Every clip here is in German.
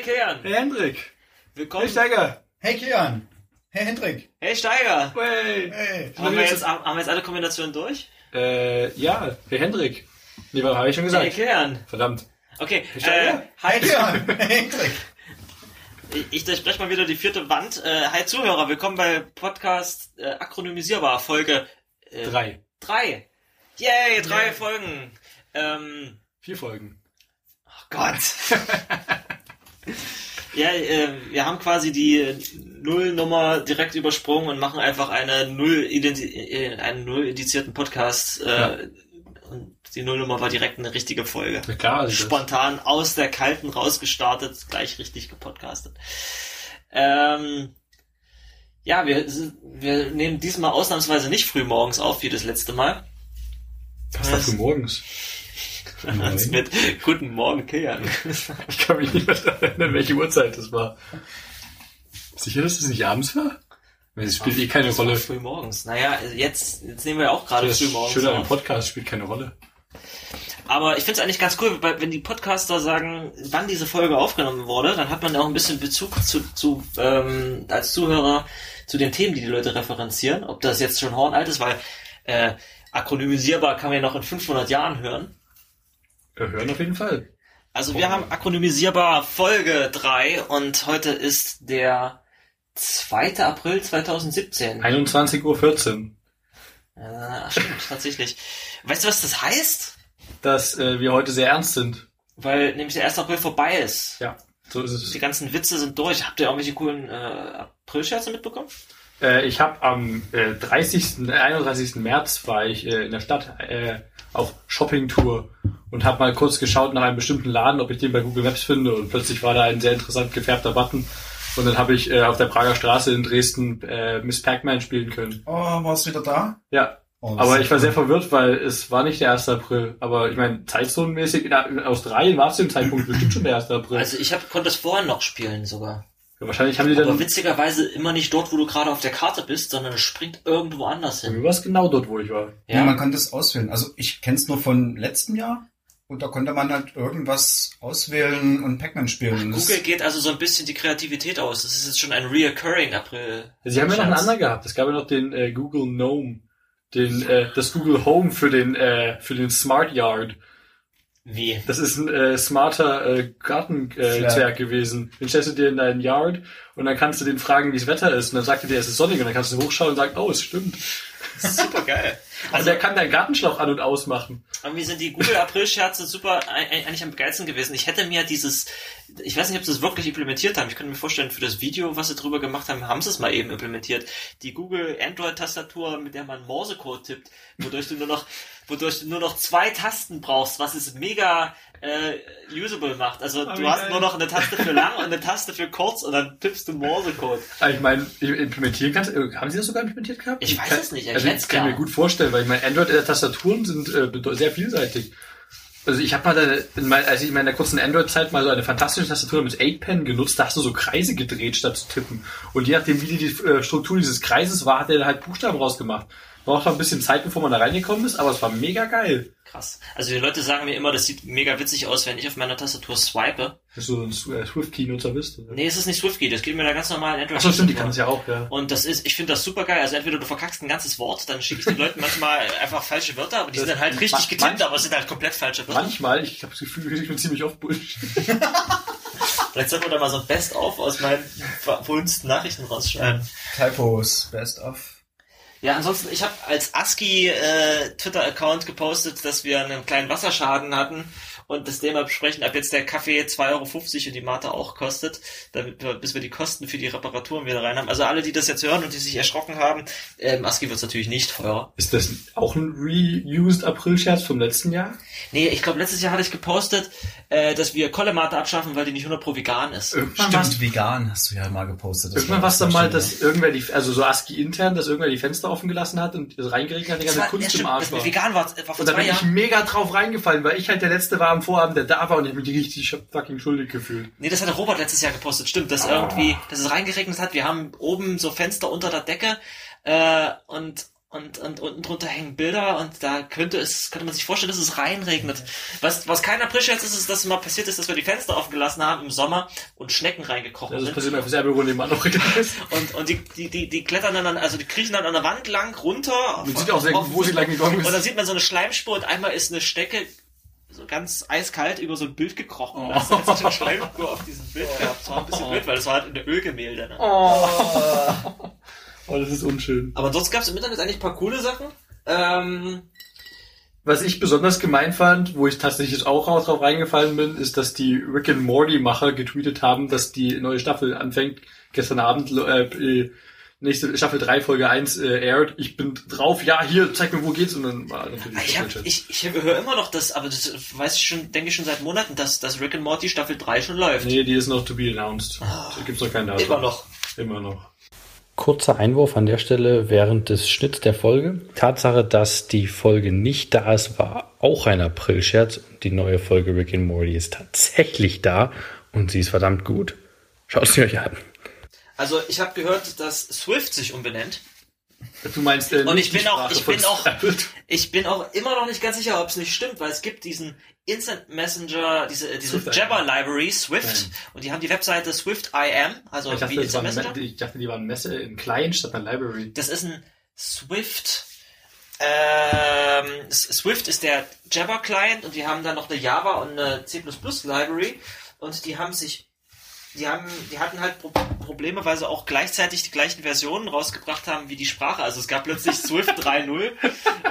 Hey Kilian, Hey Hendrik. willkommen. Hey Steiger. Hey Kian. Hey Hendrik. Hey Steiger. Hey. Hey. Haben wir, jetzt, haben wir jetzt alle Kombinationen durch? Äh, ja, hey Hendrik. Nee, habe ich schon gesagt? Hey Kilian. Verdammt. Okay, äh, Steiger? hi. Hey. Hey Hendrik. Ich, durchbreche mal wieder die vierte Wand. Äh, hi Zuhörer, willkommen bei Podcast äh, Akronymisierbar, Folge äh, Drei. drei. Yay, drei Yay. Folgen. Ähm, Vier Folgen. oh Gott. ja, äh, wir haben quasi die Nullnummer direkt übersprungen und machen einfach eine Null äh, einen null indizierten Podcast. Äh, Ja. Und die Nullnummer war direkt eine richtige Folge. Na klar, also. Spontan aus der kalten rausgestartet, gleich richtig gepodcastet. Ähm, ja, wir, wir nehmen diesmal ausnahmsweise nicht früh morgens auf, wie das letzte Mal. Was war für morgens? Als mit Guten Morgen, Kilian. Ich kann mich nicht mehr daran erinnern, welche Uhrzeit das war. Sicher, dass das nicht abends war? Es spielt eh keine Rolle. Früh morgens. Naja, jetzt, jetzt nehmen wir ja auch gerade Das früh morgens Schöne an dem auf. Podcast spielt keine Rolle. Aber ich finde es eigentlich ganz cool, wenn die Podcaster sagen, wann diese Folge aufgenommen wurde, dann hat man auch ein bisschen Bezug zu, zu ähm, als Zuhörer zu den Themen, die die Leute referenzieren. Ob das jetzt schon hornalt ist, weil äh, akronymisierbar kann man ja noch in 500 Jahren hören. Wir hören auf jeden Fall. Also wir haben akronymisierbar Folge 3 und heute ist der 2. April 2017. 21.14 Uhr. Äh, stimmt, tatsächlich. Weißt du, was das heißt? Dass äh, wir heute sehr ernst sind. Weil nämlich der 1. April vorbei ist. Ja, so ist es. Die ganzen Witze sind durch. Habt ihr irgendwelche coolen äh, Aprilscherze mitbekommen? Äh, ich habe am äh, 30., äh, 31. März war ich äh, in der Stadt äh, auf Shoppingtour und habe mal kurz geschaut nach einem bestimmten Laden, ob ich den bei Google Maps finde und plötzlich war da ein sehr interessant gefärbter Button und dann habe ich äh, auf der Prager Straße in Dresden äh, Miss Pac-Man spielen können. Oh, warst du wieder da? Ja, Oh, aber ich war sehr verwirrt, weil es war nicht der 1. April. Aber ich meine, zeitzonenmäßig in, in Australien war es zu dem Zeitpunkt bestimmt schon der 1. April. Also ich hab, konnte es vorher noch spielen sogar. Ja, wahrscheinlich haben die Aber dann... witzigerweise immer nicht dort, wo du gerade auf der Karte bist, sondern es springt irgendwo anders hin. Mir war es genau dort, wo ich war. Ja, man konnte es auswählen. Also ich kenne es nur von letztem Jahr. Und da konnte man halt irgendwas auswählen und Pac-Man spielen. Das- Google geht also so ein bisschen die Kreativität aus. Das ist jetzt schon ein reoccurring April. Sie haben ja noch einen anderen gehabt. Es gab ja noch den äh, Google Gnome, den äh, das Google Home für den äh, für den Smart Yard. Wie? Das ist ein äh, smarter äh, Gartenzwerg äh, gewesen. Den stellst du dir in deinen Yard und dann kannst du den fragen, wie das Wetter ist. Und dann sagt er dir, es ist sonnig und dann kannst du hochschauen und sagen, oh, es stimmt. Super geil. Also Also der kann deinen Gartenschlauch an und ausmachen. irgendwie sind die Google April-Scherze super ei- eigentlich am geilsten gewesen. Ich hätte mir dieses, ich weiß nicht, ob sie es wirklich implementiert haben. Ich könnte mir vorstellen, für das Video, was sie drüber gemacht haben, haben sie es mal eben implementiert. Die Google Android-Tastatur, mit der man Morsecode tippt, wodurch du nur noch, wodurch du nur noch zwei Tasten brauchst, was es mega äh, usable macht. Also Oh, du hast geil. nur noch eine Taste für lang und eine Taste für kurz und dann tippst du Morsecode. Aber ich meine, implementieren kannst äh, haben Sie das sogar implementiert gehabt? Ich weiß kann, es nicht, ich Also ich kann mir gut vorstellen, weil ich meine, Android-Tastaturen sind äh, sehr vielseitig. Also ich habe mal, da, in mein, als ich in meiner kurzen Android-Zeit mal so eine fantastische Tastatur mit 8-Pen genutzt, da hast du so Kreise gedreht, statt zu tippen. Und je nachdem, wie die, die äh, Struktur dieses Kreises war, hat er halt Buchstaben rausgemacht. Braucht noch ein bisschen Zeit, bevor man da reingekommen ist, aber es war mega geil. Krass. Also die Leute sagen mir immer, das sieht mega witzig aus, wenn ich auf meiner Tastatur swipe. Dass du so ein äh, Swift-Key-Nutzer bist. Oder? Nee, es ist nicht SwiftKey, das geht mit einer ganz normalen Android. Achso, stimmt, die kann das ja auch, ja. Und das ist, ich finde das super geil. Also entweder du verkackst ein ganzes Wort, dann schicke ich den Leuten manchmal einfach falsche Wörter, aber die Das- sind dann halt richtig man- getippt, man- aber es sind halt komplett falsche Wörter. Manchmal, ich habe das Gefühl, ich bin ziemlich oft Bullshit. Vielleicht sollten wir da mal so ein Best-of aus meinen verwunsten Nachrichten rausschneiden. Typos, Best of. Ja, ansonsten, ich habe als ASCII äh, Twitter-Account gepostet, dass wir einen kleinen Wasserschaden hatten und das dementsprechend ab jetzt der Kaffee 2,50 Euro und die Mate auch kostet, damit wir, bis wir die Kosten für die Reparaturen wieder rein haben. Also alle, die das jetzt hören und die sich erschrocken haben, ähm, ASCII wird natürlich nicht teurer. Ist das auch ein reused April-Scherz vom letzten Jahr? Nee, ich glaube, letztes Jahr hatte ich gepostet, äh, dass wir Kollemate abschaffen, weil die nicht 100 pro vegan ist. Irgendwann Stimmt, vegan hast du ja mal gepostet. Das Irgendwann war war es dann mal, dass irgendwer die, also so ASCII intern, dass irgendwer die Fenster offen gelassen hat und es reingeregnet hat, die ganze war, Kunst im Arsch das war. vegan war, war vor Und da bin ich Jahren. mega drauf reingefallen, weil ich halt der Letzte war am Vorabend, der da war und ich hab mich richtig fucking schuldig gefühlt. Nee, das hatte Robert letztes Jahr gepostet, stimmt, dass irgendwie, dass es reingeregnet hat. Wir haben oben so Fenster unter der Decke äh, und und, und unten drunter hängen Bilder und da könnte es, könnte man sich vorstellen, dass es reinregnet. Was, was kein Aprilscherz ist, ist, dass mal passiert ist, dass wir die Fenster offen gelassen haben im Sommer und Schnecken reingekrochen Das sind. passiert mir Erbe, wo nebenan noch. Und, und die, die, die, die klettern dann, an- also die kriechen dann an der Wand lang runter. Man sieht auch sehr gut, wo sie lang gegangen ist. Und dann sieht man so eine Schleimspur und einmal ist eine Stecke so ganz eiskalt über so ein Bild gekrochen. Oh. Das hat so eine Schleimspur auf diesem Bild gehabt. Das war ein bisschen blöd, weil das war halt in der Ölgemälde. Ne? Oh. oh, das ist unschön. Aber sonst gab es im Internet eigentlich ein paar coole Sachen. Ähm, Was ich besonders gemein fand, wo ich tatsächlich auch drauf reingefallen bin, ist, dass die Rick and Morty Macher getweetet haben, dass die neue Staffel anfängt. Gestern Abend äh, äh, nächste Staffel 3 Folge 1 äh, aired. Ich bin drauf, ja, hier, zeig mir, wo geht's und dann war natürlich ich hab, ich, ich höre immer noch das, aber das weiß ich schon, denke ich schon seit Monaten, dass, dass Rick and Morty Staffel 3 schon läuft. Nee, die ist noch to be announced. Da gibt's noch keinen Datum. Immer noch. Immer noch. Kurzer Einwurf an der Stelle während des Schnitts der Folge. Tatsache, dass die Folge nicht da ist, war auch ein Aprilscherz. Die neue Folge Rick and Morty ist tatsächlich da und sie ist verdammt gut. Schaut sie euch an. Also ich habe gehört, dass Swift sich umbenennt. Du meinst, äh, Und ich bin auch, ich bin auch, ich bin auch immer noch nicht ganz sicher, ob es nicht stimmt, weil es gibt diesen Instant Messenger, diese, diese Swift Jabber Library, Swift, Nein. und die haben die Webseite Swift IM, also Ich dachte, wie Instant Messenger. ich dachte, die waren Messe in Client statt einer Library. Das ist ein Swift. Ähm, Swift ist der Java Client und die haben dann noch eine Java und eine C++ Library und die haben sich, die haben, die hatten halt Pro Probleme, weil sie auch gleichzeitig die gleichen Versionen rausgebracht haben wie die Sprache. Also es gab plötzlich Swift 3.0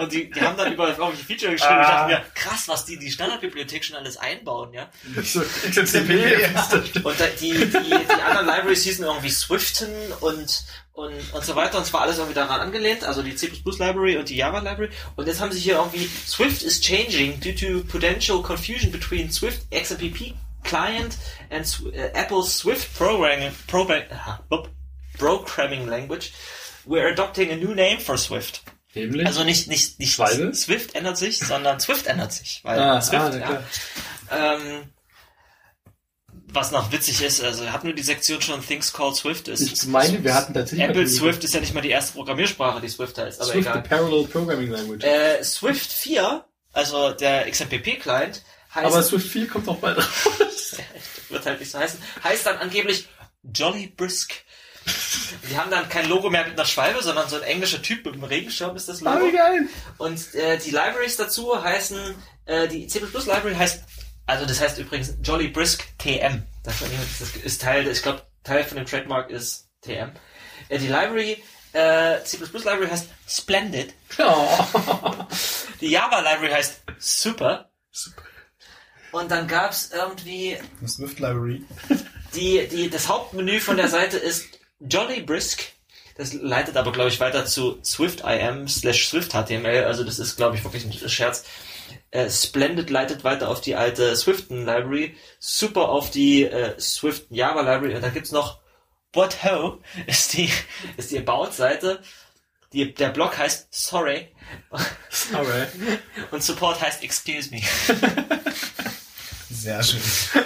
und die, die haben dann über irgendwelche Feature geschrieben. und Ich dachte mir, krass, was die die Standardbibliothek schon alles einbauen, ja. So, XMCP. Und die, die, die anderen Libraries hießen irgendwie Swiften und, und, und so weiter. Und zwar alles irgendwie daran angelehnt. Also die C++ Library und die Java Library. Und jetzt haben sie hier irgendwie Swift is changing due to potential confusion between Swift XMPP client and äh, Apple's Swift programming, program, programming language. We're adopting a new name for Swift. Nämlich? Also nicht, nicht, nicht Schwalbe? Swift ändert sich, sondern Swift ändert sich. Weil ah, Swift, ah, ja, ähm, was noch witzig ist, also habt nur die Sektion schon Things Called Swift ist. Ich meine, wir hatten tatsächlich Apple Swift ist ja nicht mal die erste Programmiersprache, die Swift heißt, aber Swift, the egal. Parallel Programming Language. Äh, Swift 4, also der XMPP-Client, heißt, Aber Swift 4 kommt auch bald raus. wird halt nicht so heißen, heißt dann angeblich Jolly Brisk. Die haben dann kein Logo mehr mit einer Schwalbe, sondern so ein englischer Typ mit einem Regenschirm ist das Logo. Ah, wie geil. Und äh, die Libraries dazu heißen, äh, die C++ Library heißt, also das heißt übrigens Jolly Brisk TM. Das ist, ist Teil, ich glaube, Teil von dem Trademark ist TM. Äh, die Library, äh, C++ Library heißt Splendid. Oh. Die Java Library heißt Super. Super. Und dann gab's irgendwie Eine Swift Library. die, die, das Hauptmenü von der Seite ist Jolly Brisk. Das leitet aber, glaube ich, weiter zu SwiftIM slash SwiftHTML. Also das ist, glaube ich, wirklich ein Scherz. Äh, Splendid leitet weiter auf die alte Swiften Library. Super auf die äh, Swiften Java Library. Und dann gibt's noch What Ho ist die, ist die About-Seite. Die, der Blog heißt Sorry Alright. und Support heißt Excuse me. Sehr schön.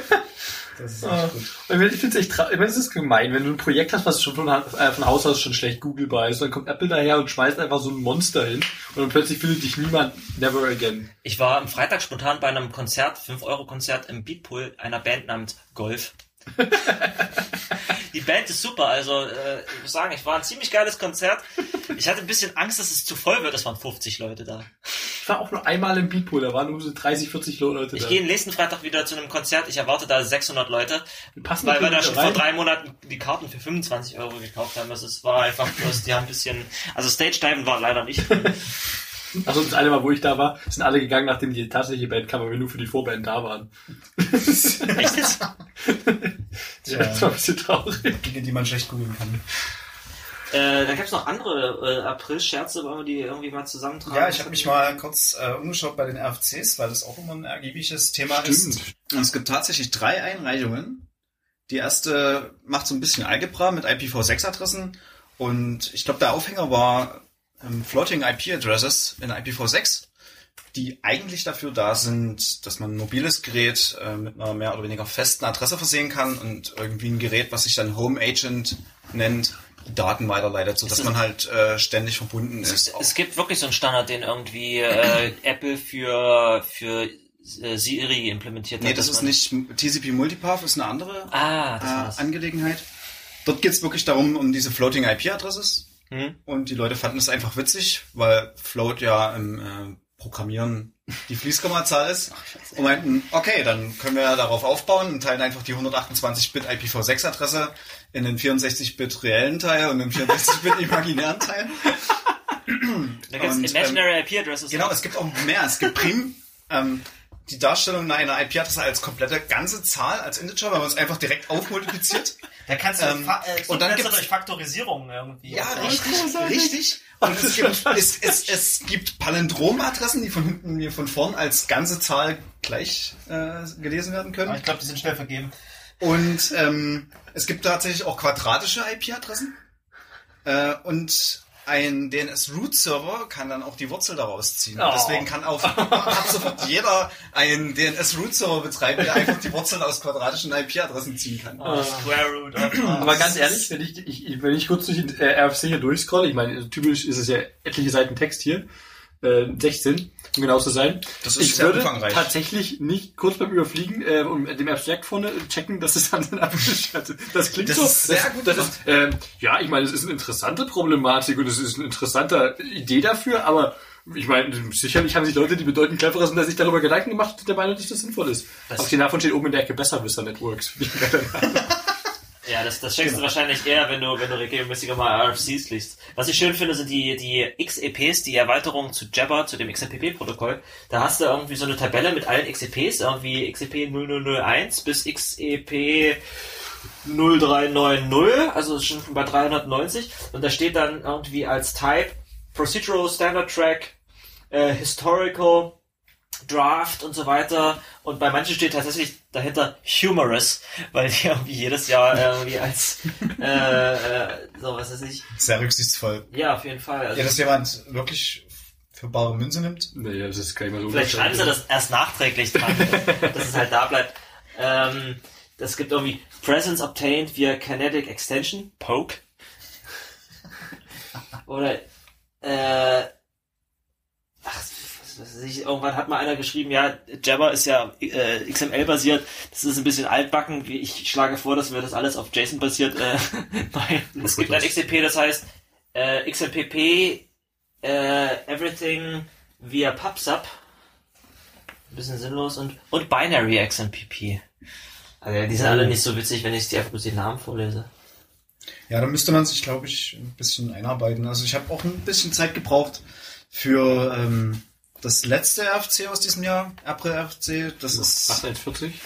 Das ist Ah. echt gut. Und Ich finde es echt ich meine, es ist gemein, wenn du ein Projekt hast, was schon von, äh, von Haus aus schon schlecht googlebar ist, dann kommt Apple daher und schmeißt einfach so ein Monster hin und dann plötzlich findet dich niemand never again. Ich war am Freitag spontan bei einem Konzert, 5-Euro-Konzert im Beatpool einer Band namens Golf. Die Band ist super, also äh, ich muss sagen, ich war ein ziemlich geiles Konzert. Ich hatte ein bisschen Angst, dass es zu voll wird, es waren 50 Leute da. Ich war auch nur einmal im Beatpool, da waren nur so 30, 40 Leute Ich da. gehe nächsten Freitag wieder zu einem Konzert, ich erwarte da 600 Leute, passen weil wir da schon vor rein. drei Monaten die Karten für 25 Euro gekauft haben. Also es war einfach bloß, die haben ein bisschen, also Stage Diven war leider nicht. Also das eine Mal, wo ich da war, sind alle gegangen, nachdem die tatsächliche Band kam, aber wir nur für die Vorband da waren. Echt. Das war ein bisschen traurig. Dinge, die man schlecht googeln kann. Äh, da gab's noch andere äh, April-Scherze, wollen wir die irgendwie mal zusammentragen? Ja, ich habe mich mal kurz äh, umgeschaut bei den RFCs, weil das auch immer ein ergiebiges Thema ist. Und es gibt tatsächlich drei Einreichungen. Die erste macht so ein bisschen Algebra mit IPv6-Adressen. Und ich glaube, der Aufhänger war ähm, Floating IP-Addresses in IPv6, die eigentlich dafür da sind, dass man ein mobiles Gerät äh, mit einer mehr oder weniger festen Adresse versehen kann und irgendwie ein Gerät, was sich dann Home Agent nennt, Daten weiterleitet, so dass ist- man halt äh, ständig verbunden ist. Es, es gibt wirklich so einen Standard, den irgendwie äh, Apple für, für äh, Siri implementiert hat. nee, das ist nicht TCP Multipath, ist eine andere Ah, äh. Angelegenheit. Dort geht es wirklich darum, um diese Floating IP-Adresses. Hm? Und die Leute fanden es einfach witzig, weil Float ja im äh, Programmieren die Fließkommazahl ist. Und meinten, okay, dann können wir darauf aufbauen und teilen einfach die 128-Bit IPv6-Adresse in den 64-Bit reellen Teil und den 64-Bit imaginären Teil. Da gibt's und, Imaginary IP Addresses. Genau, es gibt auch mehr. Es gibt prim ähm, die Darstellung einer IP-Adresse als komplette ganze Zahl, als Integer, weil man es einfach direkt aufmultipliziert. Da kannst du Ähm, äh, und dann gibt's- durch Faktorisierung irgendwie. Ja, aufbauen. richtig, richtig. Und es gibt, es, es, es gibt Palindromadressen, die von hinten wie von vorn als ganze Zahl gleich äh, gelesen werden Aber können. ich glaube, die sind schnell vergeben. Und ähm, es gibt tatsächlich auch quadratische IP-Adressen. Äh, und ein DNS-Root-Server kann dann auch die Wurzel daraus ziehen. Oh. Deswegen kann auch ab sofort jeder einen DNS-Root-Server betreiben, der einfach die Wurzeln aus quadratischen IP-Adressen ziehen kann. Of- Aber ganz ehrlich, wenn ich, ich, wenn ich kurz durch den äh, RFC hier durchscrolle, ich meine, typisch ist es ja etliche Seiten Text hier, äh, 16, um genau zu sein. Das ist ich sehr würde umfangreich. tatsächlich nicht kurz beim Überfliegen äh, und dem Abstract vorne checken, dass es dann Abschluss hat. Das klingt Das so. ist sehr das, gut das ist, ähm, Ja, ich meine, es ist eine interessante Problematik und es ist eine interessante Idee dafür, aber ich meine, sicherlich haben sich Leute, die bedeutend cleverer sind, dass sich darüber Gedanken gemacht der Meinung, dass das sinnvoll ist. Auf die davon steht oben in der Ecke ich geil. Ja, das, das checkst du wahrscheinlich eher, wenn du, wenn du regelmäßiger mal RFCs liest. Was ich schön finde, sind die, die XEPs, die Erweiterung zu Jabber, zu dem XMPP-Protokoll. Da hast du irgendwie so eine Tabelle mit allen XEPs, irgendwie XEP 0001 bis XEP 0390, also schon bei 390. Und da steht dann irgendwie als Type Procedural Standard Track, äh, Historical, Draft und so weiter. Und bei manchen steht tatsächlich dahinter Humorous, weil die irgendwie jedes Jahr irgendwie als äh, äh, so was weiß ich. Sehr rücksichtsvoll. Ja, auf jeden Fall. Also, Ja, dass jemand wirklich für bare Münze nimmt. naja, das ist gar nicht mal so vielleicht schreiben sie das erst nachträglich dran, dass es halt da bleibt. Ähm, das gibt irgendwie Presence obtained via Kinetic Extension, Poke. Oder äh, ach, ich, irgendwann hat mal einer geschrieben, ja, Jabber ist ja äh, XML-basiert, das ist ein bisschen altbacken. Ich schlage vor, dass wir das alles auf JSON basiert. Äh, nein. es gibt ein XMP, das heißt äh, XMPP äh, Everything via PubSub. Ein bisschen sinnlos und, und Binary XMPP. Also die sind alle nicht so witzig, wenn ich dir einfach bloß den Namen vorlese. Ja, da müsste man sich, glaube ich, ein bisschen einarbeiten. Also ich habe auch ein bisschen Zeit gebraucht für ähm, das letzte RFC aus diesem Jahr, April RFC. Das ist 8140?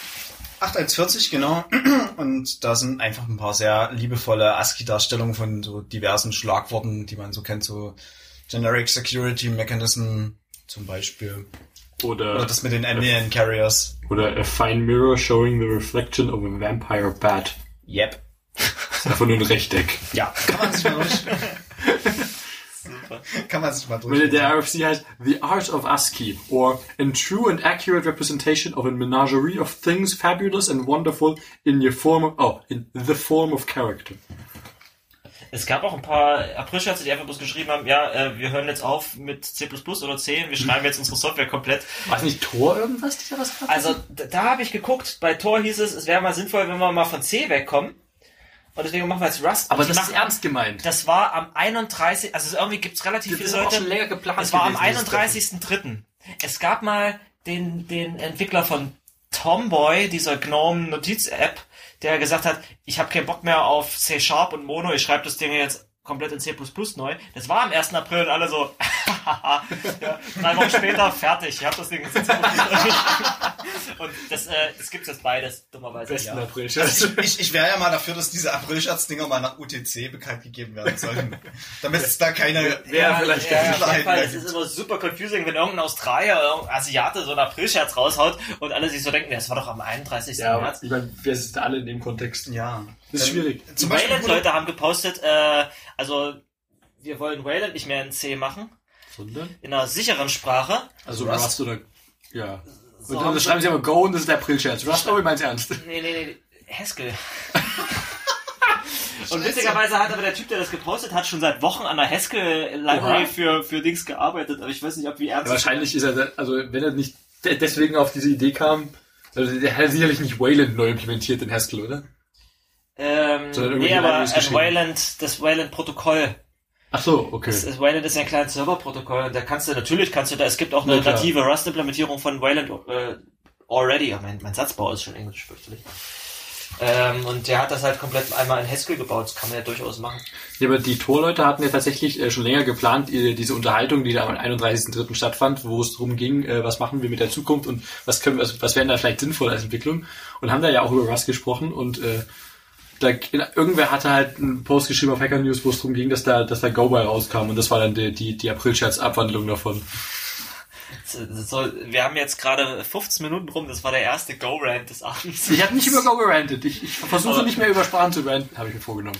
8140, genau. Und da sind einfach ein paar sehr liebevolle ASCII-Darstellungen von so diversen Schlagworten, die man so kennt, so Generic Security Mechanism zum Beispiel. Oder, Oder das mit den Endian Carriers. oder a fine mirror showing the reflection of a vampire bat. Yep. Das ist einfach nur ein Rechteck. Ja, kann man sich mal. kann man sich mal durch. Wenn der RFC heißt The Art of ASCII or in true and accurate representation of a menagerie of things fabulous and wonderful in your form of, oh, in the form of character. Es gab auch ein paar Aprilscherze, die einfach bloß geschrieben haben, ja, äh, wir hören jetzt auf mit C++ oder C, wir schreiben jetzt unsere Software komplett. War es nicht Tor irgendwas, die da was hat? Also da, da habe ich geguckt, bei Tor hieß es, es wäre mal sinnvoll, wenn wir mal von C wegkommen. Und deswegen machen wir jetzt Rust. Aber das ist ernst gemeint. Das war am 31. Also es irgendwie gibt's relativ Das viele ist auch Leute. schon länger geplant Es war am gewesen, dieses 31.3. Es gab mal den, den Entwickler von Tomboy, dieser GNOME Notiz-App, der gesagt hat, ich habe keinen Bock mehr auf C Sharp und Mono, ich schreibe das Ding jetzt komplett in C++ neu. Das war am 1. April und alle so, ja, drei Wochen später fertig, ich habe das Ding jetzt in C++ Und das, äh, das gibt's jetzt beides, dummerweise. Besten Ja. April. Also ich, ich, ich wäre ja mal dafür, dass diese Aprilscherz-Dinger mal nach UTC bekannt gegeben werden sollten. Damit es da keine... Wäre vielleicht ja, jeden Klarheit Fall. mehr Es ist gibt. immer super confusing, wenn irgendein Australier, irgendein Asiate so einen Aprilscherz raushaut und alle sich so denken, das war doch am 31. Ja, März. ich meine, wir sind alle in dem Kontext. Ja. Das ist Ähm, schwierig. Die Zum Beispiel... Wayland-Leute haben gepostet, äh, also wir wollen Wayland nicht mehr in C machen, Sondern? in einer sicheren Sprache. Also Rust. Rust, oder, ja. So und dann schreiben sie aber Go und das ist der Aprilscherz. Rust, oh, ich mein's ernst. Nee, nee, nee, Haskell. Und witzigerweise hat aber der Typ, der das gepostet hat, schon seit Wochen an der Haskell-Library für, für Dings gearbeitet. Aber ich weiß nicht, ob wie Ja, ernst. wahrscheinlich ist er, da- also wenn er nicht de- deswegen auf diese Idee kam, also der hat sicherlich nicht Wayland neu implementiert in Haskell, oder? Ähm, nee, aber äh, geschrieben. Wayland, das Wayland-Protokoll. Ach so, okay. Das, das Wayland ist ja ein kleines Serverprotokoll und da kannst du, natürlich kannst du da, es gibt auch eine native Rust-Implementierung von Wayland äh, already. Oh, mein, mein Satzbau ist schon englisch fürchterlich. Ähm, und der hat das halt komplett einmal in Haskell gebaut. Das kann man ja durchaus machen. Ja, aber die Torleute hatten ja tatsächlich äh, schon länger geplant, äh, diese Unterhaltung, die da am 31.03. stattfand, wo es darum ging, äh, was machen wir mit der Zukunft und was können wir, was, was wären da vielleicht sinnvoll als Entwicklung und haben da ja auch über Rust gesprochen und äh, da, irgendwer hatte halt einen Post geschrieben auf Hacker News, wo es darum ging, dass da, dass da Go by rauskam und das war dann die, die, die April-Scherz-Abwandlung davon. So, wir haben jetzt gerade 15 Minuten rum, das war der erste Go-Rant des Abends. Ich habe nicht über Go gerantet. Ich, ich versuche Aber- nicht mehr über Sprachen zu ranten, habe ich mir vorgenommen.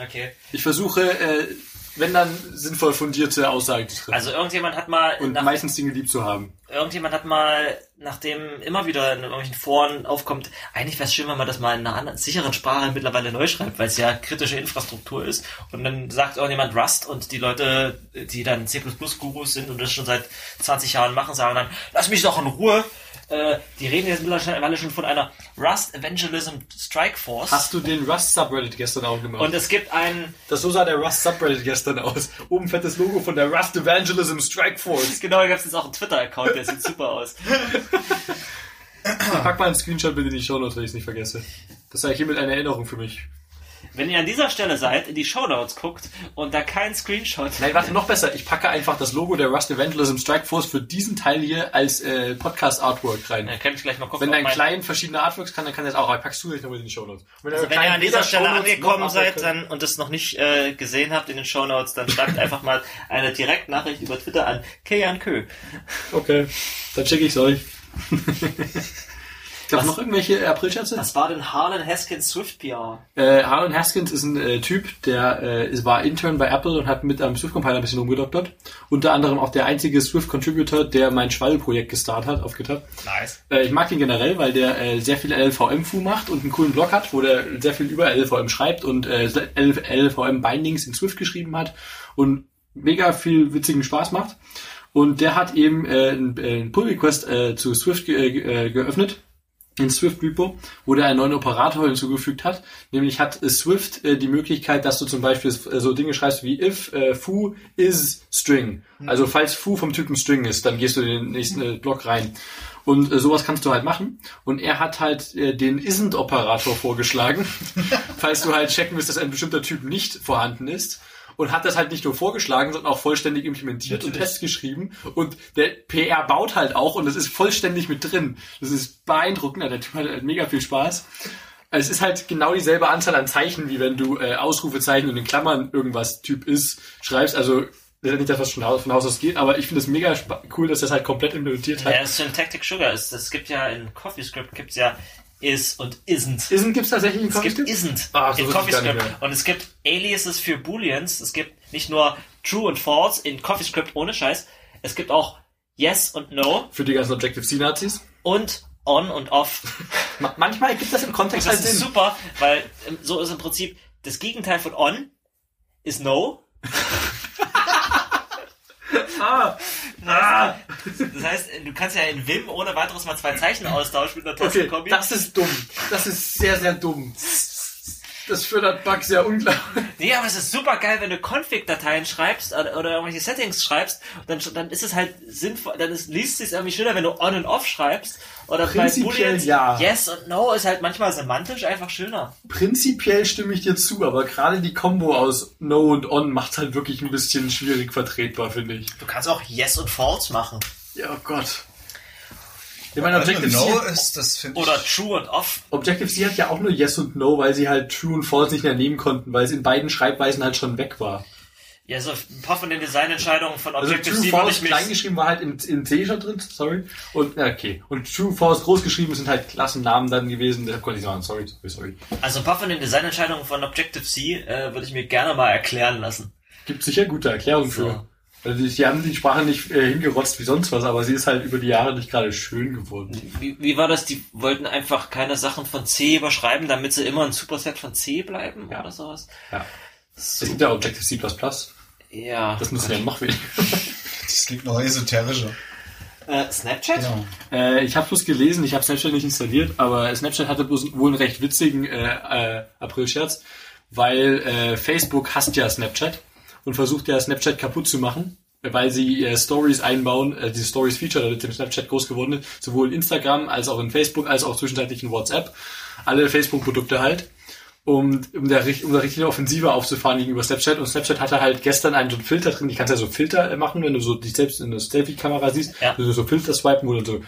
Okay. Ich versuche, äh, wenn dann sinnvoll fundierte Aussagen zu treffen. Also irgendjemand hat mal und meistens Dinge lieb zu haben. Irgendjemand hat mal, nachdem immer wieder in irgendwelchen Foren aufkommt, eigentlich wäre es schön, wenn man das mal in einer anderen, sicheren Sprache mittlerweile neu schreibt, weil es ja kritische Infrastruktur ist. Und dann sagt irgendjemand Rust und die Leute, die dann C++-Gurus sind und das schon seit 20 Jahren machen, sagen dann, lass mich doch in Ruhe. Äh, die reden jetzt mittlerweile schon von einer Rust Evangelism Strike Force. Hast du den Rust Subreddit gestern auch gemacht? und es gibt einen, das so sah der Rust Subreddit gestern aus. Oben fettes Logo von der Rust Evangelism Strike Force. genau, da gibt es jetzt auch einen Twitter-Account, der sieht super aus. Pack mal einen Screenshot bitte in die Show Notes, wenn ich es nicht vergesse. Das sei hiermit eine Erinnerung für mich. Wenn ihr an dieser Stelle seid, in die Shownotes guckt und da kein Screenshot Nein, warte, noch besser. Ich packe einfach das Logo der Rust Evangelism Strike Force für diesen Teil hier als äh, Podcast Artwork rein. Ja, kann ich gleich mal gucken. Wenn dein mein- klein verschiedene Artworks kann, dann kann das auch. Aber packst du nicht noch in die Show Notes. Wenn, also wenn ihr an dieser Stelle angekommen seid dann, und es noch nicht äh, gesehen habt in den Shownotes, dann schreibt einfach mal eine Direktnachricht über Twitter an Kejan Kö. Okay, dann schicke ich euch. Was- noch irgendwelche Aprilscherze? Was war denn Harlan Haskins Swift PR? Äh, Harlan Haskins ist ein äh, Typ, der äh, war Intern bei Apple und hat mit am Swift-Compiler ein bisschen rumgedoktert. Unter anderem auch der einzige Swift-Contributor, der mein Schwall-Projekt gestartet hat auf GitHub. Nice. Äh, ich mag ihn generell, weil der äh, sehr viel LLVM-Fu macht und einen coolen Blog hat, wo der sehr viel über LLVM schreibt und äh, LLVM-Bindings in Swift geschrieben hat und mega viel witzigen Spaß macht. Und der hat eben äh, einen, äh, einen Pull-Request äh, zu Swift ge äh, geöffnet in Swift Repo, wo der einen neuen Operator hinzugefügt hat. Nämlich hat äh, Swift äh, die Möglichkeit, dass du zum Beispiel äh, so Dinge schreibst wie if äh, foo is string. Also falls foo vom Typen string ist, dann gehst du in den nächsten äh, Block rein. Und äh, sowas kannst du halt machen. Und er hat halt äh, den isn't Operator vorgeschlagen, falls du halt checken willst, dass ein bestimmter Typ nicht vorhanden ist. Und hat das halt nicht nur vorgeschlagen, sondern auch vollständig implementiert und Tests geschrieben. Und der PR baut halt auch und das ist vollständig mit drin. Das ist beeindruckend. Der Typ hat halt mega viel Spaß. Es ist halt genau dieselbe Anzahl an Zeichen, wie wenn du äh, Ausrufezeichen und in Klammern irgendwas Typ ist schreibst. Also das ist nicht das, was schon von Haus aus geht, aber ich finde es mega cool, dass das halt komplett implementiert hat. Ja, ist Syntactic Sugar. Es, es gibt ja in CoffeeScript gibt's ja is und isn't. Isn't gibt's tatsächlich einen Es gibt CoffeeScript? isn't Ah, so in CoffeeScript. Und es gibt Aliases für Booleans. Es gibt nicht nur True und False in CoffeeScript ohne Scheiß. Es gibt auch Yes und No Für die ganzen Objective-C-Nazis. und On und Off. Ma manchmal gibt das im Kontext Das halt ist Sinn. super, weil ähm, so ist im Prinzip das Gegenteil von On ist No. Ah, ah, Das heißt, du kannst ja in Vim ohne weiteres mal zwei Zeichen austauschen mit einer okay, Tastenkombi. das ist dumm. Das ist sehr, sehr dumm. Das fördert Bugs ja unglaublich. Nee, aber es ist super geil, wenn du Config-Dateien schreibst oder, oder irgendwelche Settings schreibst, dann, dann ist es halt sinnvoll, dann ist, liest es sich irgendwie schöner, wenn du On und Off schreibst. Oder bei Prinzipiell Booleans, ja. Yes und No ist halt manchmal semantisch einfach schöner. Prinzipiell stimme ich dir zu, aber gerade die Kombo aus No und On macht halt wirklich ein bisschen schwierig vertretbar, finde ich. Du kannst auch Yes und False machen. Ja, oh Gott. Ich meine, Also Objective-C no ist, das. Oder True und Off. Objective-C hat ja auch nur Yes und No, weil sie halt True und False nicht mehr nehmen konnten, weil es in beiden Schreibweisen halt schon weg war. Ja, so ein paar von den Designentscheidungen von Also Objective-C True würde False ich mich... klein geschrieben war halt in, in C schon drin, sorry. Und ja, okay. Und True False groß geschrieben sind halt Klassennamen dann gewesen. Deshalb konnte ich sagen, sorry, sorry, sorry. Also ein paar von den Designentscheidungen von Objective-C äh, würde ich mir gerne mal erklären lassen. Gibt sicher gute Erklärungen So. für. Also die, die haben die Sprache nicht äh, hingerotzt wie sonst was, aber sie ist halt über die Jahre nicht gerade schön geworden. Wie, wie war das? Die wollten einfach keine Sachen von C überschreiben, damit sie immer ein Superset von C bleiben Ja. oder sowas? Ja. Es gibt ja Objective-C++. Ja. Das müssen wir ja noch weniger. Das klingt noch esoterischer. Äh, Snapchat? Genau. Äh, ich habe bloß gelesen, ich habe Snapchat nicht installiert, aber Snapchat hatte bloß wohl einen recht witzigen äh, äh, April-Scherz, weil äh, Facebook hasst ja Snapchat und versucht ja Snapchat kaputt zu machen, weil sie äh, Stories einbauen, äh, die Stories-Feature, das mit dem Snapchat groß geworden ist, sowohl in Instagram als auch in Facebook, als auch zwischenzeitlich in WhatsApp. Alle Facebook-Produkte halt. Um, um, da, richt- um da richtig eine Offensive aufzufahren gegenüber Snapchat. Und Snapchat hatte halt gestern einen so einen Filter drin, die kannst ja so Filter äh, machen, wenn du so dich selbst in der Selfie-Kamera siehst, Ja. also so Filter swipen, wo du so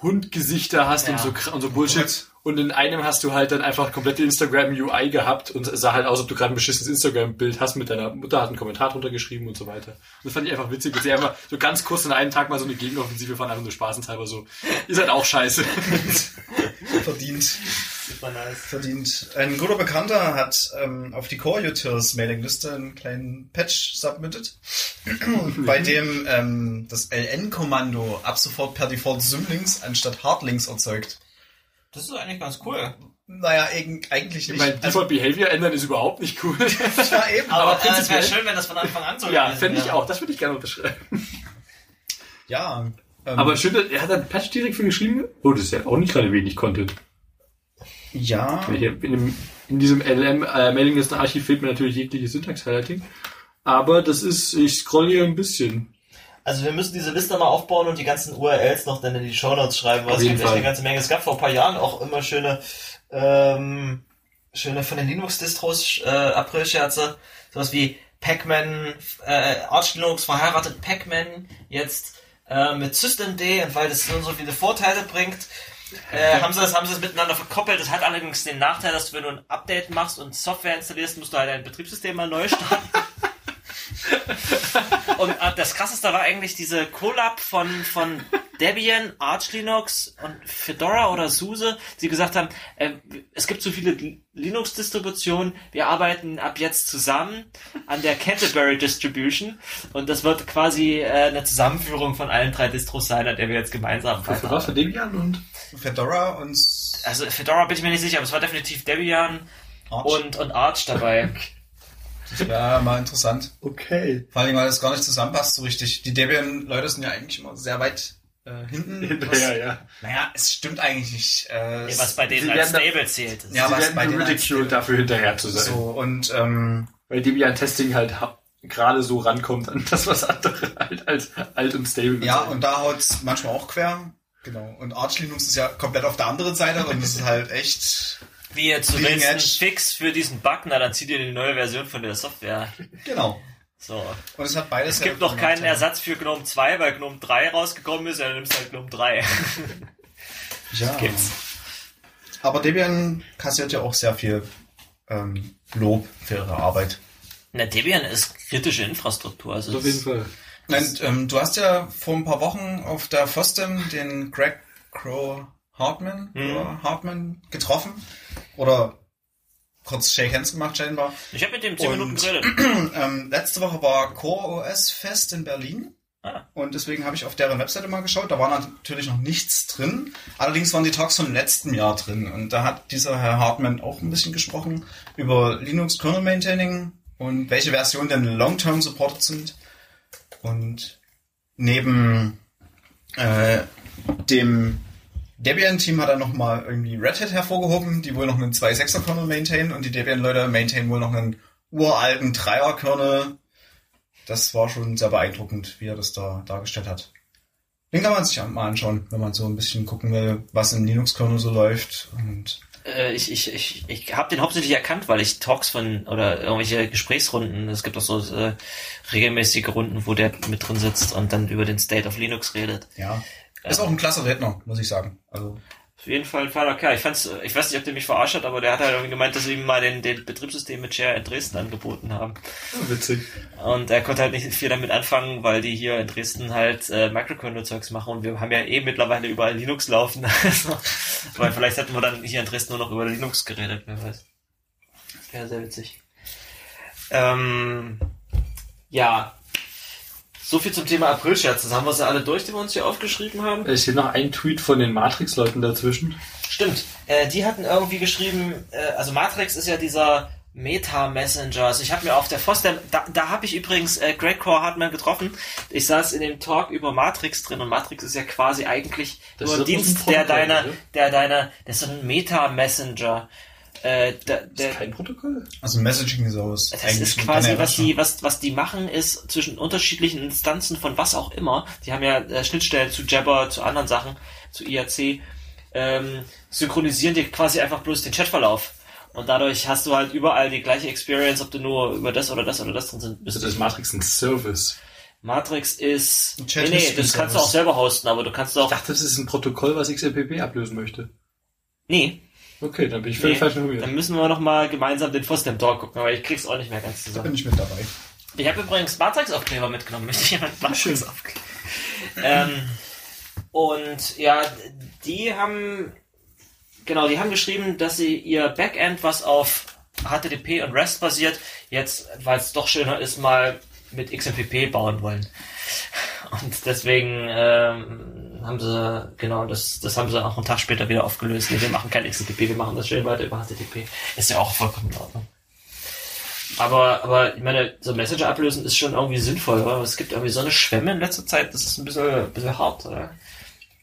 Hundgesichter hast Ja. und so und so Bullshit. Und in einem hast du halt dann einfach komplette Instagram UI gehabt und es sah halt aus, ob du gerade ein beschissenes Instagram-Bild hast mit deiner Mutter, hat einen Kommentar drunter geschrieben und so weiter. Und das fand ich einfach witzig, dass sie einfach so ganz kurz in einem Tag mal so eine Gegenoffensive fahren, einfach nur spaßenshalber so. Ihr seid auch scheiße. Verdient. Super nice. Verdient. Ein guter Bekannter hat ähm, auf die Core Utils Mailingliste einen kleinen Patch submitted, bei dem ähm, das LN-Kommando ab sofort per Default Symlinks anstatt Hardlinks erzeugt. Das ist eigentlich ganz cool. Naja, eig- eigentlich nicht. Mein Also, Default Behavior ändern ist überhaupt nicht cool. ja, eben. Aber, Aber äh, es wäre schön, wenn das von Anfang an so ja, fände ich auch. Das würde ich gerne unterschreiben. Ja. Ähm, Aber schön, dass- er hat einen Patch direkt für geschrieben. Oh, das ist ja auch nicht gerade wenig Content. ja. Hier in, dem, in diesem LM-Mailinglisten-Archiv fehlt mir natürlich jegliche Syntax-Highlighting. Aber das ist, ich scroll hier ein bisschen. Also wir müssen diese Liste mal aufbauen und die ganzen URLs noch dann in die Shownotes schreiben, weil Auf es gibt echt Fall. eine ganze Menge. Es gab vor ein paar Jahren auch immer schöne, ähm, schöne von den Linux-Distros äh, April-Scherze. Sowas wie Pac-Man, äh, Arch Linux verheiratet Pac-Man jetzt äh, mit Systemd und weil das so und so viele Vorteile bringt, Äh, haben sie das, haben sie das miteinander verkoppelt. Das hat allerdings den Nachteil, dass du, wenn du ein Update machst und Software installierst, musst du halt dein Betriebssystem mal neu starten. und äh, das krasseste war eigentlich diese Collab von, von Debian, Arch Linux und Fedora oder SUSE, die gesagt haben, äh, es gibt so viele Linux-Distributionen, wir arbeiten ab jetzt zusammen an der Canterbury Distribution und das wird quasi äh, eine Zusammenführung von allen drei Distros sein, an der wir jetzt gemeinsam Für was? Für weiterarbeiten. Debian und? Fedora und Also Fedora bin ich mir nicht sicher, aber es war definitiv Debian Arch. und, und Arch dabei. das wäre mal interessant. Okay. Vor allem, weil das gar nicht zusammenpasst so richtig. Die Debian-Leute sind ja eigentlich immer sehr weit äh, hinten. was, Ja, ja. Naja, es stimmt eigentlich nicht. Äh, Nee, was bei denen als Stable zählt. Ja, Sie was bei denen ridiculed als- dafür hinterher zu sein. so und ähm, Weil Debian-Testing halt ha- gerade so rankommt an das, was andere halt als alt und stable ja, und da haut's manchmal auch quer. Genau. Und Arch Linux ist ja komplett auf der anderen Seite und das ist halt echt. Wie jetzt du Bleeding willst einen Edge. Fix für diesen Bug, na dann zieh dir die neue Version von der Software. Genau. So. Und es hat beides. Es gibt noch keinen Ersatz für GNOME 2, weil GNOME 3 rausgekommen ist, ja, dann nimmst du halt GNOME 3. Ja. gibt's. Aber Debian kassiert ja auch sehr viel ähm, Lob für ihre Arbeit. Na, Debian ist kritische Infrastruktur. Also Auf jeden Fall. Und, ähm, du hast ja vor ein paar Wochen auf der FOSDEM den Greg Crow Hartman, oder Hartman getroffen. Oder kurz Shake Hands gemacht scheinbar. Ich habe mit dem 10 Und- Minuten geredet. Ähm, letzte Woche war Core OS Fest in Berlin. Ah. Und deswegen habe ich auf deren Webseite mal geschaut. Da war natürlich noch nichts drin. Allerdings waren die Talks von letztem Jahr drin. Und da hat dieser Herr Hartman auch ein bisschen gesprochen über Linux Kernel Maintaining und welche Versionen denn long-term supported sind. Und neben äh, dem Debian-Team hat er nochmal irgendwie Red Hat hervorgehoben, die wohl noch einen 2.6er Kernel maintainen und die Debian-Leute maintainen wohl noch einen uralten 3er Kernel. Das war schon sehr beeindruckend, wie er das da dargestellt hat. Den kann man sich mal anschauen, wenn man so ein bisschen gucken will, was im Linux-Kernel so läuft. Und Äh, ich ich, ich, ich habe den hauptsächlich erkannt, weil ich Talks von oder irgendwelche Gesprächsrunden, es gibt auch so äh, regelmäßige Runden, wo der mit drin sitzt und dann über den State of Linux redet. ja, ist auch ein klasse Redner, muss ich sagen. Also Auf jeden Fall ein feiner Kerl. Ich fand's, ich weiß nicht, ob der mich verarscht hat, aber der hat halt irgendwie gemeint, dass sie ihm mal den, den Betriebssystem mit Share in Dresden angeboten haben. Witzig. Und er konnte halt nicht viel damit anfangen, weil die hier in Dresden halt äh, Microkernel-Zeugs machen und wir haben ja eh mittlerweile überall Linux laufen. Also, weil vielleicht hätten wir dann hier in Dresden nur noch über Linux geredet, wer weiß. Das wäre sehr witzig. Ähm, ja. So viel zum Thema Aprilscherze. Haben wir sie alle durch, die wir uns hier aufgeschrieben haben? Es steht noch ein Tweet von den Matrix-Leuten dazwischen. Stimmt. Äh, die hatten irgendwie geschrieben, äh, also Matrix ist ja dieser Meta-Messenger. Also ich habe mir auf der FOSDEM, da, da habe ich übrigens äh, Greg Core Hartman getroffen. Ich saß in dem Talk über Matrix drin und Matrix ist ja quasi eigentlich Das nur ein Dienst, der deiner, der deiner, das ist so ein Meta-Messenger. Äh, der, ist kein Protokoll. Also Messaging ist aus. das eigentlich ist quasi, was die, was, was die machen, ist zwischen unterschiedlichen Instanzen von was auch immer. Die haben ja äh, Schnittstellen zu Jabber, zu anderen Sachen, zu IRC, ähm, synchronisieren die quasi einfach bloß den Chatverlauf. Und dadurch hast du halt überall die gleiche Experience, ob du nur über das oder das oder das drin sind. Also das ist Matrix ein Service. Matrix ist, Ein nee, Chat nee, ist ein das kannst du auch selber hosten, aber du kannst Ich auch, dachte, das ist ein Protokoll, was XMPP ablösen möchte. nee, Okay, dann bin ich völlig nee, falsch informiert. dann müssen wir noch mal gemeinsam den Fosdem Talk gucken, aber ich krieg's auch nicht mehr ganz Da zusammen. bin ich mit dabei. Ich habe übrigens Matrix-Aufkleber mitgenommen. Möchte jemand Matrix-Aufkleber? ähm, und ja, die haben, genau, die haben geschrieben, dass sie ihr Backend, was auf HTTP und REST basiert, jetzt, weil es doch schöner ist, mal mit XMPP bauen wollen. Und deswegen ähm, haben sie, genau, das, das haben sie auch einen Tag später wieder aufgelöst. Nee, wir machen kein XMPP, wir machen das schön weiter über HTTP. Ist ja auch vollkommen in Ordnung. Aber, aber ich meine, so Messenger ablösen ist schon irgendwie sinnvoll, aber es gibt irgendwie so eine Schwemme in letzter Zeit, das ist ein bisschen, ein bisschen hart, oder?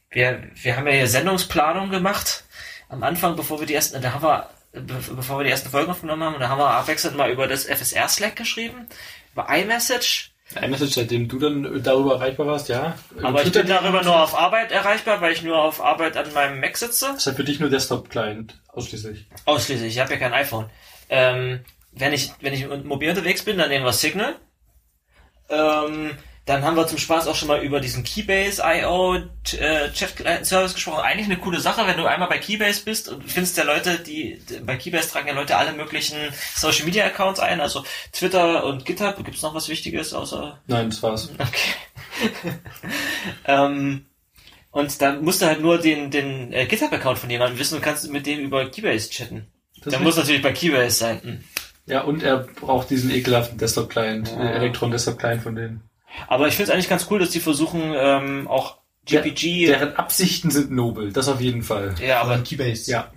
Wir, wir haben ja hier Sendungsplanung gemacht am Anfang, bevor wir die ersten, da haben wir, be- bevor wir die ersten Folgen aufgenommen haben, da haben wir abwechselnd mal über das FSR Slack geschrieben, über iMessage, Ein Message, seitdem du dann darüber erreichbar warst, ja. aber ich bin darüber nur auf Arbeit erreichbar, weil ich nur auf Arbeit an meinem Mac sitze. Das ist halt für dich nur Desktop-Client, ausschließlich. Ausschließlich, ich habe ja kein iPhone. Ähm, wenn ich, wenn ich mobil unterwegs bin, dann nehmen wir Signal. Ähm, dann haben wir zum Spaß auch schon mal über diesen Keybase IO äh, Chat Service gesprochen. Eigentlich eine coole Sache, wenn du einmal bei Keybase bist und findest ja Leute, die bei Keybase tragen ja Leute alle möglichen Social Media Accounts ein, also Twitter und GitHub. Gibt's noch was Wichtiges außer Nein, das war's. Okay. ähm, und dann musst du halt nur den, den äh, GitHub-Account von jemandem wissen und kannst mit dem über Keybase chatten. Das Der ist muss natürlich bei Keybase sein. Hm. Ja, und er braucht diesen ekelhaften Desktop-Client, Ja. äh, Elektron-Desktop-Client von denen. Aber ich finde es eigentlich ganz cool, dass die versuchen, ähm, auch GPG. Der, deren Absichten sind nobel, das auf jeden Fall. ja, aber, Keybase. Ja,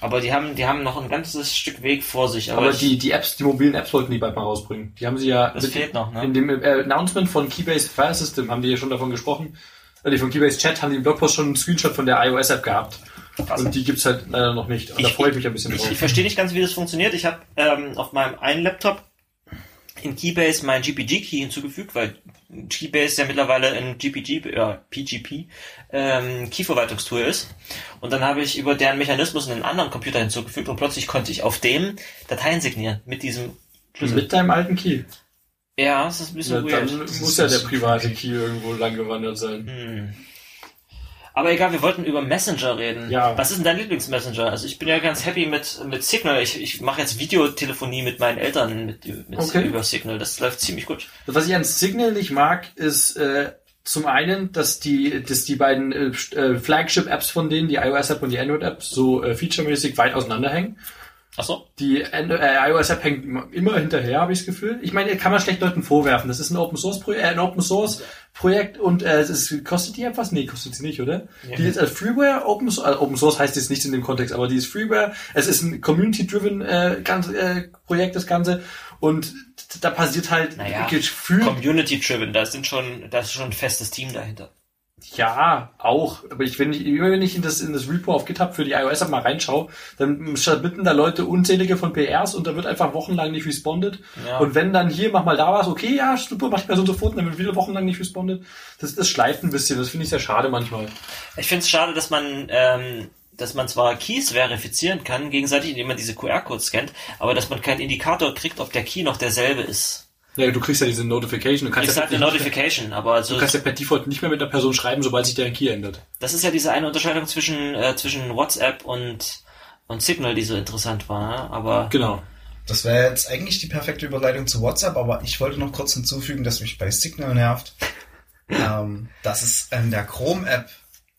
aber die haben, die haben noch ein ganzes Stück Weg vor sich. Aber, aber ich, die, die Apps, die mobilen Apps wollten die bald mal rausbringen. Die haben sie ja das fehlt noch, ne? in dem äh, Announcement von Keybase File System haben die ja schon davon gesprochen. Äh, von Keybase Chat haben die im Blogpost schon einen Screenshot von der iOS-App gehabt. Krass. Und die gibt's halt leider noch nicht. Und da Ich- freue ich mich ein bisschen Ich, drauf. ich verstehe nicht ganz, wie das funktioniert. Ich habe ähm, auf meinem einen Laptop in Keybase mein GPG-Key hinzugefügt, weil Keybase ja mittlerweile ein GPG, äh, PGP, ähm, Key-Verwaltungstool ist. Und dann habe ich über deren Mechanismus einen anderen Computer hinzugefügt und plötzlich konnte ich auf dem Dateien signieren mit diesem Schlüssel. Mit deinem alten Key. Ja, das ist ein bisschen Ja, dann weird. muss ja der private Key irgendwo lang gewandert sein. Hm. Aber egal, wir wollten über Messenger reden. Ja. Was ist denn dein Lieblingsmessenger? Also ich bin ja ganz happy mit, mit Signal. Ich, ich mache jetzt Videotelefonie mit meinen Eltern mit, mit Okay. über Signal. Das läuft ziemlich gut. Was ich an Signal nicht mag, ist äh, zum einen, dass die, dass die beiden äh, äh, Flagship-Apps von denen, die iOS-App und die Android-App, so äh, featuremäßig weit auseinanderhängen. Ach so. Die äh, iOS-App hängt immer- hinterher, habe ich das Gefühl. Ich meine, kann man schlecht Leuten vorwerfen. Das ist ein Open Source Projekt, äh, ein Open Source Projekt und äh, es ist, kostet die App was? Nee, kostet sie nicht, oder? Ja. Die ist als Freeware, Open, äh, Open Source heißt jetzt nichts in dem Kontext, aber die ist Freeware. Es ist ein Community-driven äh, ganz, äh, Projekt, das Ganze. Und da passiert halt Naja, Gefühl. Community-driven, da sind schon, da ist schon ein festes Team dahinter. Ja, auch. Aber ich, wenn ich, immer wenn ich in das, in das Repo auf GitHub für die iOS-App mal reinschaue, dann submitten da Leute unzählige von PRs und da wird einfach wochenlang nicht respondet. Ja. Und wenn dann hier, mach mal da was, okay, ja, super, mach ich mal so sofort, und dann wird wieder wochenlang nicht respondet. Das, das schleift ein bisschen, das finde ich sehr schade manchmal. Ich finde es schade, dass man, ähm, dass man zwar Keys verifizieren kann, gegenseitig, indem man diese QR-Codes scannt, aber dass man keinen Indikator kriegt, ob der Key noch derselbe ist. Ja, du kriegst ja diese Notification, du kannst, Ist ja, eine Notification, aber also, du kannst ja per Default nicht mehr mit einer Person schreiben, sobald sich deren Key ändert. das ist ja diese eine Unterscheidung zwischen, äh, zwischen WhatsApp und, und Signal, die so interessant war, ne? aber Genau. Das wäre jetzt eigentlich die perfekte Überleitung zu WhatsApp, aber ich wollte noch kurz hinzufügen, dass mich bei Signal nervt, ähm, dass es in der Chrome-App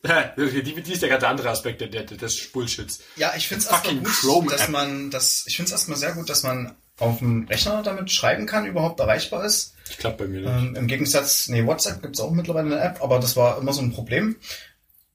die, die ist der ganz andere Aspekt der, der, des Bullshits. Ja, ich finde es erstmal gut, Chrome dass man das, ich finde es erstmal sehr gut, dass man auf dem Rechner damit schreiben kann, überhaupt erreichbar ist. Ich klappt bei mir nicht. Ähm, Im Gegensatz, nee, WhatsApp gibt's auch mittlerweile eine App, aber das war immer so ein Problem.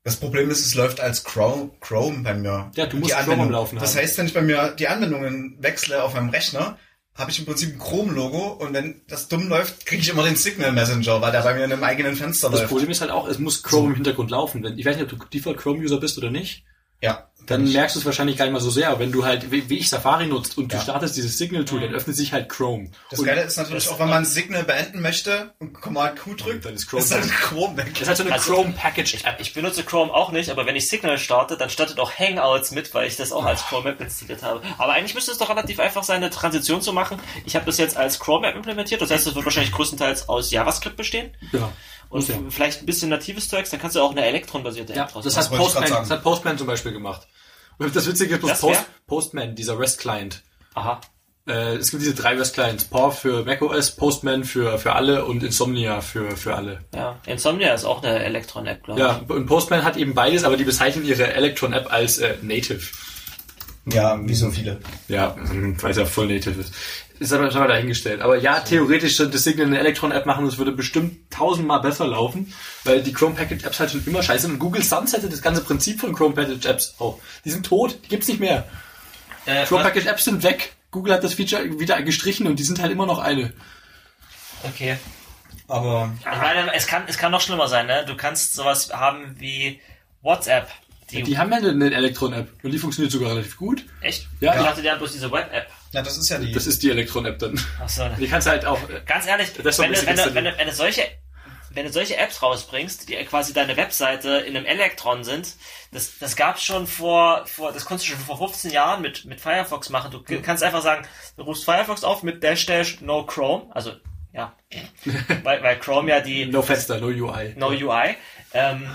Das Problem ist, es läuft als Chrome, Chrome bei mir. Ja, du musst Die Chrome am Laufen Das haben. heißt, wenn ich bei mir die Anwendungen wechsle auf meinem Rechner, habe ich im Prinzip ein Chrome-Logo und wenn das dumm läuft, kriege ich immer den Signal Messenger, weil der bei mir in einem eigenen Fenster Das läuft. Problem ist halt auch, es muss Chrome im Hintergrund laufen. Ich weiß nicht, ob du Default Chrome-User bist oder nicht. Ja. Dann ich, merkst du es wahrscheinlich gar nicht mal so sehr. Aber wenn du halt, wie, ich Safari nutzt und du Ja. startest dieses Signal-Tool, dann öffnet sich halt Chrome. das und Geile ist natürlich auch, wenn man Signal beenden möchte und Command Q drückt, Dann ist Chrome ist dann weg. Chrome weg. das ist halt so eine Also- Chrome-Package. Ich benutze Chrome auch nicht, aber wenn ich Signal starte, dann startet auch Hangouts mit, weil ich das auch als Chrome App installiert habe. Aber eigentlich müsste es doch relativ einfach sein, eine Transition zu machen. Ich habe das jetzt als Chrome App implementiert, das heißt, es wird wahrscheinlich größtenteils aus JavaScript bestehen Ja. Und Ja. vielleicht ein bisschen natives Zeugs, dann kannst du auch eine Elektron-basierte App Ja, draus das hat, Postman, das hat Postman zum Beispiel gemacht. Und das Witzige ist, Das Post? Postman, dieser REST-Client. Aha. Äh, es gibt diese drei REST-Clients. Paw für macOS, Postman für, für alle und Insomnia für, für alle. Ja, Insomnia ist auch eine Elektron-App, glaube ich. Ja, und Postman hat eben beides, aber die bezeichnen ihre Electron-App als äh, Native. Ja, wie so viele. Ja, weil es ja voll native ist. Ist aber schon mal dahingestellt. Aber ja, theoretisch könnte Signal eine Electron-App machen und es würde bestimmt tausendmal besser laufen, weil die Chrome Package Apps halt schon immer scheiße sind. Und Google sunsettet das ganze Prinzip von Chrome Package Apps auch. Die sind tot, die gibt's nicht mehr. Äh, Chrome Package Apps sind weg. Google hat das Feature wieder gestrichen und die sind halt immer noch eine. okay. Aber Ich meine, es kann, es kann noch schlimmer sein, ne? Du kannst sowas haben wie WhatsApp. Die, Die haben ja eine, Electron-App und die funktioniert sogar relativ gut. echt? Ja. Ich dachte, die haben bloß diese Web-App. Ja, das ist ja die. Das ist die Electron-App dann. Achso. Die kannst du halt auch... äh, Ganz ehrlich, wenn du, wenn, du, wenn, du, wenn, du solche, wenn du solche Apps rausbringst, die quasi deine Webseite in einem Elektron sind, das, das gab's schon vor, vor, das konntest du schon vor 15 Jahren mit, mit Firefox machen. Du kannst einfach sagen, du rufst Firefox auf mit Dash Dash No Chrome, also, ja, weil, weil Chrome ja die no Fenster, no UI. No UI. Ähm,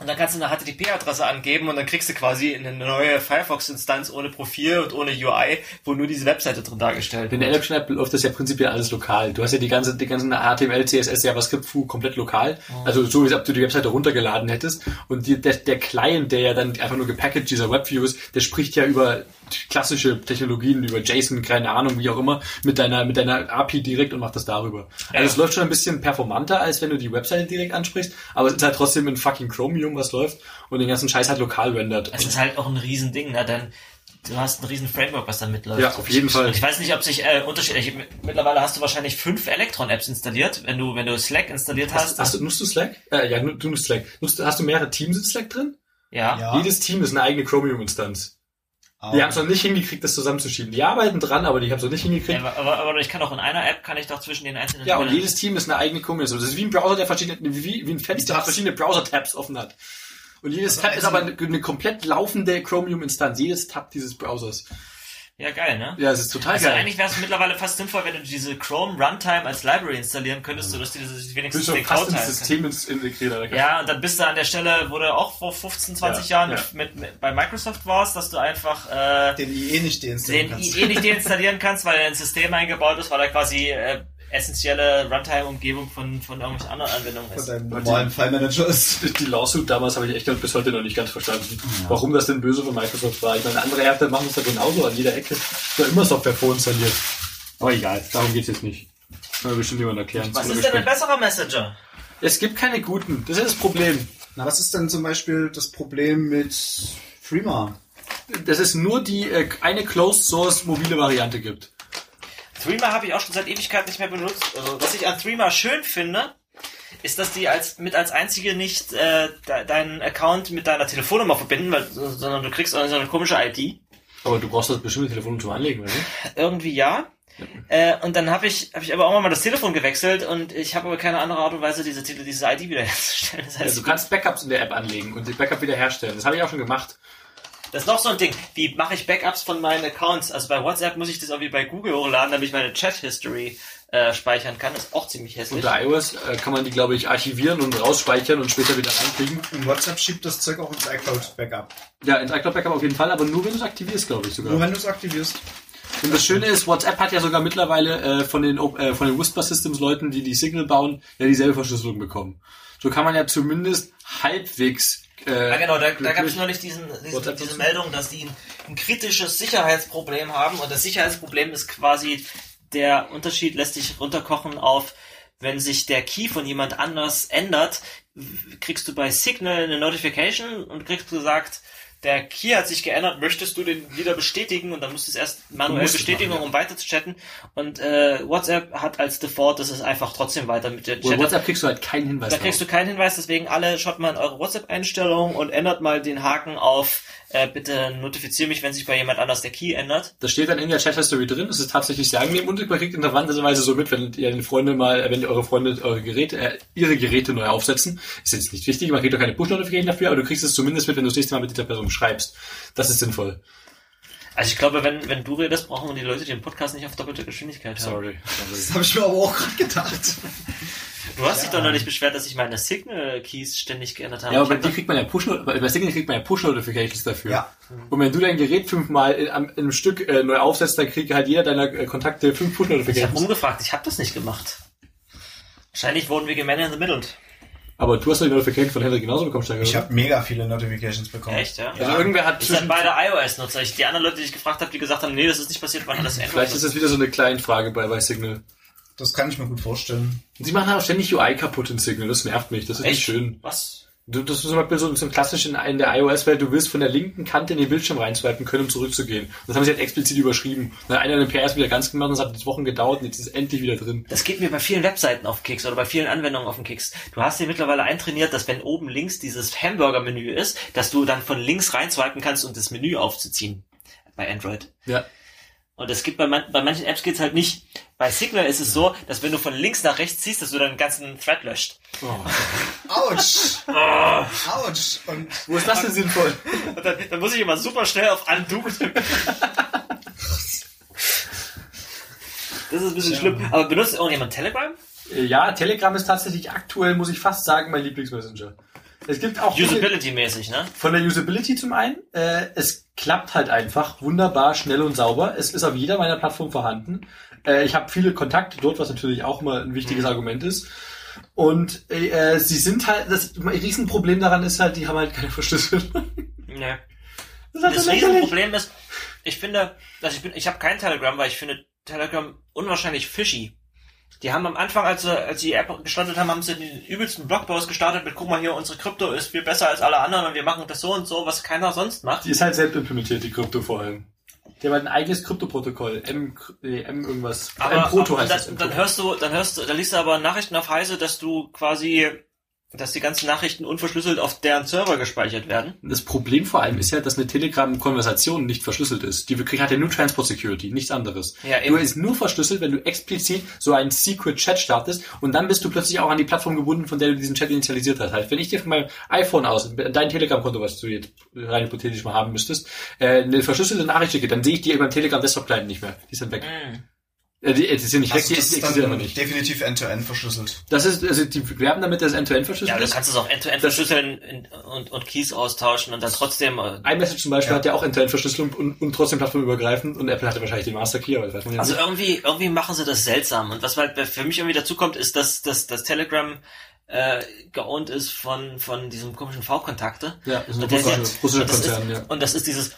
und dann kannst du eine HTTP-Adresse angeben und dann kriegst du quasi eine neue Firefox-Instanz ohne Profil und ohne UI, wo nur diese Webseite drin dargestellt In der wird. App läuft das ja prinzipiell alles lokal. Du hast ja die ganze, die ganzen HTML, CSS, JavaScript Fu komplett lokal. Also so, wie ob du die Webseite runtergeladen hättest. Und die, der, der Client, der ja dann einfach nur gepackaged dieser Webview ist, der spricht ja über klassische Technologien, über JSON, keine Ahnung, wie auch immer, mit deiner, mit deiner API direkt und macht das darüber. Also es läuft schon ein bisschen performanter, als wenn du die Webseite direkt ansprichst, aber es ist halt trotzdem in fucking Chromium, was läuft und den ganzen Scheiß halt lokal rendert. Es ist halt auch ein Riesending, ne? Denn du hast ein riesen Framework, was da mitläuft. Ja, auf jeden Fall. Und ich weiß nicht, ob sich äh, unterschiedlich. Mittlerweile hast du wahrscheinlich fünf Elektron-Apps installiert, wenn du, wenn du Slack installiert hast. Hast, hast du, nutzt du Slack? Äh, ja, du nutzt Slack. Nutzt, hast du mehrere Teams in Slack drin? ja. Ja. Jedes Team ist eine eigene Chromium-Instanz. Die haben es noch nicht hingekriegt, das zusammenzuschieben. Die arbeiten dran, aber die haben es noch nicht hingekriegt. Aber, aber, aber ich kann auch in einer App, kann ich doch zwischen den einzelnen Ja, und jedes Team ist eine eigene Chromium-Instanz. Das ist wie ein Browser, der verschiedene, wie, wie ein Fenster, der Tabs. verschiedene Browser-Tabs offen hat. Und jedes Also Tab ist also- aber eine, eine komplett laufende Chromium-Instanz. Jedes Tab dieses Browsers. Ja, geil, ne? Ja, es ist total Also geil. eigentlich wäre es mittlerweile fast sinnvoll, wenn du diese Chrome Runtime als Library installieren könntest, sodass du das Du bist wenigstens den fast Code ins. System ins- integriert. Ja, und dann bist du an der Stelle, wo du auch vor 15, 20 Ja, Jahren ja. Mit, mit, bei Microsoft warst, dass du einfach äh, den IE nicht deinstallieren den kannst. IE nicht deinstallieren kannst, weil er ins System eingebaut ist, weil er quasi äh, essentielle Runtime-Umgebung von, von irgendwelchen anderen Anwendungen Von ist. deinem normalen File-Manager ist. Die Lawsuit damals habe ich echt bis heute noch nicht ganz verstanden, warum das denn böse von Microsoft war. Ich meine, andere Hersteller machen es ja genauso an jeder Ecke. Ist ja immer Software vorinstalliert. Aber egal, darum geht's jetzt nicht. Kann mir bestimmt jemand erklären. Was ist denn ein besserer Messenger? Es gibt keine guten. Das ist das Problem. Na, was ist denn zum Beispiel das Problem mit Threema? Dass es nur die äh, eine Closed Source mobile Variante gibt. Threema habe ich auch schon seit Ewigkeit nicht mehr benutzt. Also, was ich an Threema schön finde, ist, dass die als mit als einzige nicht äh, de deinen Account mit deiner Telefonnummer verbinden, weil, sondern du kriegst so eine komische ID. Aber du brauchst das bestimmte Telefon zum Anlegen, oder? Irgendwie ja. Äh, und dann habe ich, hab ich aber auch mal das Telefon gewechselt und ich habe aber keine andere Art und Weise, diese, diese ID wiederherzustellen. Das Ja, heißt, du kannst Backups in der App anlegen und die Backup wiederherstellen. Das habe ich auch schon gemacht. Das ist noch so ein Ding. Wie mache ich Backups von meinen Accounts? Also bei WhatsApp muss ich das irgendwie bei Google hochladen, damit ich meine Chat-History äh, speichern kann. Das ist auch ziemlich hässlich. Unter iOS äh, kann man die, glaube ich, archivieren und rausspeichern und später wieder reinkriegen. Und WhatsApp schiebt das Zeug auch ins iCloud-Backup. Ja, ins iCloud Backup auf jeden Fall, aber nur wenn du es aktivierst, glaube ich sogar. Nur wenn du es aktivierst. Und das Schöne ist, WhatsApp hat ja sogar mittlerweile äh, von den äh, von den Whisper Systems Leuten, die die Signal bauen, ja dieselbe Verschlüsselung bekommen. so kann man ja zumindest halbwegs. Äh, Ja, genau, da, da gab es neulich diesen, diesen, diese. Meldung, dass die ein, ein kritisches Sicherheitsproblem haben und das Sicherheitsproblem ist quasi, der Unterschied lässt sich runterkochen auf, wenn sich der Key von jemand anders ändert, kriegst du bei Signal eine Notification und kriegst gesagt, der Key hat sich geändert, möchtest du den wieder bestätigen? Und dann musst du es erst manuell bestätigen, machen, ja. um weiter zu chatten. Und äh, WhatsApp hat als Default, dass es einfach trotzdem weiter mit der Oder Chat WhatsApp kriegst du halt keinen Hinweis da kriegst du keinen Hinweis, deswegen alle schaut mal in eure WhatsApp-Einstellungen und ändert mal den Haken auf äh, bitte notifiziere mich, wenn sich bei jemand anders der Key ändert. Das steht dann in der Chat History drin. Das ist tatsächlich sehr angenehm und man kriegt interessanterweise so mit, wenn ihr den Freunde mal, wenn ihr eure Freunde eure Geräte, äh, ihre Geräte neu aufsetzen. Ist jetzt nicht wichtig, man kriegt doch keine Push-Notification dafür, aber du kriegst es zumindest mit, wenn du das nächste Mal mit dieser Person schreibst. Das ist sinnvoll. Also ich glaube, wenn, wenn du redest, brauchen die Leute den Podcast nicht auf doppelte Geschwindigkeit hören. Sorry. Das habe ich mir aber auch gerade gedacht. Du hast dich doch noch nicht beschwert, dass sich meine Signal-Keys ständig geändert haben. Ja, Ich aber bei hab dir doch- kriegt man ja Push, bei Signal kriegt man ja Push-Notifications dafür. Ja. Und wenn du dein Gerät fünfmal in, am- in einem Stück äh, neu aufsetzt, dann kriegt halt jeder deiner äh, Kontakte fünf ich habe Push-Notifications. rumgefragt, ich habe das nicht gemacht. Wahrscheinlich wurden wir gemanagt in the middle. Aber du hast doch die Notification von Henry genauso bekommen, Steiger. Ich habe mega viele Notifications bekommen. Echt, ja? Also irgendwer hat Ich zwischen, beide iOS-Nutzer. Ich- Die anderen Leute, die ich gefragt habe, die gesagt haben, nee, das ist nicht passiert, waren alles Android. vielleicht ist das wieder so eine kleine Frage bei, bei Signal. Das kann ich mir gut vorstellen. Und sie machen halt auch ständig UI kaputt in Signal, das nervt mich, das ist nicht schön. Was? Du, das ist zum Beispiel so, so ein klassisch in, in der iOS-Welt, du willst von der linken Kante in den Bildschirm reinswipen können, um zurückzugehen. Das haben sie halt explizit überschrieben. Dann hat einer den PS wieder ganz gemacht und es hat jetzt Wochen gedauert und jetzt ist es endlich wieder drin. Das geht mir bei vielen Webseiten auf Kicks oder bei vielen Anwendungen auf den Kicks. Du hast dir mittlerweile eintrainiert, dass wenn oben links dieses Hamburger-Menü ist, dass du dann von links reinswipen kannst, um das Menü aufzuziehen. Bei Android. Ja. Und es gibt bei, man, bei manchen Apps geht's halt nicht. Bei Signal ist es so, dass wenn du von links nach rechts ziehst, dass du deinen ganzen Thread löscht. Autsch! Ah. Autsch! Und Wo ist das denn sinnvoll? Und dann, dann muss ich immer super schnell auf Undo drücken. Das ist ein bisschen schlimm. Aber benutzt irgendjemand Telegram? Äh, Ja, Telegram ist tatsächlich aktuell, muss ich fast sagen, mein Lieblingsmessenger. Es gibt auch Usability-mäßig, ne? Von der Usability zum einen, äh, es klappt halt einfach wunderbar, schnell und sauber. Es ist auf jeder meiner Plattformen vorhanden. Äh, ich habe viele Kontakte dort, was natürlich auch immer ein wichtiges Argument ist. Und äh, sie sind halt, das Riesenproblem daran ist halt, die haben halt keine Verschlüsselung. Ne. Das halt Das. Riesenproblem ist, ich finde, also ich bin, ich habe kein Telegram, weil ich finde Telegram unwahrscheinlich fishy. Die haben am Anfang, als sie, als sie die App gestartet haben, haben sie den übelsten Blogpost gestartet mit, guck mal hier, unsere Krypto ist viel besser als alle anderen und wir machen das so und so, was keiner sonst macht. Die ist halt selbst implementiert, die Krypto vor allem. Die haben halt ein eigenes Kryptoprotokoll. M, M irgendwas. M Proto aber heißt dann, das. Dann hörst du, dann hörst du, dann liest du aber Nachrichten auf Heise, dass du quasi, dass die ganzen Nachrichten unverschlüsselt auf deren Server gespeichert werden. Das Problem vor allem ist ja, dass eine Telegram-Konversation nicht verschlüsselt ist. Die hat ja nur Transport Security, nichts anderes. Ja, du eben. ist nur verschlüsselt, wenn du explizit so einen Secret Chat startest und dann bist du plötzlich auch an die Plattform gebunden, von der du diesen Chat initialisiert hast. Halt, wenn ich dir von meinem iPhone aus, dein Telegram-Konto, was du jetzt rein hypothetisch mal haben müsstest, äh, eine verschlüsselte Nachricht schicke, dann sehe ich die beim Telegram Desktop Client nicht mehr. Die sind weg. Mhm. Äh, die, die sind nicht weg, also die das ist existieren aber nicht. definitiv end-to-end verschlüsselt. Das ist, also die werben damit, dass es end-to-end verschlüsselt Ja, du ist. kannst es auch end-to-end Das- verschlüsseln in- und, und Keys austauschen und dann trotzdem, äh, iMessage zum Beispiel Ja. hat ja auch End-to-End-Verschlüsselung und, und trotzdem plattformübergreifend und Apple hatte wahrscheinlich den Master Key, aber das weiß man ja Also nicht. irgendwie, irgendwie machen sie das seltsam. Und was halt für mich irgendwie dazu kommt, ist, dass, dass, dass Telegram äh, geowned ist von, von diesem komischen V-Kontakte. Ja, das ist ein Und der ist russischer, russischer und Konzern, ist, ja. Und das ist dieses,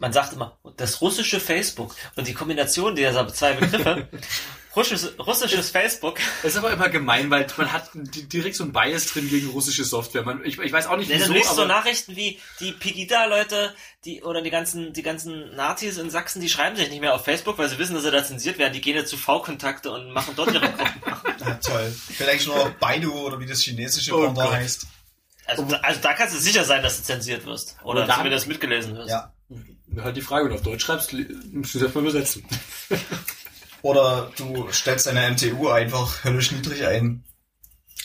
man sagt immer, das russische Facebook. Und die Kombination dieser zwei Begriffe, russisches, russisches Facebook, Das ist aber immer gemein, weil man hat di- direkt so ein Bias drin gegen russische Software. Man, ich, ich weiß auch nicht, Ja, dann wieso, liest du so aber Nachrichten wie die Pegida-Leute, die oder die ganzen die ganzen Nazis in Sachsen, die schreiben sich nicht mehr auf Facebook, weil sie wissen, dass sie da zensiert werden. Die gehen jetzt zu V-Kontakte und machen dort ihre Gruppen. Ja, toll. Vielleicht nur Baidu oder wie das chinesische Oh Pendant heißt. Also, da- also da kannst du sicher sein, dass du zensiert wirst. Oder Und da- zumindest mitgelesen wirst. Ja. Halt die Frage, wenn du auf Deutsch schreibst, musst du das mal übersetzen. Oder du stellst deine MTU einfach höllisch niedrig ein.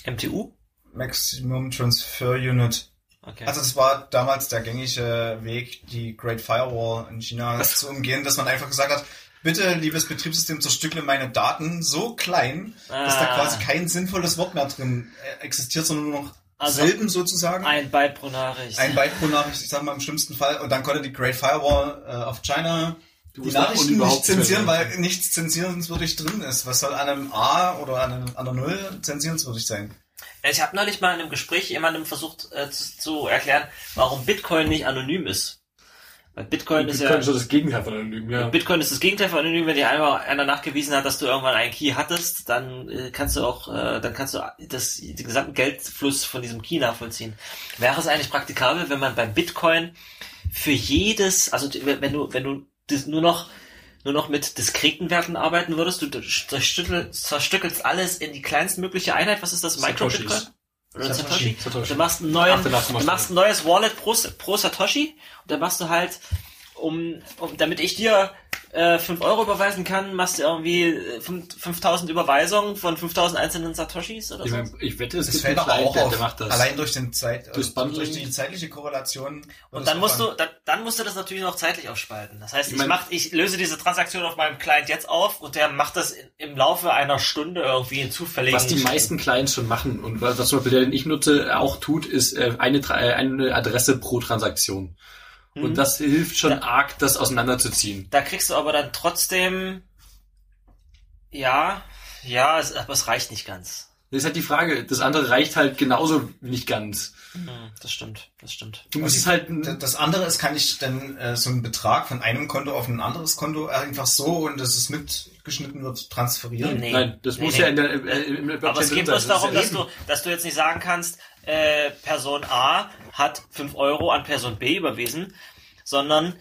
MTU? Maximum Transfer Unit. Okay. Also das war damals der gängige Weg, die Great Firewall in China zu umgehen, dass man einfach gesagt hat, bitte, liebes Betriebssystem, zerstückle meine Daten so klein, dass da Ah. quasi kein sinnvolles Wort mehr drin äh, existiert, sondern nur noch Also Silben sozusagen. ein Byte pro Nachricht. Ein Byte pro Nachricht, ich sag mal im schlimmsten Fall. Und dann konnte die Great Firewall äh, auf China die musst nach Nachrichten nicht zensieren, weil nichts zensierenswürdig drin ist. Was soll an einem A oder an, einem, an einer Null zensierenswürdig sein? Ich habe neulich mal in einem Gespräch jemandem versucht äh, zu, zu erklären, warum Bitcoin nicht anonym ist. Weil Bitcoin, ist Bitcoin ja ist so das Gegenteil von anonym, ja. Bitcoin ist das Gegenteil von anonym. Wenn dir einmal einer nachgewiesen hat, dass du irgendwann einen Key hattest, dann äh, kannst du auch, äh, dann kannst du das, den gesamten Geldfluss von diesem Key nachvollziehen. Wäre es eigentlich praktikabel, wenn man beim Bitcoin für jedes, also wenn du, wenn du das nur noch nur noch mit diskreten Werten arbeiten würdest, du zerstückel- zerstückelst alles in die kleinstmögliche Einheit. Was ist das? Micro-Bitcoin? Oder Satoshi. Satoshi? Du machst einen neuen, Ach, du machst ein neues Wallet pro, pro Satoshi und dann machst du halt, um, um damit ich dir äh, 5 Euro überweisen kann, machst du irgendwie äh, fünf- 5000 Überweisungen von 5000 einzelnen Satoshis oder Ich, so. mein, ich wette, es Das fällt aber auch der, auf. der macht das. Allein durch den Zeit, äh, Bundling. durch die zeitliche Korrelation. Und dann musst du, dann, dann musst du das natürlich noch zeitlich aufspalten. Das heißt, ich, mein- mach, ich löse diese Transaktion auf meinem Client jetzt auf und der macht das in, im Laufe einer Stunde irgendwie in zufälligen. Was die meisten Clients schon machen und was was zum Beispiel der, den ich nutze, auch tut, ist äh, eine, äh, eine Adresse pro Transaktion. Und Mhm. das hilft schon arg, das auseinanderzuziehen. Da kriegst du aber dann trotzdem, ja, ja, es, aber es reicht nicht ganz. Das ist halt die Frage. Das andere reicht halt genauso nicht ganz. Hm, das stimmt, das stimmt. Du musst es halt, Das andere ist, kann ich dann äh, so einen Betrag von einem Konto auf ein anderes Konto einfach so und dass es mitgeschnitten wird, transferieren. Nee. nein, das Nee, muss nee. ja in der, äh, im Blockchain Aber es geht bloß darum, dass du, dass du jetzt nicht sagen kannst, äh, Person A hat 5 Euro an Person B überwiesen, sondern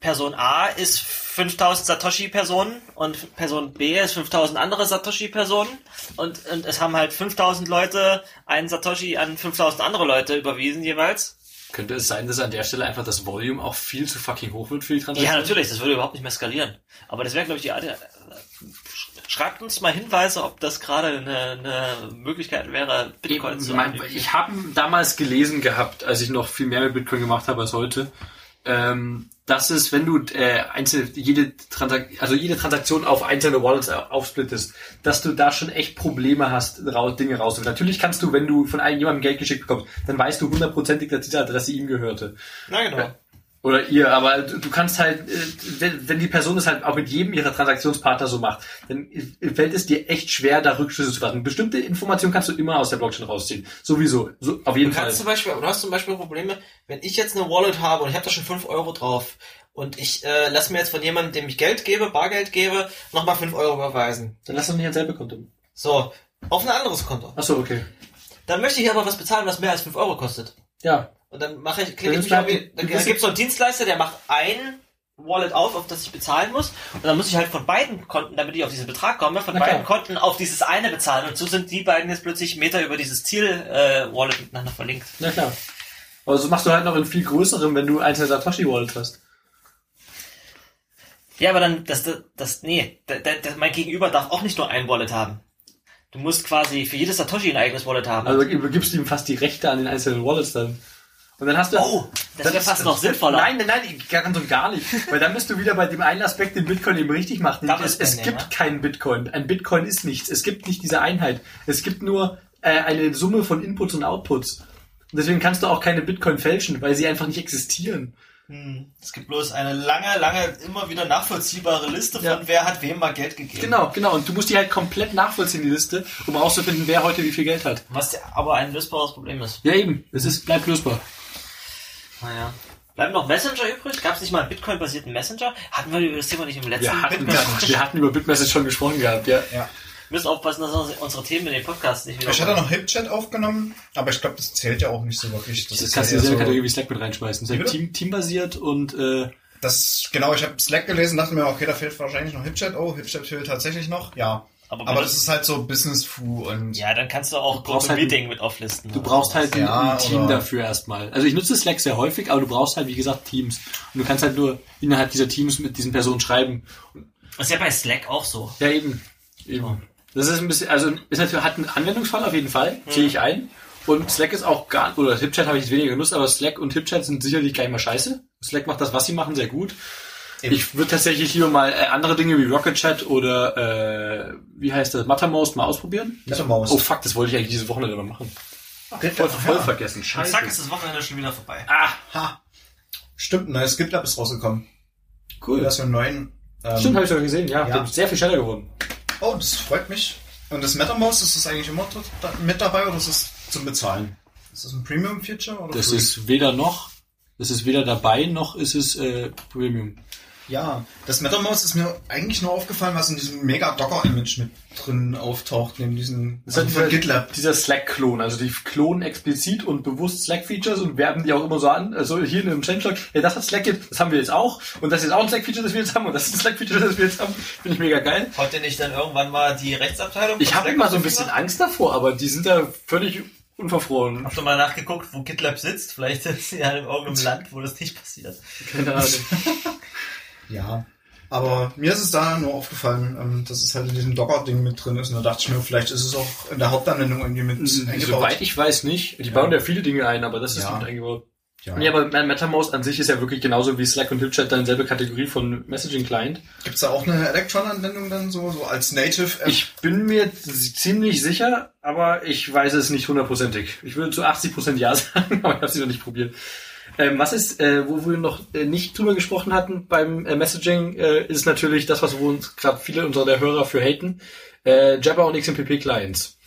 Person A ist 5000 Satoshi-Personen und Person B ist 5000 andere Satoshi-Personen und, und es haben halt 5000 Leute einen Satoshi an 5000 andere Leute überwiesen jeweils. Könnte es sein, dass an der Stelle einfach das Volume auch viel zu fucking hoch wird für die Transaktion? Ja, natürlich, das würde überhaupt nicht mehr skalieren. Aber das wäre, glaube ich, die Art. Schreibt uns mal Hinweise, ob das gerade eine, eine Möglichkeit wäre, Bitcoin Ich, zu mein, ich habe damals gelesen gehabt, als ich noch viel mehr mit Bitcoin gemacht habe als heute, ähm, dass es, wenn du äh, einzelne, jede, Transak also jede Transaktion auf einzelne Wallets au- aufsplittest, dass du da schon echt Probleme hast, rau Dinge rauszufinden. Natürlich kannst du, wenn du von einem jemandem Geld geschickt bekommst, dann weißt du hundertprozentig, dass diese Adresse ihm gehörte. Na genau. Oder ihr, aber du, kannst halt, äh, wenn, wenn die Person es halt auch mit jedem ihrer Transaktionspartner so macht, dann fällt es dir echt schwer, da Rückschlüsse zu fassen. Bestimmte Informationen kannst du immer aus der Blockchain rausziehen. Sowieso. So, auf jeden Du Fall. kannst zum Beispiel, du hast zum Beispiel Probleme, wenn ich jetzt eine Wallet habe und ich habe da schon 5 Euro drauf und ich äh, lass mir jetzt von jemandem, dem ich Geld gebe, Bargeld gebe, nochmal 5 Euro überweisen. Dann lass doch nicht ans selbe Konto. So, auf ein anderes Konto. Achso, okay. Dann möchte ich aber was bezahlen, was mehr als 5 Euro kostet. Ja. Und dann mache ich, klicke ich mich irgendwie, dann, gibt so einen Dienstleister, der macht ein Wallet auf, auf das ich bezahlen muss. Und dann muss ich halt von beiden Konten, damit ich auf diesen Betrag komme, von Na beiden klar. Konten auf dieses eine bezahlen. Und so sind die beiden jetzt plötzlich Meter über dieses Ziel-Wallet miteinander verlinkt. Na klar. Aber so machst du halt noch in viel größerem, wenn du einzelne Satoshi-Wallet hast. Ja, aber dann, das, das, das nee, da, da, das, mein Gegenüber darf auch nicht nur ein Wallet haben. Du musst quasi für jedes Satoshi ein eigenes Wallet haben. Also übergibst du ihm fast die Rechte an den einzelnen Wallets dann. Und dann hast du... oh, das wäre fast noch sinnvoller. Nein, nein, nein, ganz und gar nicht. Weil dann bist du wieder bei dem einen Aspekt, den Bitcoin eben richtig macht. Es, es gibt ne? keinen Bitcoin. Ein Bitcoin ist nichts. Es gibt nicht diese Einheit. Es gibt nur äh, eine Summe von Inputs und Outputs. Und deswegen kannst du auch keine Bitcoin fälschen, weil sie einfach nicht existieren. Hm, Es gibt bloß eine lange, lange, immer wieder nachvollziehbare Liste von Ja. wer hat wem mal Geld gegeben. Genau, genau. Und du musst die halt komplett nachvollziehen, die Liste, um rauszufinden, wer heute wie viel Geld hat. Was aber ein lösbares Problem ist. Ja, eben. Es ist, bleibt lösbar. Naja. Bleiben noch Messenger übrig? Gab es nicht mal einen Bitcoin-basierten Messenger? Hatten wir über das Thema nicht im letzten Wir hatten, Bitcoin? wir hatten über Bitmessage schon gesprochen gehabt, ja. Ja. Wir müssen aufpassen, dass uns- unsere Themen in den Podcast nicht wieder. Ich hatte noch HipChat aufgenommen, aber ich glaube, das zählt ja auch nicht so wirklich. Das Das ist kannst du ja in dieselbe so, Kategorie wie Slack mit reinschmeißen. Das ist Wie Team, teambasiert und äh, das, genau, ich habe Slack gelesen, dachte mir, okay, da fehlt wahrscheinlich noch HipChat. Oh, HipChat fehlt tatsächlich noch, ja. Aber, Aber das ist halt so Business-Fu und ja, dann kannst du auch Du brauchst halt- Meeting mit auflisten. du brauchst halt ein, Ja, ein Team oder- dafür erstmal. Also ich nutze Slack sehr häufig, aber du brauchst halt, wie gesagt, Teams. Und du kannst halt nur innerhalb dieser Teams mit diesen Personen schreiben. Das ist ja bei Slack auch so. Ja, eben. eben. Das ist ein bisschen, also ist natürlich, hat einen Anwendungsfall auf jeden Fall, zähle ich ein. Und Slack ist auch gar, oder HipChat habe ich jetzt weniger genutzt, aber Slack und HipChat sind sicherlich gleich mal scheiße. Slack macht das, was sie machen, sehr gut. Eben. Ich würde tatsächlich lieber mal äh, andere Dinge wie Rocket Chat oder äh, wie heißt das, Mattermost mal ausprobieren. Mattermost. Oh fuck, das wollte ich eigentlich diese Wochenende mal machen. Voll, voll vergessen. Scheiße. Zack, ist das Wochenende schon wieder vorbei. Ah, Ha. Stimmt, ein neues GitLab ist rausgekommen. cool. Version 9. Ähm, Stimmt, habe ich sogar gesehen, ja. ja. Der ist sehr viel schneller geworden. Oh, das freut mich. Und das Mattermost, ist das eigentlich immer mit dabei oder ist es zum Bezahlen. Ist das ein Premium-Feature? oder Das free? ist weder noch, das ist weder dabei, noch ist es äh, Premium. Ja, das MetaMouse ist mir eigentlich nur aufgefallen, was in diesem mega Docker-Image mit drin auftaucht, neben diesen Das ist also von dieser, GitLab. dieser Slack-Klon. Also die klonen explizit und bewusst Slack-Features und werben die auch immer so an. Also hier in einem Changelog, ja, das hat Slack gibt, das haben wir jetzt auch. Und das ist auch ein Slack-Feature, das wir jetzt haben. Und das ist ein Slack-Feature, das wir jetzt haben. Finde ich mega geil. Haut ihr nicht dann irgendwann mal die Rechtsabteilung? Ich habe immer so ein bisschen? Angst davor, aber die sind da völlig unverfroren. Habt ihr mal nachgeguckt, wo GitLab sitzt? Vielleicht ist sie ja in irgendeinem Land, wo das nicht passiert. Keine Ahnung. Ja, aber mir ist es da nur aufgefallen, ähm, dass es halt in diesem Docker-Ding mit drin ist. Und da dachte ich mir, vielleicht ist es auch in der Hauptanwendung irgendwie mit eingebaut. Soweit ich weiß nicht. Die bauen ja viele Dinge ein, aber das ist Ja. mit eingebaut. Ja. Ja, aber MetaMouse an sich ist ja wirklich genauso wie Slack und HipChat dann selbe Kategorie von Messaging-Client. Gibt's da auch eine Electron-Anwendung dann so, so als Native-App? Ich bin mir ziemlich sicher, aber ich weiß es nicht hundertprozentig. Ich würde zu 80% ja sagen, aber ich habe sie noch nicht probiert. Ähm, was ist, äh, wo wir noch äh, nicht drüber gesprochen hatten beim äh, Messaging, äh, ist natürlich das, was wo uns gerade viele unserer Hörer für haten. Äh, Jabber und XMPP Clients.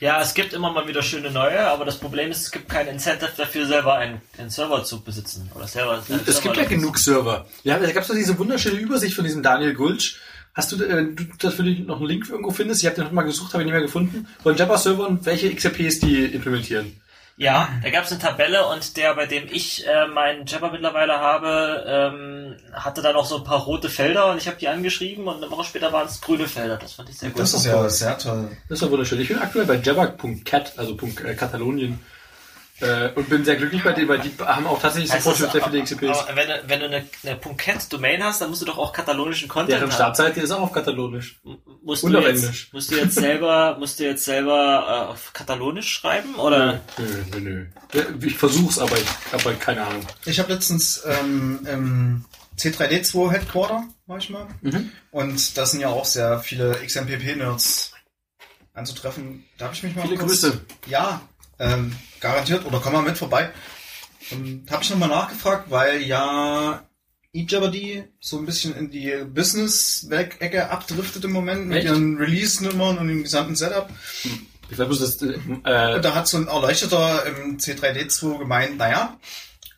Ja, es gibt immer mal wieder schöne neue, aber das Problem ist, es gibt kein Incentive dafür, selber einen, einen Server zu besitzen. Oder selber, Es gibt ja genug Server. Ja, da gab es doch diese wunderschöne Übersicht von diesem Daniel Gulch. Hast du, äh, du das für dich noch einen Link irgendwo findest? Ich habe den mal gesucht, habe ihn nicht mehr gefunden. Von Jabber Server und welche XRPs die implementieren. Ja, da gab es eine Tabelle und der, bei dem ich äh, meinen Jabber mittlerweile habe, ähm, hatte da noch so ein paar rote Felder und ich habe die angeschrieben und eine Woche später waren es grüne Felder. Das fand ich sehr gut. das ist ja sehr toll. Das ist ja wunderschön. Ich bin aktuell bei Jabber.cat, also Punkt, äh, Katalonien. Äh, und bin sehr glücklich bei denen, weil die haben auch tatsächlich Support für sehr viele XCPs. aber wenn du, wenn du eine, eine .cat-Domain hast, dann musst du doch auch katalonischen Content Deren haben. Startseite ist auch auf Katalonisch. M- Musst Und du auf jetzt, Englisch. musst du jetzt selber, musst du jetzt selber äh, auf Katalonisch schreiben oder? Nö, nö, nö. Ich versuch's, aber ich habe halt keine Ahnung. Ich habe letztens ähm, im C3D2 Headquarter, war ich mal. Mhm. Und da sind ja auch sehr viele XMPP-Nerds anzutreffen. Da habe ich mich mal Viele kurz, Grüße. Ja, ähm, garantiert. Oder komm mal mit vorbei. Und habe ich nochmal nachgefragt, weil ja eJabberdy so ein bisschen in die Business-Ecke abdriftet im Moment mit Echt? ihren Release-Nummern und dem gesamten Setup. Ich glaube, das äh, Und da hat so ein Erleuchteter im C3D2 gemeint, naja,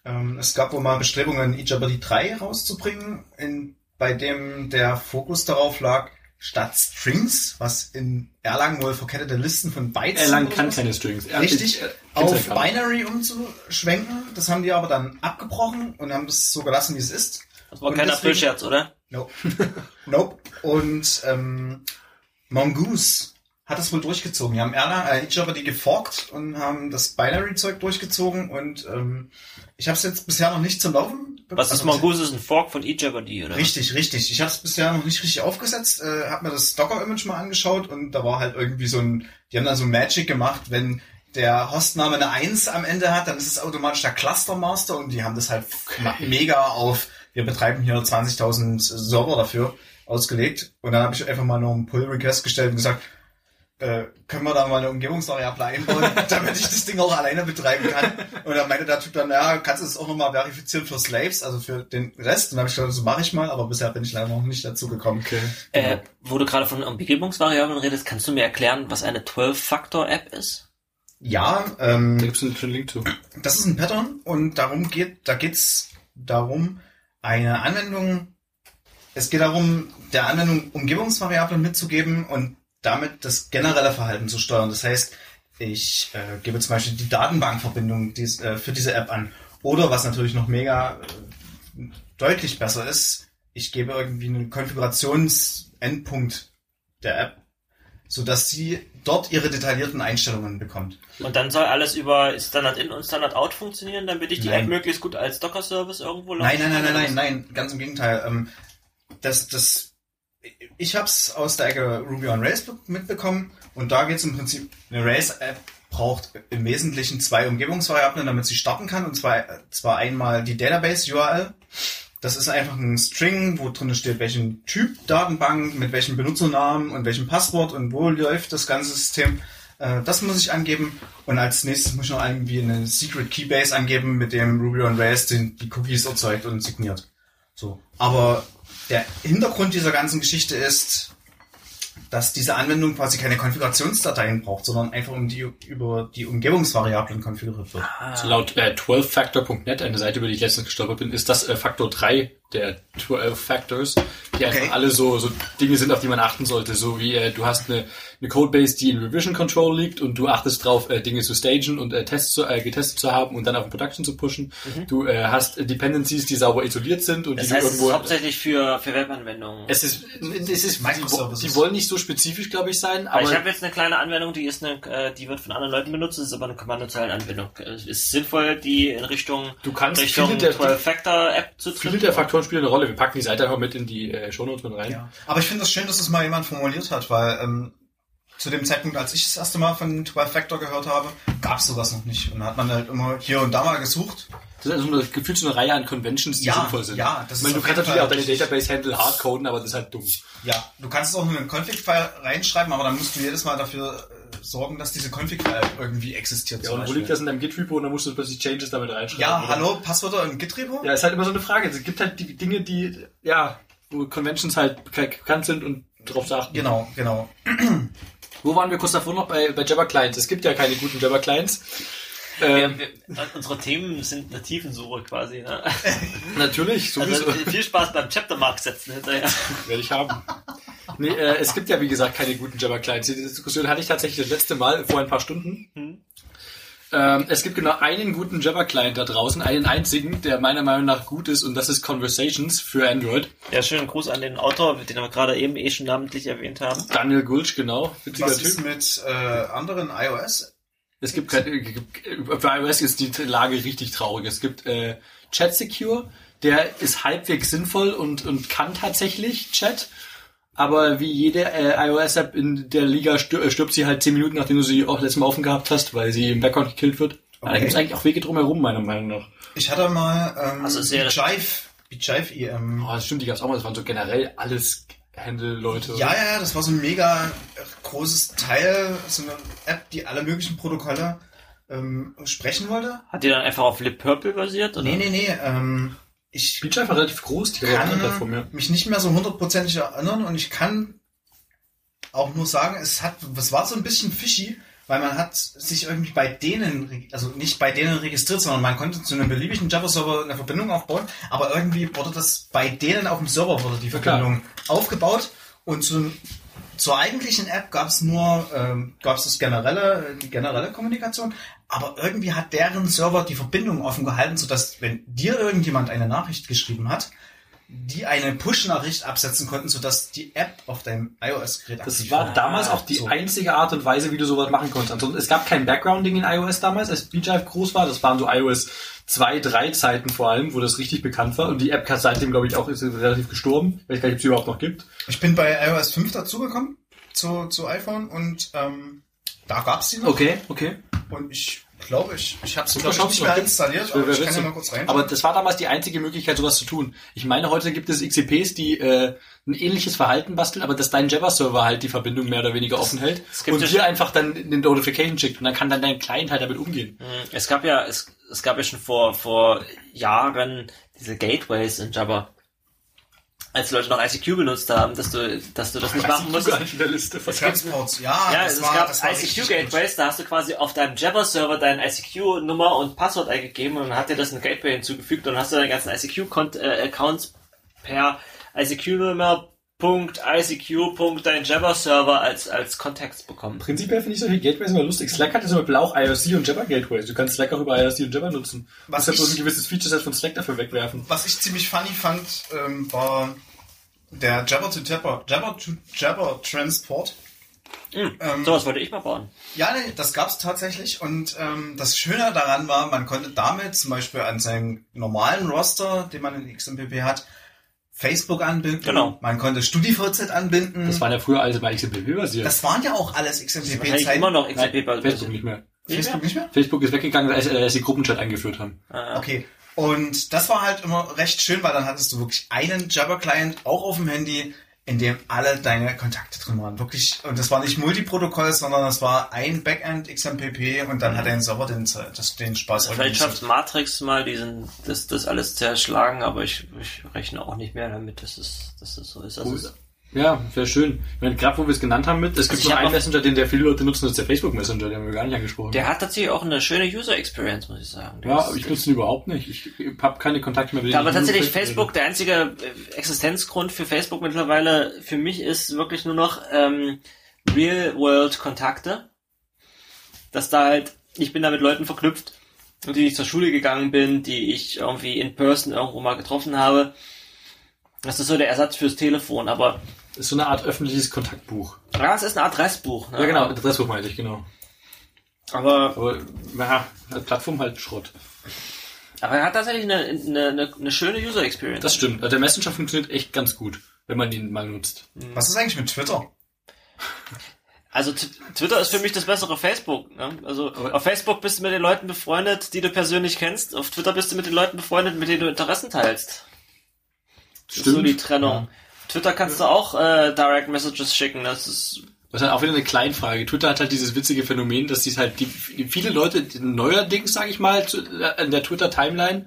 ähm, es gab wohl mal Bestrebungen, eJabberdy 3 rauszubringen, in, bei dem der Fokus darauf lag, statt Strings, was in Erlang wohl verkettete Listen von Bytes Erlang kann keine Strings. Er- richtig, ich- äh, auf. Binary umzuschwenken. Das haben die aber dann abgebrochen und haben das so gelassen, wie es ist. Das war Und kein deswegen- Aprilscherz, oder? Nope. nope. Und ähm, Mongoose hat das wohl durchgezogen. Die haben Erlang, äh, Java die geforkt und haben das Binary-Zeug durchgezogen und ähm, ich habe es jetzt bisher noch nicht zum Laufen. Was ist also Mongoose? Ist ein Fork von eJabberdy, oder? Richtig, richtig. Ich habe es bisher noch nicht richtig aufgesetzt, äh, habe mir das Docker-Image mal angeschaut und da war halt irgendwie so ein, die haben da so Magic gemacht, wenn der Hostname eine 1 am Ende hat, dann ist es automatisch der Cluster Master und die haben das halt mega auf, wir betreiben hier 20.000 Server dafür ausgelegt und dann habe ich einfach mal noch einen Pull-Request gestellt und gesagt, äh, können wir da mal eine Umgebungsvariable einbauen, damit ich das Ding auch alleine betreiben kann. Und dann meinte der Typ dann, ja, kannst du das auch nochmal verifizieren für Slaves, also für den Rest? Und dann habe ich gesagt, das mache ich mal, aber bisher bin ich leider noch nicht dazu gekommen. Okay. Äh, wo du gerade von Umgebungsvariablen redest, kannst du mir erklären, was eine 12-Faktor-App ist? Ja, Da ähm, gibt's einen schönen Link zu. das ist ein Pattern und darum geht, da geht's darum, eine Anwendung, es geht darum, der Anwendung Umgebungsvariablen mitzugeben und damit das generelle Verhalten zu steuern. Das heißt, ich äh, gebe zum Beispiel die Datenbankverbindung dies, äh, für diese App an. Oder was natürlich noch mega äh, deutlich besser ist, ich gebe irgendwie einen Konfigurationsendpunkt der App, sodass sie dort ihre detaillierten Einstellungen bekommt. Und dann soll alles über Standard In und Standard Out funktionieren, damit ich die Nein. App möglichst gut als Docker-Service irgendwo Nein, nein, nein, nein, kann? nein, nein, ganz im Gegenteil. Ähm, das, das, ich habe es aus der Ecke Ruby on Rails be- mitbekommen und da geht es im Prinzip, eine Rails-App braucht im Wesentlichen zwei Umgebungsvariablen, damit sie starten kann und zwar, zwar einmal die Database-URL. Das ist einfach ein String, wo drin steht, welchen Typ Datenbank, mit welchem Benutzernamen und welchem Passwort und wo läuft das ganze System. Äh, Das muss ich angeben. Und als nächstes muss ich noch irgendwie eine Secret Keybase angeben, mit dem Ruby on Rails die Cookies erzeugt und signiert. So. Aber der Hintergrund dieser ganzen Geschichte ist, dass diese Anwendung quasi keine Konfigurationsdateien braucht, sondern einfach um die über die Umgebungsvariablen konfiguriert wird. Also laut äh, 12factor.net, eine Seite, über die ich letztens gestolpert bin, ist das äh, Faktor 3 der 12 Factors, die einfach Okay. alle so, so Dinge sind, auf die man achten sollte. So wie äh, du hast eine, eine Codebase, die in Revision Control liegt und du achtest drauf, äh, Dinge zu stagen und äh, Tests zu, äh, getestet zu haben und dann auf den Production zu pushen. Du äh, hast Dependencies, die sauber isoliert sind und Mhm. Das die heißt, du es ist irgendwo hauptsächlich für, für Webanwendungen. es ist, es ist, Microservices. die wollen nicht so spezifisch, glaube ich, sein, Aber aber ich habe jetzt eine kleine Anwendung, die ist eine, äh, die wird von anderen Leuten benutzt, das ist aber eine Kommandozeilenanwendung. Es ist sinnvoll, die in Richtung, Du kannst Richtung viele der- 12-Factor-App zu viele der Faktoren spielen eine Rolle. Wir packen die Seite einfach mit in die äh, Shownotes mit rein. Ja. Aber ich finde es das schön, dass es mal jemand formuliert hat, weil ähm, zu dem Zeitpunkt, als ich das erste Mal von 12 Factor gehört habe, gab es sowas noch nicht. Und da hat man halt immer hier und da mal gesucht. Das ist also eine, gefühlt so eine Reihe an Conventions, die Ja, sinnvoll sind. ja, das ich meine, ist du kannst natürlich auch deine. Database-Handle hardcoden, aber das ist halt dumm. Ja, du kannst es auch nur in einen Config-File reinschreiben, aber dann musst du jedes Mal dafür sorgen, dass diese Config-File irgendwie existiert. Ja, und wo liegt das in deinem Git-Repo und dann musst du plötzlich Changes damit reinschreiben. Ja, oder? hallo, Passwörter im Git-Repo? Ja, ist halt immer so eine Frage. Es gibt halt die Dinge, die, ja, wo Conventions halt bek- bekannt sind und drauf achten. Genau, genau. Wo waren wir kurz davor noch bei, bei Jabber Clients? Es gibt ja keine guten Jabber Clients. Ähm, Wir, wir, unsere Themen sind eine Tiefensuche quasi. Ne? natürlich, sowieso. Also viel Spaß beim Chaptermark setzen hinterher. Werde ich haben. Nee, äh, es gibt ja wie gesagt keine guten Java Clients. Diese Diskussion hatte ich tatsächlich das letzte Mal vor ein paar Stunden. Hm. Ähm, es gibt genau einen guten Java Client da draußen, einen einzigen, der meiner Meinung nach gut ist und das ist Conversations für Android. Ja, schönen Gruß an den Autor, den wir gerade eben eh schon namentlich erwähnt haben. Daniel Gulch, genau, witziger Was Typ. ist mit äh, anderen iOS? Es gibt kein, äh, für iOS ist die Lage richtig traurig. Es gibt äh, Chat Secure, der ist halbwegs sinnvoll und, und kann tatsächlich Chat. Aber wie jede äh, iOS-App in der Liga stir äh, stirbt sie halt 10 Minuten, nachdem du sie auch letztes Mal offen gehabt hast, weil sie im Background gekillt wird. Aber Da Okay. gibt es eigentlich auch Wege drumherum, meiner Meinung nach. Ich hatte mal ähm, Also sehr- Jive, Jive EM. Oh, das stimmt, die gab's auch mal. Das waren so generell alles Handle-Leute. Ja, ja, ja, das war so ein mega großes Teil, so eine App, die alle möglichen Protokolle ähm, sprechen wollte. Hat die dann einfach auf Lip Purple basiert? Oder? Nee, nee, nee, ähm, ich Speech war relativ groß, die kann Plattform, ja. mich nicht mehr so hundertprozentig erinnern und ich kann auch nur sagen, es hat, es war so ein bisschen fishy, weil man hat sich irgendwie bei denen, also nicht bei denen registriert, sondern man konnte zu einem beliebigen Java-Server eine Verbindung aufbauen, aber irgendwie wurde das bei denen auf dem Server wurde die Ja. Verbindung aufgebaut und zu, zur eigentlichen App gab es nur, ähm, gab es das generelle, die generelle Kommunikation, aber irgendwie hat deren Server die Verbindung offen gehalten, sodass wenn dir irgendjemand eine Nachricht geschrieben hat, die eine Push-Nachricht absetzen konnten, sodass die App auf deinem iOS-Gerät Das aktiv war damals auch die So. einzige Art und Weise, wie du sowas machen konntest. Ansonsten, es gab kein Background-Ding in iOS damals, als BeeJive groß war. Das waren so iOS 2, 3 Zeiten vor allem, wo das richtig bekannt war. Und die App hat seitdem, glaube ich, auch ist relativ gestorben. Ich weiß gar nicht, ob sie überhaupt noch gibt. Ich bin bei iOS 5 dazugekommen zu, zu iPhone und ähm, da gab's die noch. Okay, okay. Und ich glaube, ich, ich habe Super, glaub nicht mehr installiert, aber ich kann ja mal kurz rein. Aber das war damals die einzige Möglichkeit, sowas zu tun. Ich meine, heute gibt es XCPs, die äh, ein ähnliches Verhalten basteln, aber dass dein Java-Server halt die Verbindung mehr oder weniger offen hält und dir einfach dann eine Notification schickt und dann kann dann dein Client halt damit umgehen. Es gab ja, es, es gab ja schon vor, vor Jahren diese Gateways in Java. Als die Leute noch ICQ benutzt haben, dass du, dass du das nicht machen musstest. in der Liste. es gab Sports. Ja, Ja, das es war, gab. ICQ-Gateways, da hast du quasi auf deinem Java-Server deine ICQ-Nummer und Passwort eingegeben und dann hat dir das ein Gateway hinzugefügt und dann hast du deine ganzen ICQ-Accounts per ICQ-Nummer Punkt ICQ Punkt dein Java-Server als, als Kontext bekommen. Prinzipiell finde ich solche Gateways immer lustig. Slack hat ja zum Beispiel auch IRC und Java Gateways. Du kannst Slack auch über IRC und Java nutzen. Was du ich- ein gewisses Feature-Set von Slack dafür wegwerfen. Was ich ziemlich funny fand, ähm, war der Jabber to Jabber, Jabber to Jabber Transport. Ähm, Sowas wollte ich mal bauen. Ja, nee, das gab's tatsächlich. Und ähm, das Schöne daran war, man konnte damit zum Beispiel an seinem normalen Roster, den man in XMPP hat, Facebook anbinden. Genau. Man konnte StudiVZ anbinden. Das waren ja früher alles bei XMPP basiert. Das waren ja auch alles XMPP-Zeiten. immer noch Nein, XMP Facebook nicht mehr. Facebook nicht mehr? Facebook ist weggegangen, als, äh, als sie Gruppenchat eingeführt haben. Okay. Und das war halt immer recht schön, weil dann hattest du wirklich einen Jabber-Client auch auf dem Handy, in dem alle deine Kontakte drin waren. Wirklich, und das war nicht Multiprotokoll, sondern das war ein Backend XMPP und dann hat dein Server den, das, den Spaß Vielleicht schafft Matrix mal diesen, das, das alles zerschlagen, aber ich, ich rechne auch nicht mehr damit, dass es, dass es so ist. Also es, Ja, wäre schön. Ich meine, gerade wo wir es genannt haben mit, es gibt ich noch hab einen Messenger, den sehr viele Leute nutzen, das ist der Facebook Messenger, den haben wir gar nicht angesprochen. Der hat tatsächlich auch eine schöne User Experience, muss ich sagen. Der ja, aber ich nutze ihn überhaupt nicht. Ich habe keine Kontakte mehr mit Ja, aber ich tatsächlich Facebook der einzige äh, Existenzgrund für Facebook mittlerweile für mich ist wirklich nur noch ähm, Real-World-Kontakte. Dass da halt, ich bin da mit Leuten verknüpft, mit denen ich zur Schule gegangen bin, die ich irgendwie in Person irgendwo mal getroffen habe. Das ist so der Ersatz fürs Telefon, aber. Ist so eine Art öffentliches Kontaktbuch. ja, es ist ein Adressbuch. Ne? Ja, genau, Adressbuch meinte ich, genau. Aber, Aber, ja, als Plattform halt Schrott. aber er hat tatsächlich eine, eine, eine, eine schöne User Experience. Das stimmt. Also der Messenger funktioniert echt ganz gut, wenn man ihn mal nutzt. Was ist eigentlich mit Twitter? Also Twitter ist für mich das bessere Facebook. Ne? Also Aber- auf Facebook bist du mit den Leuten befreundet, die du persönlich kennst. Auf Twitter bist du mit den Leuten befreundet, mit denen du Interessen teilst. Das ist so die Trennung. Twitter kannst du auch äh, Direct Messages schicken. Das ist Das ist halt auch wieder eine Kleinfrage. Twitter hat halt dieses witzige Phänomen, dass die halt die, viele Leute neuerdings, sage ich mal, äh, in der Twitter Timeline,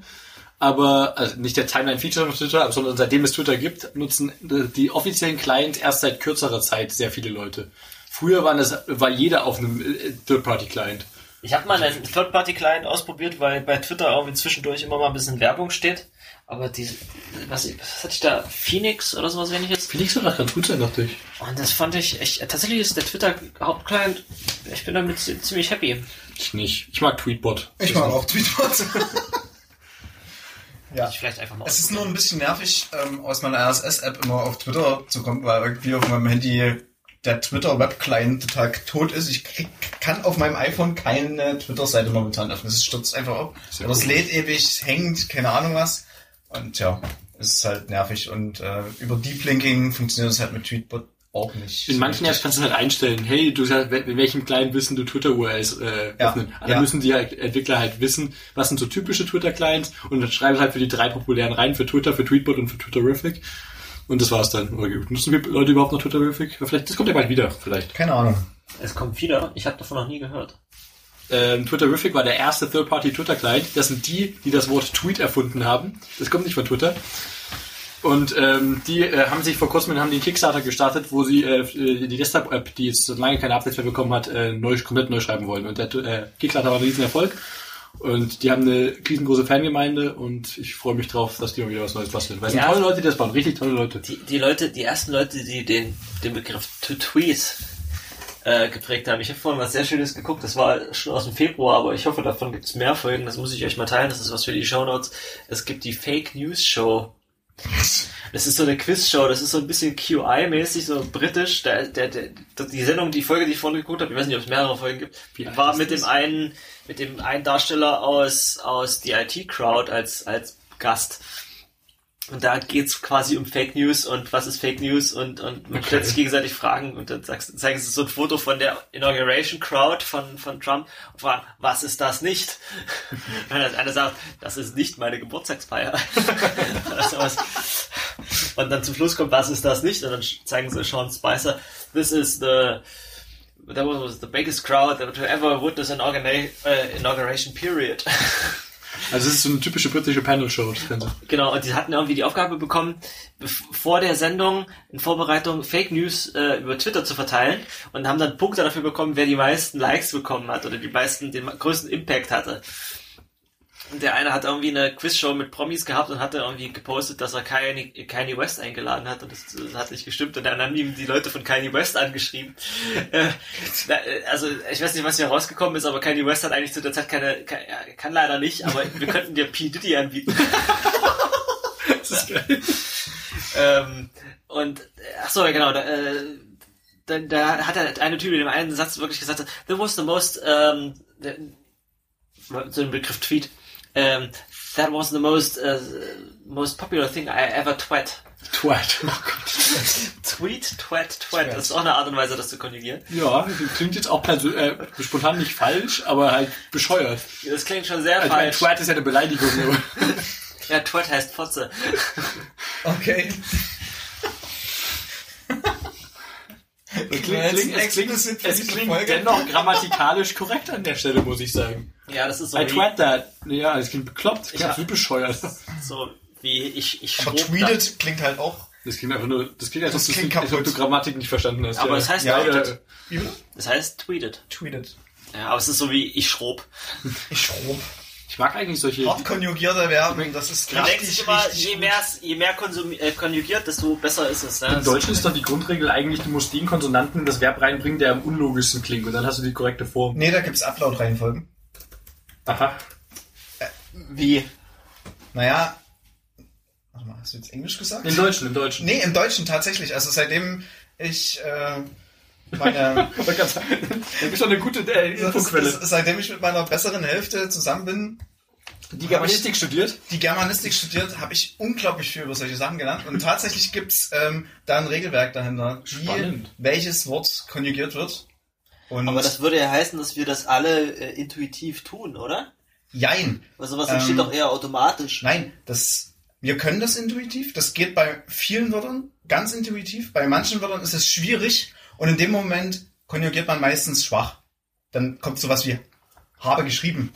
aber also nicht der Timeline-Feature von Twitter, sondern seitdem es Twitter gibt, nutzen die offiziellen Clients erst seit kürzerer Zeit sehr viele Leute. Früher waren das, war jeder auf einem äh, Third-Party-Client. Ich habe mal einen Third-Party-Client ausprobiert, weil bei Twitter irgendwie zwischendurch immer mal ein bisschen Werbung steht. Aber die, was, was hatte ich da? Phoenix oder sowas ähnliches? Felix soll das ganz gut sein, dachte ich. Und das fand ich echt, tatsächlich ist der Twitter-Hauptclient, ich bin damit zi- ziemlich happy. Ich nicht. Ich mag Tweetbot. Ich mag auch Tweetbot. ja. Ich vielleicht einfach mal Es ist nur ein bisschen nervig, ähm, aus meiner RSS-App immer auf Twitter zu kommen, weil irgendwie auf meinem Handy der Twitter-Web-Client total tot ist. Ich krieg, kann auf meinem iPhone keine Twitter-Seite momentan öffnen. Es stürzt einfach ab. Oder es lädt ewig, es hängt, keine Ahnung was. Und ja, es ist halt nervig. Und äh, über Deep Linking funktioniert es halt mit Tweetbot auch nicht. In so manchen Apps kannst du halt einstellen, hey, du sagst, in welchem kleinen wissen du Twitter-URLs äh, Ja, öffnen. Da ja. müssen die halt, Entwickler halt wissen, was sind so typische Twitter-Clients und dann schreiben sie halt für die drei populären rein, für Twitter, für Tweetbot und für Twitterific. Und das war's dann. Oder Nutzen wir Leute überhaupt noch Twitterific? Vielleicht, das kommt ja bald wieder, vielleicht. Keine Ahnung. Es kommt wieder. Ich habe davon noch nie gehört. Ähm, Twitterific war der erste Third-Party-Twitter-Client. Das sind die, die das Wort Tweet erfunden haben. Das kommt nicht von Twitter. Und ähm, die äh, haben sich vor kurzem haben die einen Kickstarter gestartet, wo sie äh, die Desktop-App, die jetzt lange keine Updates mehr bekommen hat, äh, neu, komplett neu schreiben wollen. Und der äh, Kickstarter war ein Riesenerfolg. Und die haben eine riesengroße Fangemeinde und ich freue mich drauf, dass die mal wieder was Neues basteln. Weil es sind Ja. tolle Leute, die das bauen, richtig tolle Leute. Die, die Leute, die ersten Leute, die den, den Begriff to tweet äh, geprägt haben. Ich habe vorhin was sehr Schönes geguckt. Das war schon aus dem Februar, aber ich hoffe, davon gibt es mehr Folgen. Das muss ich euch mal teilen. Das ist was für die Shownotes. Es gibt die Fake News Show. Das ist so eine Quizshow, das ist so ein bisschen QI-mäßig, so britisch. Der, der, der, die Sendung, die Folge, die ich vorhin geguckt habe, ich weiß nicht, ob es mehrere Folgen gibt, Wie war mit dem einen, mit dem einen Darsteller aus, aus die IT-Crowd als, als Gast. Und da geht's quasi um Fake News und was ist Fake News und, und man Okay. stellt sich gegenseitig Fragen und dann sagst, zeigen sie so ein Foto von der Inauguration Crowd von, von Trump und fragen, was ist das nicht? Und dann einer sagt, das ist nicht meine Geburtstagsfeier. Und dann zum Schluss kommt, was ist das nicht? Und dann zeigen sie Sean Spicer, this is the that was the biggest crowd that to ever witness an organi- äh, inauguration period. Also es ist so eine typische britische Panel-Show. Genau, und die hatten irgendwie die Aufgabe bekommen, vor der Sendung in Vorbereitung Fake News äh, über Twitter zu verteilen und haben dann Punkte dafür bekommen, wer die meisten Likes bekommen hat oder die meisten, den größten Impact hatte. Und der eine hat irgendwie eine Quizshow mit Promis gehabt und hatte irgendwie gepostet, dass er Kanye, Kanye West eingeladen hat und das, das hat nicht gestimmt und dann haben ihm die Leute von Kanye West angeschrieben. Äh, äh, also ich weiß nicht, was hier rausgekommen ist, aber Kanye West hat eigentlich zu der Zeit keine, ja, kann leider nicht, aber wir könnten dir P. Diddy anbieten. Das ist geil. ähm, und, ach so, ja, genau, da, äh, da, da hat der eine Typ in dem einen Satz wirklich gesagt, that was the most, ähm, so ein Begriff Tweet, ähm, that was the most, äh, most popular thing I ever twat. Twat. Oh Gott. Tweet, twat, twat. Das ist auch eine Art und Weise, das zu konjugieren. Ja, klingt jetzt auch äh, spontan nicht falsch, aber halt bescheuert. Das klingt schon sehr Also falsch. Twat ist ja eine Beleidigung. Ja, twat heißt Fotze. Okay. Es klingt, klingt, es klingt, explicit für es klingt dennoch grammatikalisch korrekt an der Stelle, muss ich sagen. Ja, das ist so I twat that. Ja, es klingt bekloppt. Ich hab's wie bescheuert. so wie ich, ich Aber tweeted klingt halt auch Das klingt einfach nur, das klingt, als ob, Das du- klingt als ob du Grammatik nicht verstanden hast. Aber ja. es heißt Ja, tweetet. ja. Das heißt tweetet. Tweetet. Ja, aber es ist so wie ich schrob. Ich schrob. Ich mag eigentlich solche. Hart konjugierte Verben, das ist Man denkt richtig, sich immer, richtig je mehr, je mehr konsum äh, konjugiert, desto besser ist es. Ne? Im Deutschen ist doch die Grundregel eigentlich, du musst den Konsonanten in das Verb reinbringen, der am unlogischsten klingt. Und dann hast du die korrekte Form. Nee, da gibt's Upload-Reihenfolgen. Aha. Wie? Naja, warte mal, hast du jetzt Englisch gesagt? Im Deutschen, im Deutschen. Nee, im Deutschen tatsächlich. Also seitdem ich äh, meine Ich sagen, Das ist schon eine gute äh, Infoquelle. seitdem ich mit meiner besseren Hälfte zusammen bin, Die Germanistik studiert. die Germanistik studiert, habe ich unglaublich viel über solche Sachen gelernt. Und tatsächlich gibt's ähm, da ein Regelwerk dahinter, wie welches Wort konjugiert wird. Und Aber das würde ja heißen, dass wir das alle äh, intuitiv tun, oder? Jein. Also sowas Ähm, entsteht doch eher automatisch. Nein, das, wir können das intuitiv. Das geht bei vielen Wörtern ganz intuitiv. Bei manchen Wörtern ist es schwierig. Und in dem Moment konjugiert man meistens schwach. Dann kommt sowas wie habe geschrieben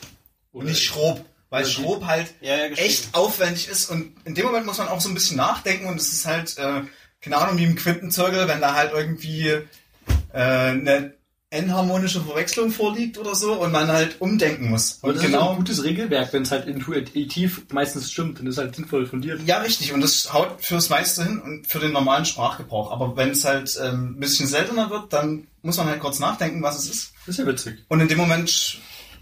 und nicht schrob. Weil schrob halt Ja, ja, echt aufwendig ist. Und in dem Moment muss man auch so ein bisschen nachdenken. Und es ist halt, äh, keine Ahnung, wie im Quintenzirkel, wenn da halt irgendwie äh, eine enharmonische Verwechslung vorliegt oder so und man halt umdenken muss. Und Und das ist genau ein gutes Regelwerk, wenn es halt intuitiv meistens stimmt, dann ist halt sinnvoll fundiert. Ja, richtig. Und das haut fürs meiste hin und für den normalen Sprachgebrauch. Aber wenn es halt ähm, ein bisschen seltener wird, dann muss man halt kurz nachdenken, was es ist. Das ist ja witzig. Und in dem Moment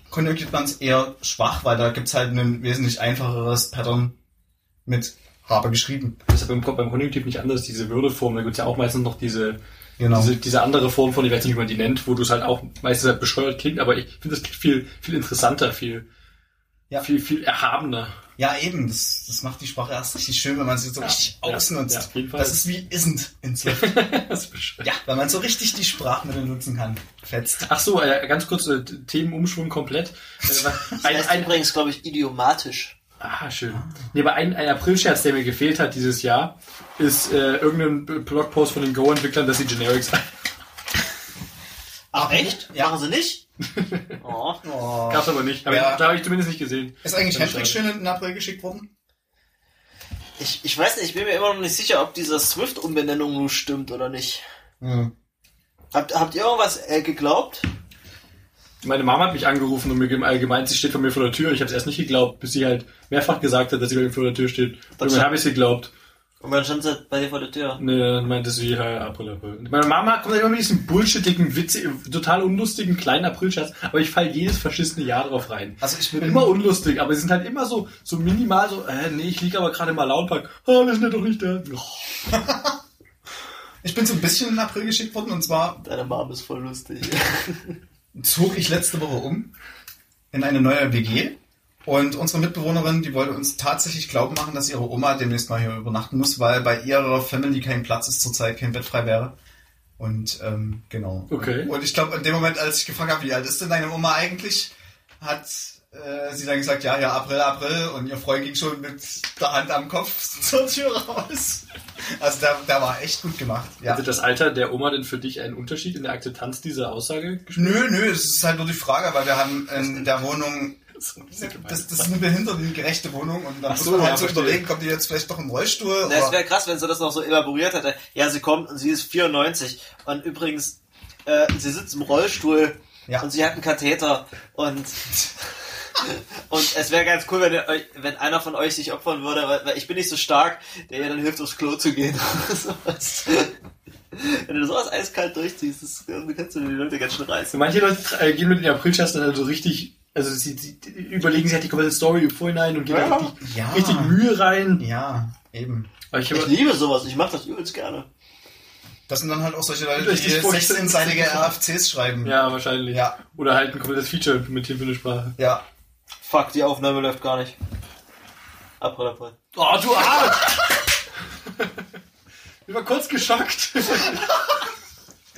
konjugiert man es eher schwach, weil da gibt's halt ein wesentlich einfacheres Pattern mit habe geschrieben. Das ist ja beim, beim Konjunktiv nicht anders, diese Würdeform. Da gibt's ja auch meistens noch diese, Genau. diese, diese andere Form von, ich weiß nicht, wie man die nennt, wo du es halt auch meistens halt bescheuert klingt, aber ich finde klingt viel, viel interessanter, viel, Ja. viel, viel erhabener. Ja, eben. Das, das macht die Sprache erst richtig schön, wenn man sie so richtig ja, ausnutzt. ja, das ist wie isn't in Swift. ja, wenn man so richtig die Sprachmittel nutzen kann. Fetzt. Ach so, äh, ganz kurz, äh, Themenumschwung komplett. Äh, Das ein, ein, übrigens, glaube ich, idiomatisch. ah, schön. Nee, aber ein, ein Aprilscherz, der mir gefehlt hat dieses Jahr, ist äh, irgendein Blogpost von den Go-Entwicklern, dass sie Generics Ach, echt? Ja. Machen sie nicht? Oh. Oh. Gab's aber nicht. Aber Ja. da habe ich zumindest nicht gesehen. Ist eigentlich Hendrik schön in den April geschickt worden? Ich, ich weiß nicht, ich bin mir immer noch nicht sicher, ob diese Swift-Umbenennung nun stimmt oder nicht. Hm. Habt, habt ihr irgendwas äh, geglaubt? Meine Mama hat mich angerufen und mir gem- gemeint, sie steht vor mir vor der Tür. Ich habe es erst nicht geglaubt, bis sie halt mehrfach gesagt hat, dass sie bei mir vor der Tür steht. Und dann habe ich sie geglaubt. Und dann stand sie bei dir vor der Tür. Dann meinte sie, ja, April, April. Meine Mama kommt immer mit diesem bullshittigen, witzigen, total unlustigen kleinen Aprilscherz, aber ich fall jedes verschissene Jahr drauf rein. Also ich Bin immer unlustig, aber sie sind halt immer so, so minimal so, äh, nee, ich liege aber gerade im Launpark. Ah, wir sind ja doch nicht da. Oh. Ich bin so ein bisschen in den April geschickt worden und zwar Deine Mom ist voll lustig. zog ich letzte Woche um in eine neue WG und unsere Mitbewohnerin, die wollte uns tatsächlich glauben machen, dass ihre Oma demnächst mal hier übernachten muss, weil bei ihrer Family kein Platz ist zurzeit, kein Bett frei wäre. Und ähm, genau. Okay. Und ich glaube, in dem Moment, als ich gefragt habe, wie alt ist denn deine Oma eigentlich, hat äh, sie dann gesagt, ja, ja, April, April. Und ihr Freund ging schon mit der Hand am Kopf zur Tür raus. Also der, der war echt gut gemacht. Ja. Hatte das Alter der Oma denn für dich einen Unterschied in der Akzeptanz dieser Aussage gespielt? Nö, nö, es ist halt nur die Frage, weil wir haben in der Wohnung, das, das ist eine behindertengerechte Wohnung und da Ach muss so, man ja, halt so verstehe. überlegen, kommt die jetzt vielleicht doch im Rollstuhl? Na, es wäre krass, wenn sie das noch so elaboriert hätte. Ja, sie kommt und sie ist 94. Und übrigens, äh, sie sitzt im Rollstuhl Ja. und sie hat einen Katheter. Und, und es wäre ganz cool, wenn, ihr euch, wenn einer von euch sich opfern würde, weil, weil ich bin nicht so stark, der ihr dann hilft, aufs Klo zu gehen. oder sowas. wenn du sowas eiskalt durchziehst, das, dann kannst du die Leute ganz schön reißen. Manche Leute äh, gehen mit den Aprilscherz dann so richtig, also sie, sie überlegen sich halt die komplette Story im Vorhinein und gehen da Ja. richtig, Ja. richtig Mühe rein. Ja, eben. Aber ich Ich liebe sowas, ich mache das übelst gerne. Das sind dann halt auch solche Leute, die vorstellen. 16-seitige RFCs schreiben. ja wahrscheinlich. Ja. Oder halt ein komplettes Feature implementieren für eine Sprache. Ja. Fuck, die Aufnahme läuft gar nicht. April, April. Oh, du Arsch! ich war kurz geschockt.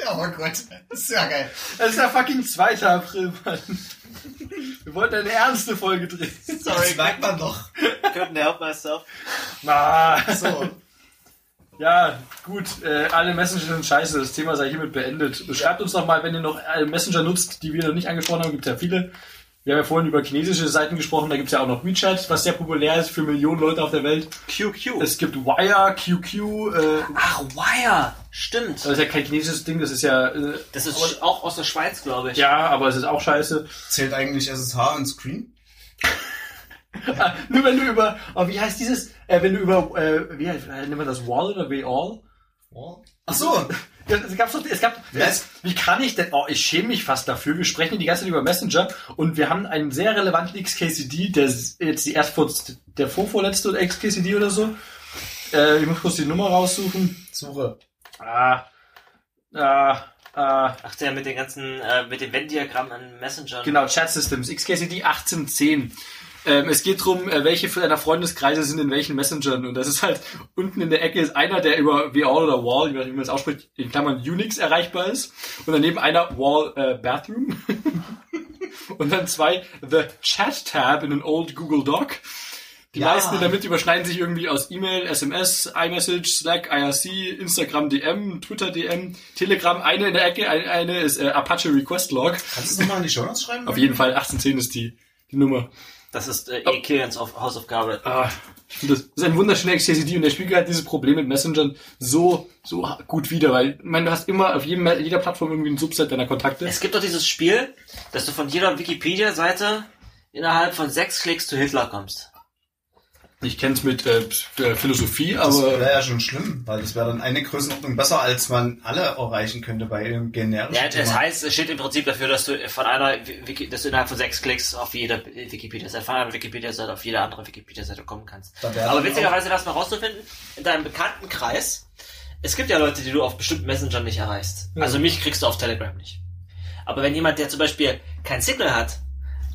Ja, oh Gott. Das ist ja geil. Es ist der fucking 2. April, Mann. Wir wollten eine ernste Folge drehen. Das merkt man doch. Couldn't help myself. Ah. So. Ja, gut, äh, alle Messenger sind scheiße, das Thema sei hiermit beendet. Schreibt uns doch mal, wenn ihr noch äh, Messenger nutzt, die wir noch nicht angesprochen haben, gibt ja viele. Wir haben ja vorhin über chinesische Seiten gesprochen, da gibt's ja auch noch WeChat, was sehr populär ist für Millionen Leute auf der Welt. QQ. Es gibt Wire, QQ, äh, Ach, Wire. Stimmt. das ist ja kein chinesisches Ding, das ist ja, äh, Das ist auch aus der Schweiz, glaube ich. ja, aber es ist auch scheiße. Zählt eigentlich SSH und Screen? Ah, Nur wenn du über, oh, wie heißt dieses, äh, wenn du über, äh, wie heißt, äh, nennt man das Wall oder Wall? Ach so. Es gab, so, es gab, Was? wie kann ich denn, oh, ich schäme mich fast dafür. Wir sprechen die ganze Zeit über Messenger und wir haben einen sehr relevanten XKCD, der ist jetzt die erst vor, der vorvorletzte oder XKCD oder so. Äh, ich muss kurz die Nummer raussuchen. Suche. Ah, ah, ah, Ach, der mit den ganzen, äh, mit dem Venn-Diagramm an Messenger. genau, Chat Systems, XKCD 1810. Ähm, es geht drum, äh, welche für deiner Freundeskreise sind in welchen Messengern. Und das ist halt, unten in der Ecke ist einer, der über WAL oder Wall, wie man es ausspricht, in Klammern Unix erreichbar ist. Und daneben einer Wall äh, Bathroom. und dann zwei The Chat Tab in an Old Google Doc. Die Ja. meisten damit überschneiden sich irgendwie aus E-Mail, SMS, iMessage, Slack, IRC, Instagram DM, Twitter DM, Telegram. Eine in der Ecke, eine, eine ist äh, Apache Request Log. Kannst du es nochmal in die Show Notes schreiben? Auf jeden Fall 1810 ist die, die Nummer. Das ist äh, eh Kilians auf Hausaufgabe. Ah, das, ist ein wunderschöner XKCD und der spiegelt halt dieses Problem mit Messengern so, so gut wider, weil, ich meine, du hast immer auf jedem, jeder Plattform irgendwie ein Subset deiner Kontakte. Es gibt doch dieses Spiel, dass du von jeder Wikipedia-Seite innerhalb von sechs Klicks zu Hitler kommst. Ich kenn's mit äh, äh, Philosophie, Das aber wäre ja schon schlimm, weil das wäre dann eine Größenordnung besser, als man alle erreichen könnte bei einem generischen Ja, das Thema. heißt, es steht im Prinzip dafür, dass du von einer, Wiki, dass du innerhalb von sechs Klicks auf jede Wikipedia-Seite, von einer Wikipedia-Seite auf jede andere Wikipedia-Seite kommen kannst. Aber witzigerweise das mal rauszufinden, in deinem Bekanntenkreis, es gibt ja Leute, die du auf bestimmten Messengern nicht erreichst. Also mich kriegst du auf Telegram nicht. Aber wenn jemand, der zum Beispiel kein Signal hat,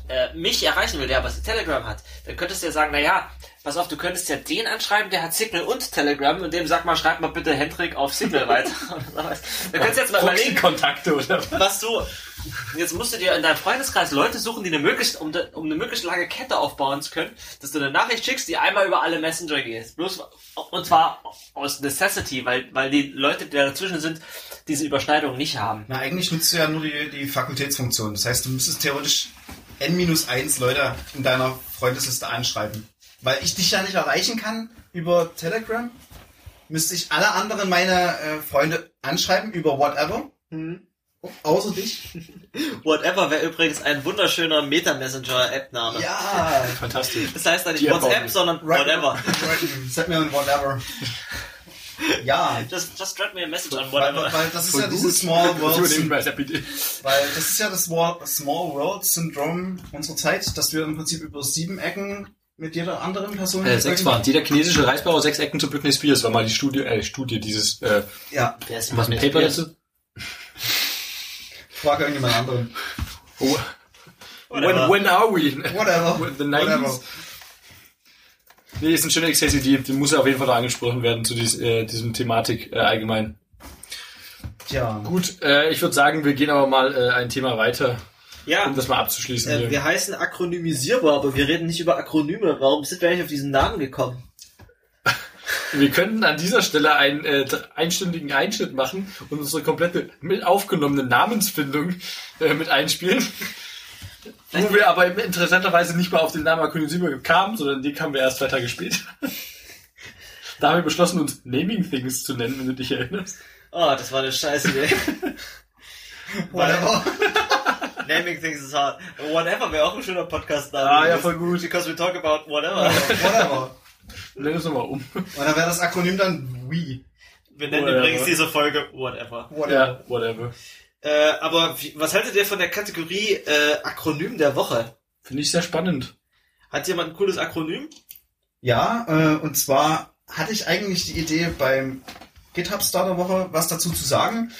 äh, mich erreichen will, der aber Telegram hat, dann könntest du ja sagen, na ja, pass auf, du könntest ja den anschreiben, der hat Signal und Telegram und dem sag mal, schreib mal bitte Hendrik auf Signal weiter. dann könntest du jetzt mal überlegen, Proxy-Kontakte oder was du, jetzt musst du dir in deinem Freundeskreis Leute suchen, die eine möglichst, um, de, um eine möglichst lange Kette aufbauen zu können, dass du eine Nachricht schickst, die einmal über alle Messenger geht. Bloß, und zwar aus Necessity, weil, weil die Leute, die dazwischen sind, diese Überschneidung nicht haben. Na, eigentlich nutzt du ja nur die, die Fakultätsfunktion. Das heißt, du müsstest theoretisch n-1 Leute in deiner Freundesliste anschreiben. Weil ich dich ja nicht erreichen kann über Telegram, müsste ich alle anderen meine äh, Freunde anschreiben über whatever. Außer dich. Whatever wäre übrigens ein wunderschöner Meta-Messenger-App-Name. Ja. fantastisch. Das heißt dann nicht WhatsApp, sondern Right, Whatever. Right, send me on whatever. Ja. Just, just drop me a message on Weil, whatever. weil das ist Voll ja gut. dieses Small World. Weil das ist ja das Small World Syndrom unserer Zeit, dass wir im Prinzip über sieben Ecken mit jeder anderen Person. Äh, sechs waren. Jeder chinesische Reisbauer sechs Ecken zu Britney Spears war mal die Studie, äh, Studie dieses, äh, Ja, was ein Paper dazu? frage irgendjemand anderen. Oh, when, when are we? Whatever. The Whatever. 90s? Nee, ist ein schöner XKCD, die muss auf jeden Fall noch angesprochen werden zu dies, äh, diesem Thematik äh, allgemein. Tja. Gut, äh, ich würde sagen, wir gehen aber mal äh, ein Thema weiter, Ja, um das mal abzuschließen. äh, wir heißen akronymisierbar, aber wir reden nicht über Akronyme. Warum sind wir eigentlich auf diesen Namen gekommen? Wir könnten an dieser Stelle einen äh, einstündigen Einschnitt machen und unsere komplette mit aufgenommene Namensfindung äh, mit einspielen. Wo wir aber interessanterweise nicht mal auf den Namen Akronymisierbar kamen, sondern den kamen wir erst zwei Tage später. da haben wir beschlossen, uns Naming Things zu nennen, wenn du dich erinnerst. Oh, das war eine scheiße Idee. Whatever. Naming things is hard. Whatever wäre auch ein schöner Podcast Ah, ja, voll gut. Because we talk about whatever. Whatever. Nenn es nochmal um. Und dann wäre das Akronym dann We. Wir nennen Whatever. übrigens diese Folge Whatever. Whatever. Ja, whatever. Äh, aber wie, was haltet ihr von der Kategorie äh, Akronym der Woche? Finde ich sehr spannend. Hat jemand ein cooles Akronym? Ja, äh, und zwar hatte ich eigentlich die Idee beim GitHub Starter Woche was dazu zu sagen.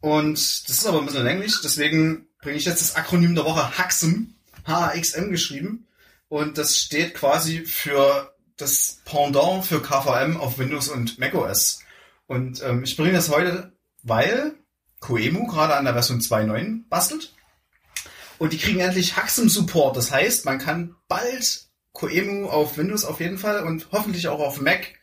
Und das ist aber ein bisschen länglich, deswegen bringe ich jetzt das Akronym der Woche HAXM, H-A-X-M geschrieben. Und das steht quasi für das Pendant für KVM auf Windows und macOS. Und ähm, ich bringe das heute, weil Koemu gerade an der Version 2.9 bastelt. Und die kriegen endlich HAXM Support. Das heißt, man kann bald Koemu auf Windows auf jeden Fall und hoffentlich auch auf Mac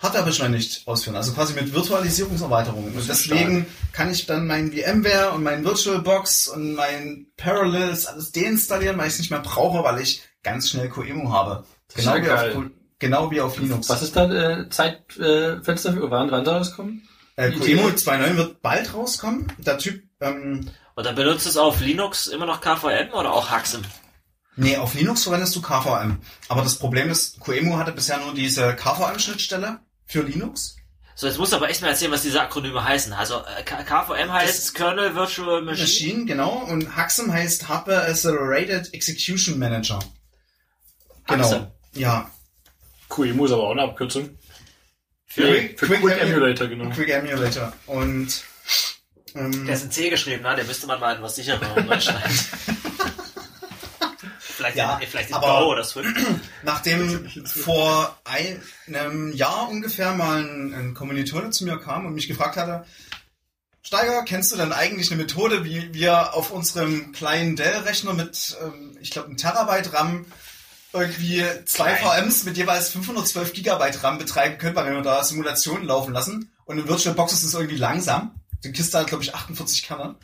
Hardware beschleunigt ausführen, also quasi mit Virtualisierungserweiterungen. Und deswegen kann ich dann mein VMware und mein VirtualBox und mein Parallels alles deinstallieren, weil ich es nicht mehr brauche, weil ich ganz schnell QEMU habe. Genau wie, auf, genau wie auf Linux. Was ist da äh, Zeitfenster äh, für? Wann, wann soll das kommen? Äh, QEMU Idee? 2.9 wird bald rauskommen. Der Typ, ähm, Und dann benutzt es auf Linux immer noch KVM oder auch Haxim? nee, auf Linux verwendest du KVM. Aber das Problem ist, QEMU hatte bisher nur diese KVM-Schnittstelle für Linux. So, jetzt musst du aber echt mal erzählen, was diese Akronyme heißen. Also äh, KVM heißt Kernel Virtual Machine. Machine, genau. Und Haxim heißt Hardware Accelerated Execution Manager. Genau. Haxim. Ja. QEMU ist aber auch eine Abkürzung. Für, Für Quick Quick Emu- Emulator, genau. Quick Emulator. Und ähm, der ist in C geschrieben, ne? Der müsste man mal in was sicherer reinschreiben. vielleicht Ja, in, vielleicht in aber- Go oder Swift. nachdem vor einem Jahr ungefähr mal ein, ein Kommilitone zu mir kam und mich gefragt hatte, Steiger, kennst du denn eigentlich eine Methode, wie wir auf unserem kleinen Dell-Rechner mit, ähm, ich glaube, einem Terabyte RAM irgendwie zwei VMs mit jeweils 512 Gigabyte RAM betreiben können, weil wir da Simulationen laufen lassen und in VirtualBox ist es irgendwie langsam. Die Kiste hat, glaube ich, 48 Kerne.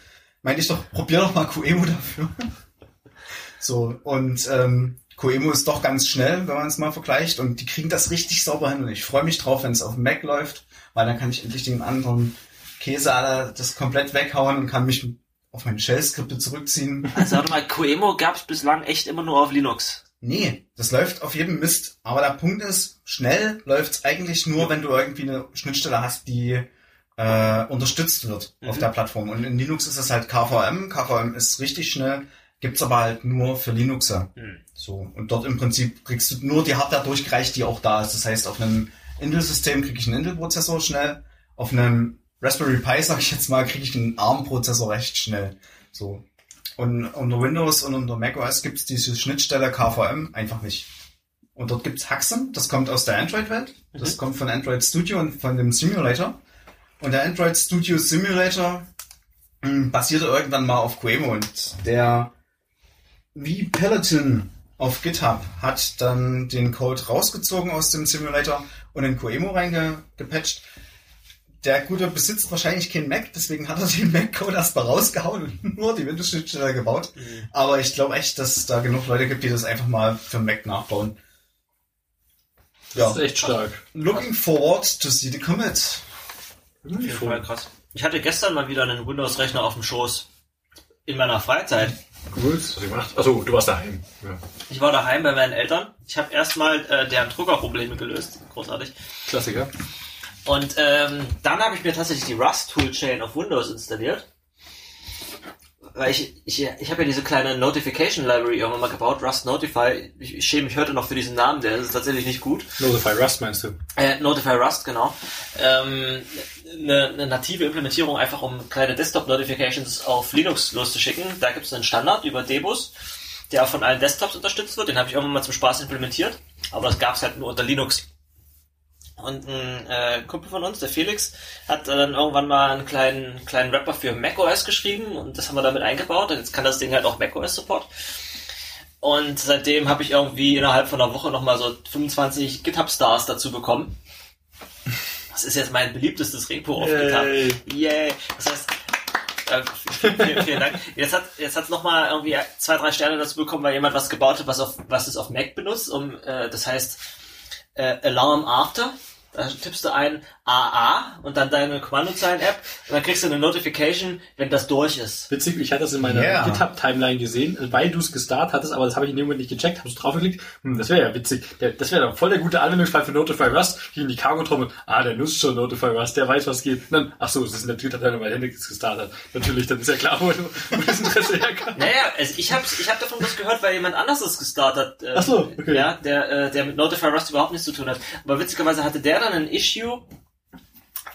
Meinte ich doch, probier doch mal QEMU dafür. So, und ähm, QEMU ist doch ganz schnell, wenn man es mal vergleicht. Und die kriegen das richtig sauber hin. Und ich freue mich drauf, wenn es auf dem Mac läuft, weil dann kann ich endlich den anderen Käse alle das komplett weghauen und kann mich auf meine Shell-Skripte zurückziehen. Also warte mal, QEMU gab es bislang echt immer nur auf Linux. Nee, das läuft auf jedem Mist. Aber der Punkt ist, schnell läuft's eigentlich nur, wenn du irgendwie eine Schnittstelle hast, die äh, unterstützt wird auf Mhm. der Plattform. Und in Linux ist es halt KVM. KVM ist richtig schnell, gibt's aber halt nur für Linuxer. Hm. So. Und dort im Prinzip kriegst du nur die Hardware durchgereicht, die auch da ist. Das heißt, auf einem Intel-System kriege ich einen Intel-Prozessor schnell. Auf einem Raspberry Pi, sag ich jetzt mal, kriege ich einen ARM-Prozessor recht schnell. So. Und unter Windows und unter macOS gibt's diese Schnittstelle KVM einfach nicht. Und dort gibt's Haxen, das kommt aus der Android-Welt. Das kommt von Android Studio und von dem Simulator. Und der Android Studio Simulator mh, basierte irgendwann mal auf QEMU und der wie Peloton auf GitHub hat dann den Code rausgezogen aus dem Simulator und in QEMU reingepatcht. Der Gute besitzt wahrscheinlich keinen Mac, deswegen hat er den Mac-Code erstmal rausgehauen und nur die Windows-Schnittstelle gebaut. Aber ich glaube echt, dass es da genug Leute gibt, die das einfach mal für Mac nachbauen. Das ist echt stark. Looking forward to see the commit. Auf jeden Fall krass. Ich hatte gestern mal wieder einen Windows-Rechner auf dem Schoß. In meiner Freizeit. Cool. Was hast du gemacht? Achso, du warst daheim. Ja. Ich war daheim bei meinen Eltern. Ich habe erstmal äh, deren Druckerprobleme gelöst. Großartig. Klassiker. Und ähm, dann habe ich mir tatsächlich die Rust Toolchain auf Windows installiert. Weil ich, ich, ich habe ja diese kleine Notification Library irgendwann mal gebaut, Rust Notify. Ich, ich schäme mich heute noch für diesen Namen, der ist tatsächlich nicht gut. Notify Rust meinst du? Äh, Notify Rust, genau. Ähm, eine, eine native Implementierung, einfach um kleine Desktop-Notifications auf Linux loszuschicken. Da gibt es einen Standard über Debus, der von allen Desktops unterstützt wird. Den habe ich irgendwann mal zum Spaß implementiert. Aber das gab es halt nur unter Linux. Und ein äh, Kumpel von uns, der Felix, hat äh, dann irgendwann mal einen kleinen, kleinen Rapper für macOS geschrieben und das haben wir damit eingebaut. Und jetzt kann das Ding halt auch macOS Support. Und seitdem habe ich irgendwie innerhalb von einer Woche nochmal so 25 GitHub-Stars dazu bekommen. Das ist jetzt mein beliebtestes Repo auf Yay. GitHub. Yay. Das heißt, äh, vielen, vielen Dank. Jetzt hat jetzt hat's noch mal irgendwie zwei, drei Sterne dazu bekommen, weil jemand was gebaut hat, was auf was es auf Mac benutzt. Um, äh, das heißt äh, Alarm After. Da tippst du ein AA und dann deine Kommandozeilen-App und dann kriegst du eine Notification, wenn das durch ist. Witzig, ich hatte das in meiner Yeah. GitHub-Timeline gesehen, weil du es gestartet hattest, aber das habe ich in dem Moment nicht gecheckt, habe so draufgeklickt. Hm, das wäre ja witzig. Der, das wäre doch voll der gute Anwendungsfall für Notify Rust. Hier in die Cargo-Trommel. Ah, der nutzt schon Notify Rust, der weiß, was geht. Und dann, ach so, es ist in der Twitter-Timeline, weil Hendrik es gestartet hat. Natürlich, dann ist ja klar, wo, wo das Interesse herkam. Naja, also ich habe ich hab davon was gehört, weil jemand anders es gestartet hat. Äh, Ach so, okay. Ja, der, äh, der mit Notify Rust überhaupt nichts zu tun hat. Aber witzigerweise hatte der dann ein Issue.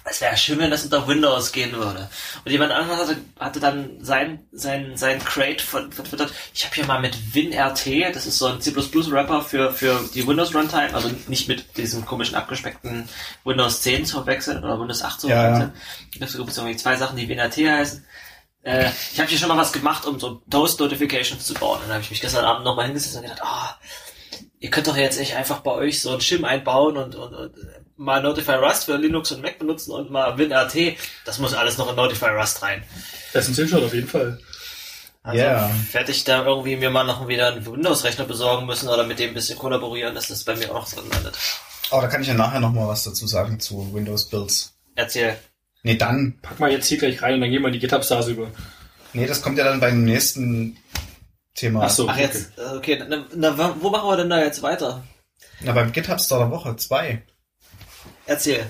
Es wäre schön, wenn das unter Windows gehen würde. Und jemand anderes hatte, hatte dann sein, sein, sein Crate Twitter. Ich habe hier mal mit WinRT, das ist so ein C++-Rapper für, für die Windows Runtime, also nicht mit diesem komischen abgespeckten Windows 10 zu verwechseln oder Windows 8 zu Ja, ja. verwechseln. Da gibt es irgendwie zwei Sachen, die WinRT heißen. Äh, ich habe hier schon mal was gemacht, um so Toast-Notifications zu bauen. Und dann habe ich mich gestern Abend nochmal hingesetzt und gedacht, ah, ihr könnt doch jetzt echt einfach bei euch so einen Shim einbauen und, und, und mal Notify Rust für Linux und Mac benutzen und mal WinRT, das muss alles noch in Notify Rust rein. Essentiell schon, auf jeden Fall. Also Ja. werde ich da irgendwie mir mal noch wieder einen Windows-Rechner besorgen müssen oder mit dem ein bisschen kollaborieren, dass das bei mir auch drin landet. Aber da kann ich ja nachher noch mal was dazu sagen zu Windows Builds. Erzähl. Nee, dann. Pack mal jetzt hier gleich rein und dann gehen wir in die GitHub-Stars über. Nee, das kommt ja dann beim nächsten Thema. Ach so. Ach jetzt, äh, okay, na, na, wo machen wir denn da jetzt weiter? Na, beim GitHub Star der Woche, zwei. Erzähl.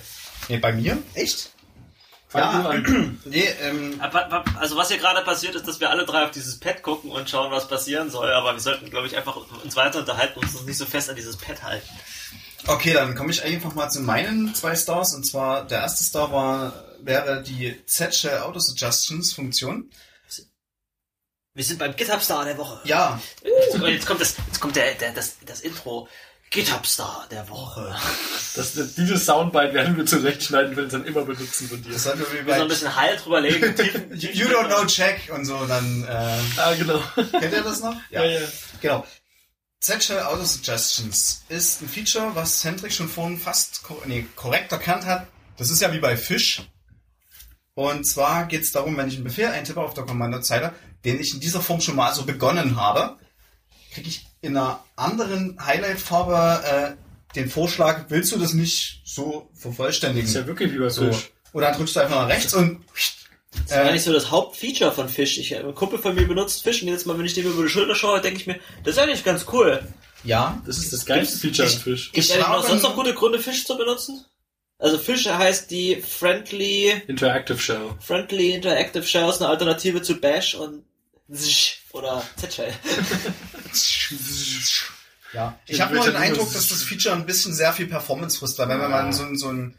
Nee, bei mir? Echt? Fang Ja. Nee, ähm, Aber- aber- Also was hier gerade passiert ist, dass wir alle drei auf dieses Pad gucken und schauen, was passieren soll. Aber wir sollten, glaube ich, einfach uns weiter unterhalten und uns nicht so fest an dieses Pad halten. okay, dann komme ich einfach mal zu meinen zwei Stars. Und zwar, der erste Star war, wäre die Z-Shell Auto Suggestions Funktion. Wir sind beim GitHub Star der Woche. Ja, Jetzt, jetzt kommt das, jetzt kommt der, der das, das Intro. GitHub Star der Woche. Das, dieses Soundbite werden wir zurechtschneiden, wenn wir es dann immer benutzen von dir. das sollten wir wie Wir so ein bisschen Halt drüber legen. tiefen- you, you don't know check und so, dann, äh, Ah, genau. kennt ihr das noch? Ja, ja. Genau. Z-Shell Auto Suggestions ist ein Feature, was Hendrik schon vorhin fast kor nee, korrekt erkannt hat. Das ist ja wie bei Fish. Und zwar geht es darum, wenn ich einen Befehl eintippe auf der Kommandozeile, den ich in dieser Form schon mal so begonnen habe, kriege ich in einer anderen Highlight-Farbe äh, den Vorschlag, willst du das nicht so vervollständigen? Ist ja wirklich wie bei so. Fisch. Oder dann drückst du einfach nach rechts und Das ist eigentlich so das Hauptfeature von Fish. Ich, ein Kumpel von mir benutzt Fish und jedes Mal, wenn ich dem über die Schulter schaue, denke ich mir, das ist eigentlich ganz cool. ja, Das ist das geilste Feature Ich- an Fisch. Gibt es noch habe- sonst noch gute Gründe, Fish zu benutzen? Also Fish heißt die Friendly, Interactive Shell. Friendly Interactive Shell ist eine Alternative zu Bash und oder Z-Shell. Ja, ich habe nur den Eindruck, das- dass das Feature ein bisschen sehr viel Performance frisst, weil wenn Ja. man so, ein- so ein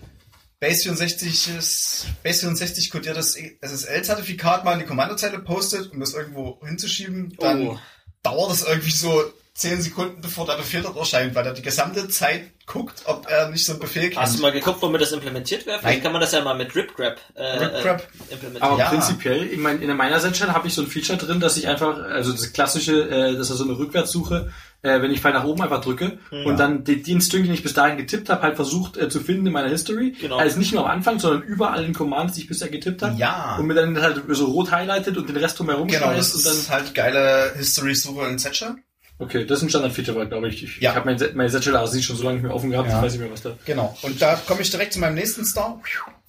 Base 64 ist, Base 64 kodiertes SSL-Zertifikat mal in die Kommandozeile postet, um das irgendwo hinzuschieben, dann Oh. dauert es irgendwie so 10 Sekunden, bevor der Befehl dort erscheint, weil er die gesamte Zeit guckt, ob er nicht so einen Befehl Hast du mal geguckt, womit das implementiert wäre? Vielleicht Nein. kann man das ja mal mit RipGrab äh, RipGrab. äh, implementieren. Aber Ja. prinzipiell, ich meine, in meiner Setshell habe ich so ein Feature drin, dass ich einfach, also das klassische, äh, das ist so eine Rückwärtssuche, äh, wenn ich Pfeil nach oben einfach drücke und dann die, den String, den ich bis dahin getippt habe, halt versucht äh, zu finden in meiner History. Genau. Also nicht nur am Anfang, sondern überall in Commands, die ich bisher getippt habe. Ja. Und mir dann halt so rot highlightet und den Rest drumherum Genau, das und dann. ist halt geile History-Suche in Zetcher. Okay, das ist ein Standard-Feature, glaube ich. Ich, Ja. ich habe mein, meine Setshell ASI schon so lange nicht mehr offen gehabt, Ja. ich weiß nicht mehr, was da. Genau. Und da komme ich direkt zu meinem nächsten Star.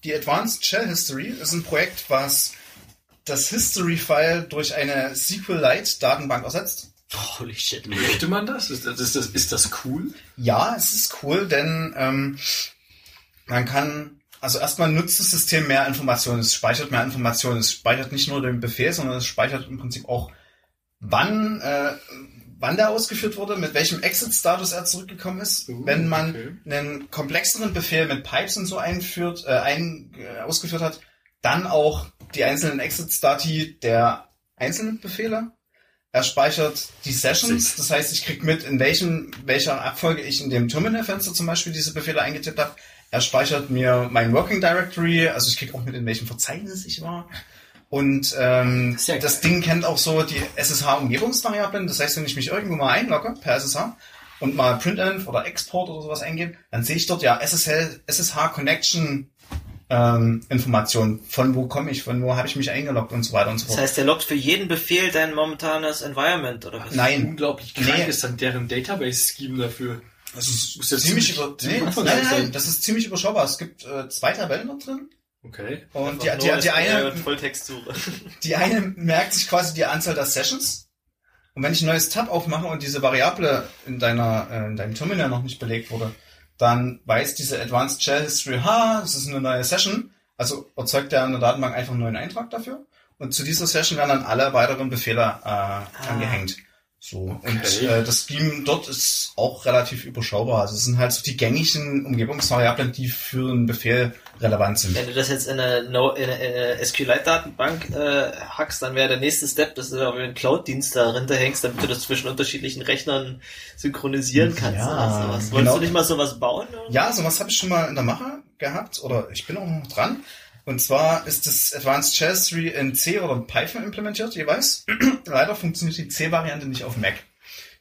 Die Advanced Shell History ist ein Projekt, was das History-File durch eine SQLite-Datenbank ersetzt. Holy shit. Möchte man das? Ist das, ist das, ist das cool? Ja, es ist cool, denn ähm, man kann, also erstmal nutzt das System mehr Informationen, es speichert mehr Informationen, es speichert nicht nur den Befehl, sondern es speichert im Prinzip auch, wann, äh, wann der ausgeführt wurde, mit welchem Exit-Status er zurückgekommen ist. Uh, Wenn man okay. einen komplexeren Befehl mit Pipes und so einführt, äh, ein, äh, ausgeführt hat, dann auch die einzelnen Exit-Stati der einzelnen Befehle. Er speichert die Sessions, das heißt, ich krieg mit, in welchem, welcher Abfolge ich in dem Terminal-Fenster zum Beispiel diese Befehle eingetippt habe. Er speichert mir mein Working Directory, also ich krieg auch mit, in welchem Verzeichnis ich war. Und ähm, ja das. Ding kennt auch so die SSH-Umgebungsvariablen. Das heißt, wenn ich mich irgendwo mal einlogge per SSH und mal println oder Export oder sowas eingebe, dann sehe ich dort ja SSL, SSH Connection ähm, Informationen. Von wo komme ich, von wo habe ich mich eingeloggt und so weiter und so Das fort. heißt, der loggt für jeden Befehl dein momentanes Environment, oder was? Nein, Unglaublich krank Nee. ist dann deren Database-Scheme dafür. das ist ziemlich, ziemlich- über, nee, nein, nein, das ist ziemlich überschaubar. Es gibt äh, zwei Tabellen da drin Okay. und die, die, die, eine, Volltextsuche. Die eine merkt sich quasi die Anzahl der Sessions. Und wenn ich ein neues Tab aufmache und diese Variable in deiner, äh, in deinem Terminal noch nicht belegt wurde, dann weiß diese Advanced Shell History, ha, das ist eine neue Session. Also erzeugt er in der Datenbank einfach einen neuen Eintrag dafür. Und zu dieser Session werden dann alle weiteren Befehle äh, angehängt. So. Und äh, das Scheme dort ist auch relativ überschaubar. Also es sind halt so die gängigen Umgebungsvariablen, die für einen Befehl relevant sind. Wenn du das jetzt in eine, no, in eine, in eine SQLite-Datenbank äh, hackst, dann wäre der nächste Step, dass du da einen Cloud-Dienst dahinter hängst, damit du das zwischen unterschiedlichen Rechnern synchronisieren kannst. Ja. Wolltest genau. du nicht mal sowas bauen? Oder? Ja, sowas habe ich schon mal in der Mache gehabt oder ich bin auch noch dran. Und zwar ist das Advanced Shell 3 in C oder Python implementiert, jeweils. Leider funktioniert die C-Variante nicht auf Mac.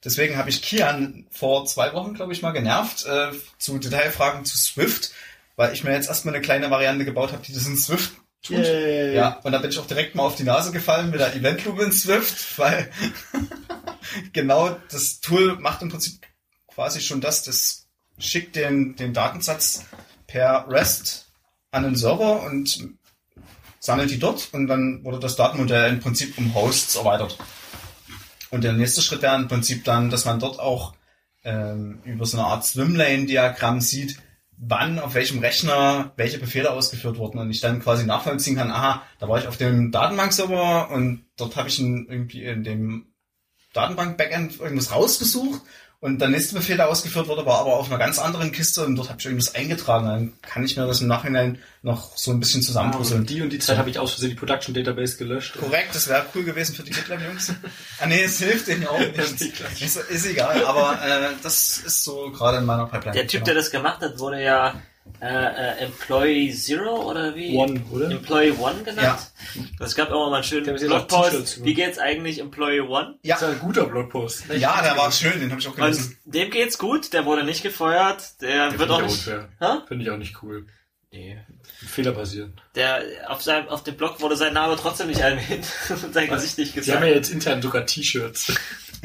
Deswegen habe ich Kian vor zwei Wochen, glaube ich, mal genervt äh, zu Detailfragen zu Swift, weil ich mir jetzt erstmal eine kleine Variante gebaut habe, die das in Swift tut. Yay. Ja, und da bin ich auch direkt mal auf die Nase gefallen mit der Event Loop in Swift, weil genau das Tool macht im Prinzip quasi schon das, das schickt den, den Datensatz per REST an den Server und sammelt die dort und dann wurde das Datenmodell im Prinzip um Hosts erweitert. Und der nächste Schritt wäre im Prinzip dann, dass man dort auch ähm, über so eine Art Swimlane-Diagramm sieht, wann auf welchem Rechner welche Befehle ausgeführt wurden und ich dann quasi nachvollziehen kann, aha, da war ich auf dem Datenbankserver und dort habe ich in, irgendwie in dem Datenbank-Backend irgendwas rausgesucht und der nächste Befehl, der ausgeführt wurde, war aber auf einer ganz anderen Kiste und dort habe ich irgendwas eingetragen. Dann kann ich mir das im Nachhinein noch so ein bisschen Ah, zusammenpuzzeln. und die und die Zeit habe ich aus Versehen die Production Database gelöscht. Korrekt, das wäre cool gewesen für die GitLab-Jungs. ah nee, es hilft denen auch nicht. ist, ist egal, aber äh, das ist so gerade in meiner Pipeline. Der Typ, der das gemacht hat, wurde ja äh, äh, Employee Zero oder wie? One, oder? Employee One genannt. Es gab immer mal einen schönen auch Blogpost. Wie geht's eigentlich Employee One? ja, Das ist ein guter Blogpost. ja, der war schön, den habe ich auch Und gelesen. dem geht's gut, der wurde nicht gefeuert, der Der wird auch ich nicht. Finde ich auch nicht cool. Nee. Fehler passieren. Der auf seinem auf dem Blog wurde sein Name trotzdem nicht erwähnt und sein Gesicht nicht Sie haben gesagt. ja jetzt intern sogar T-Shirts.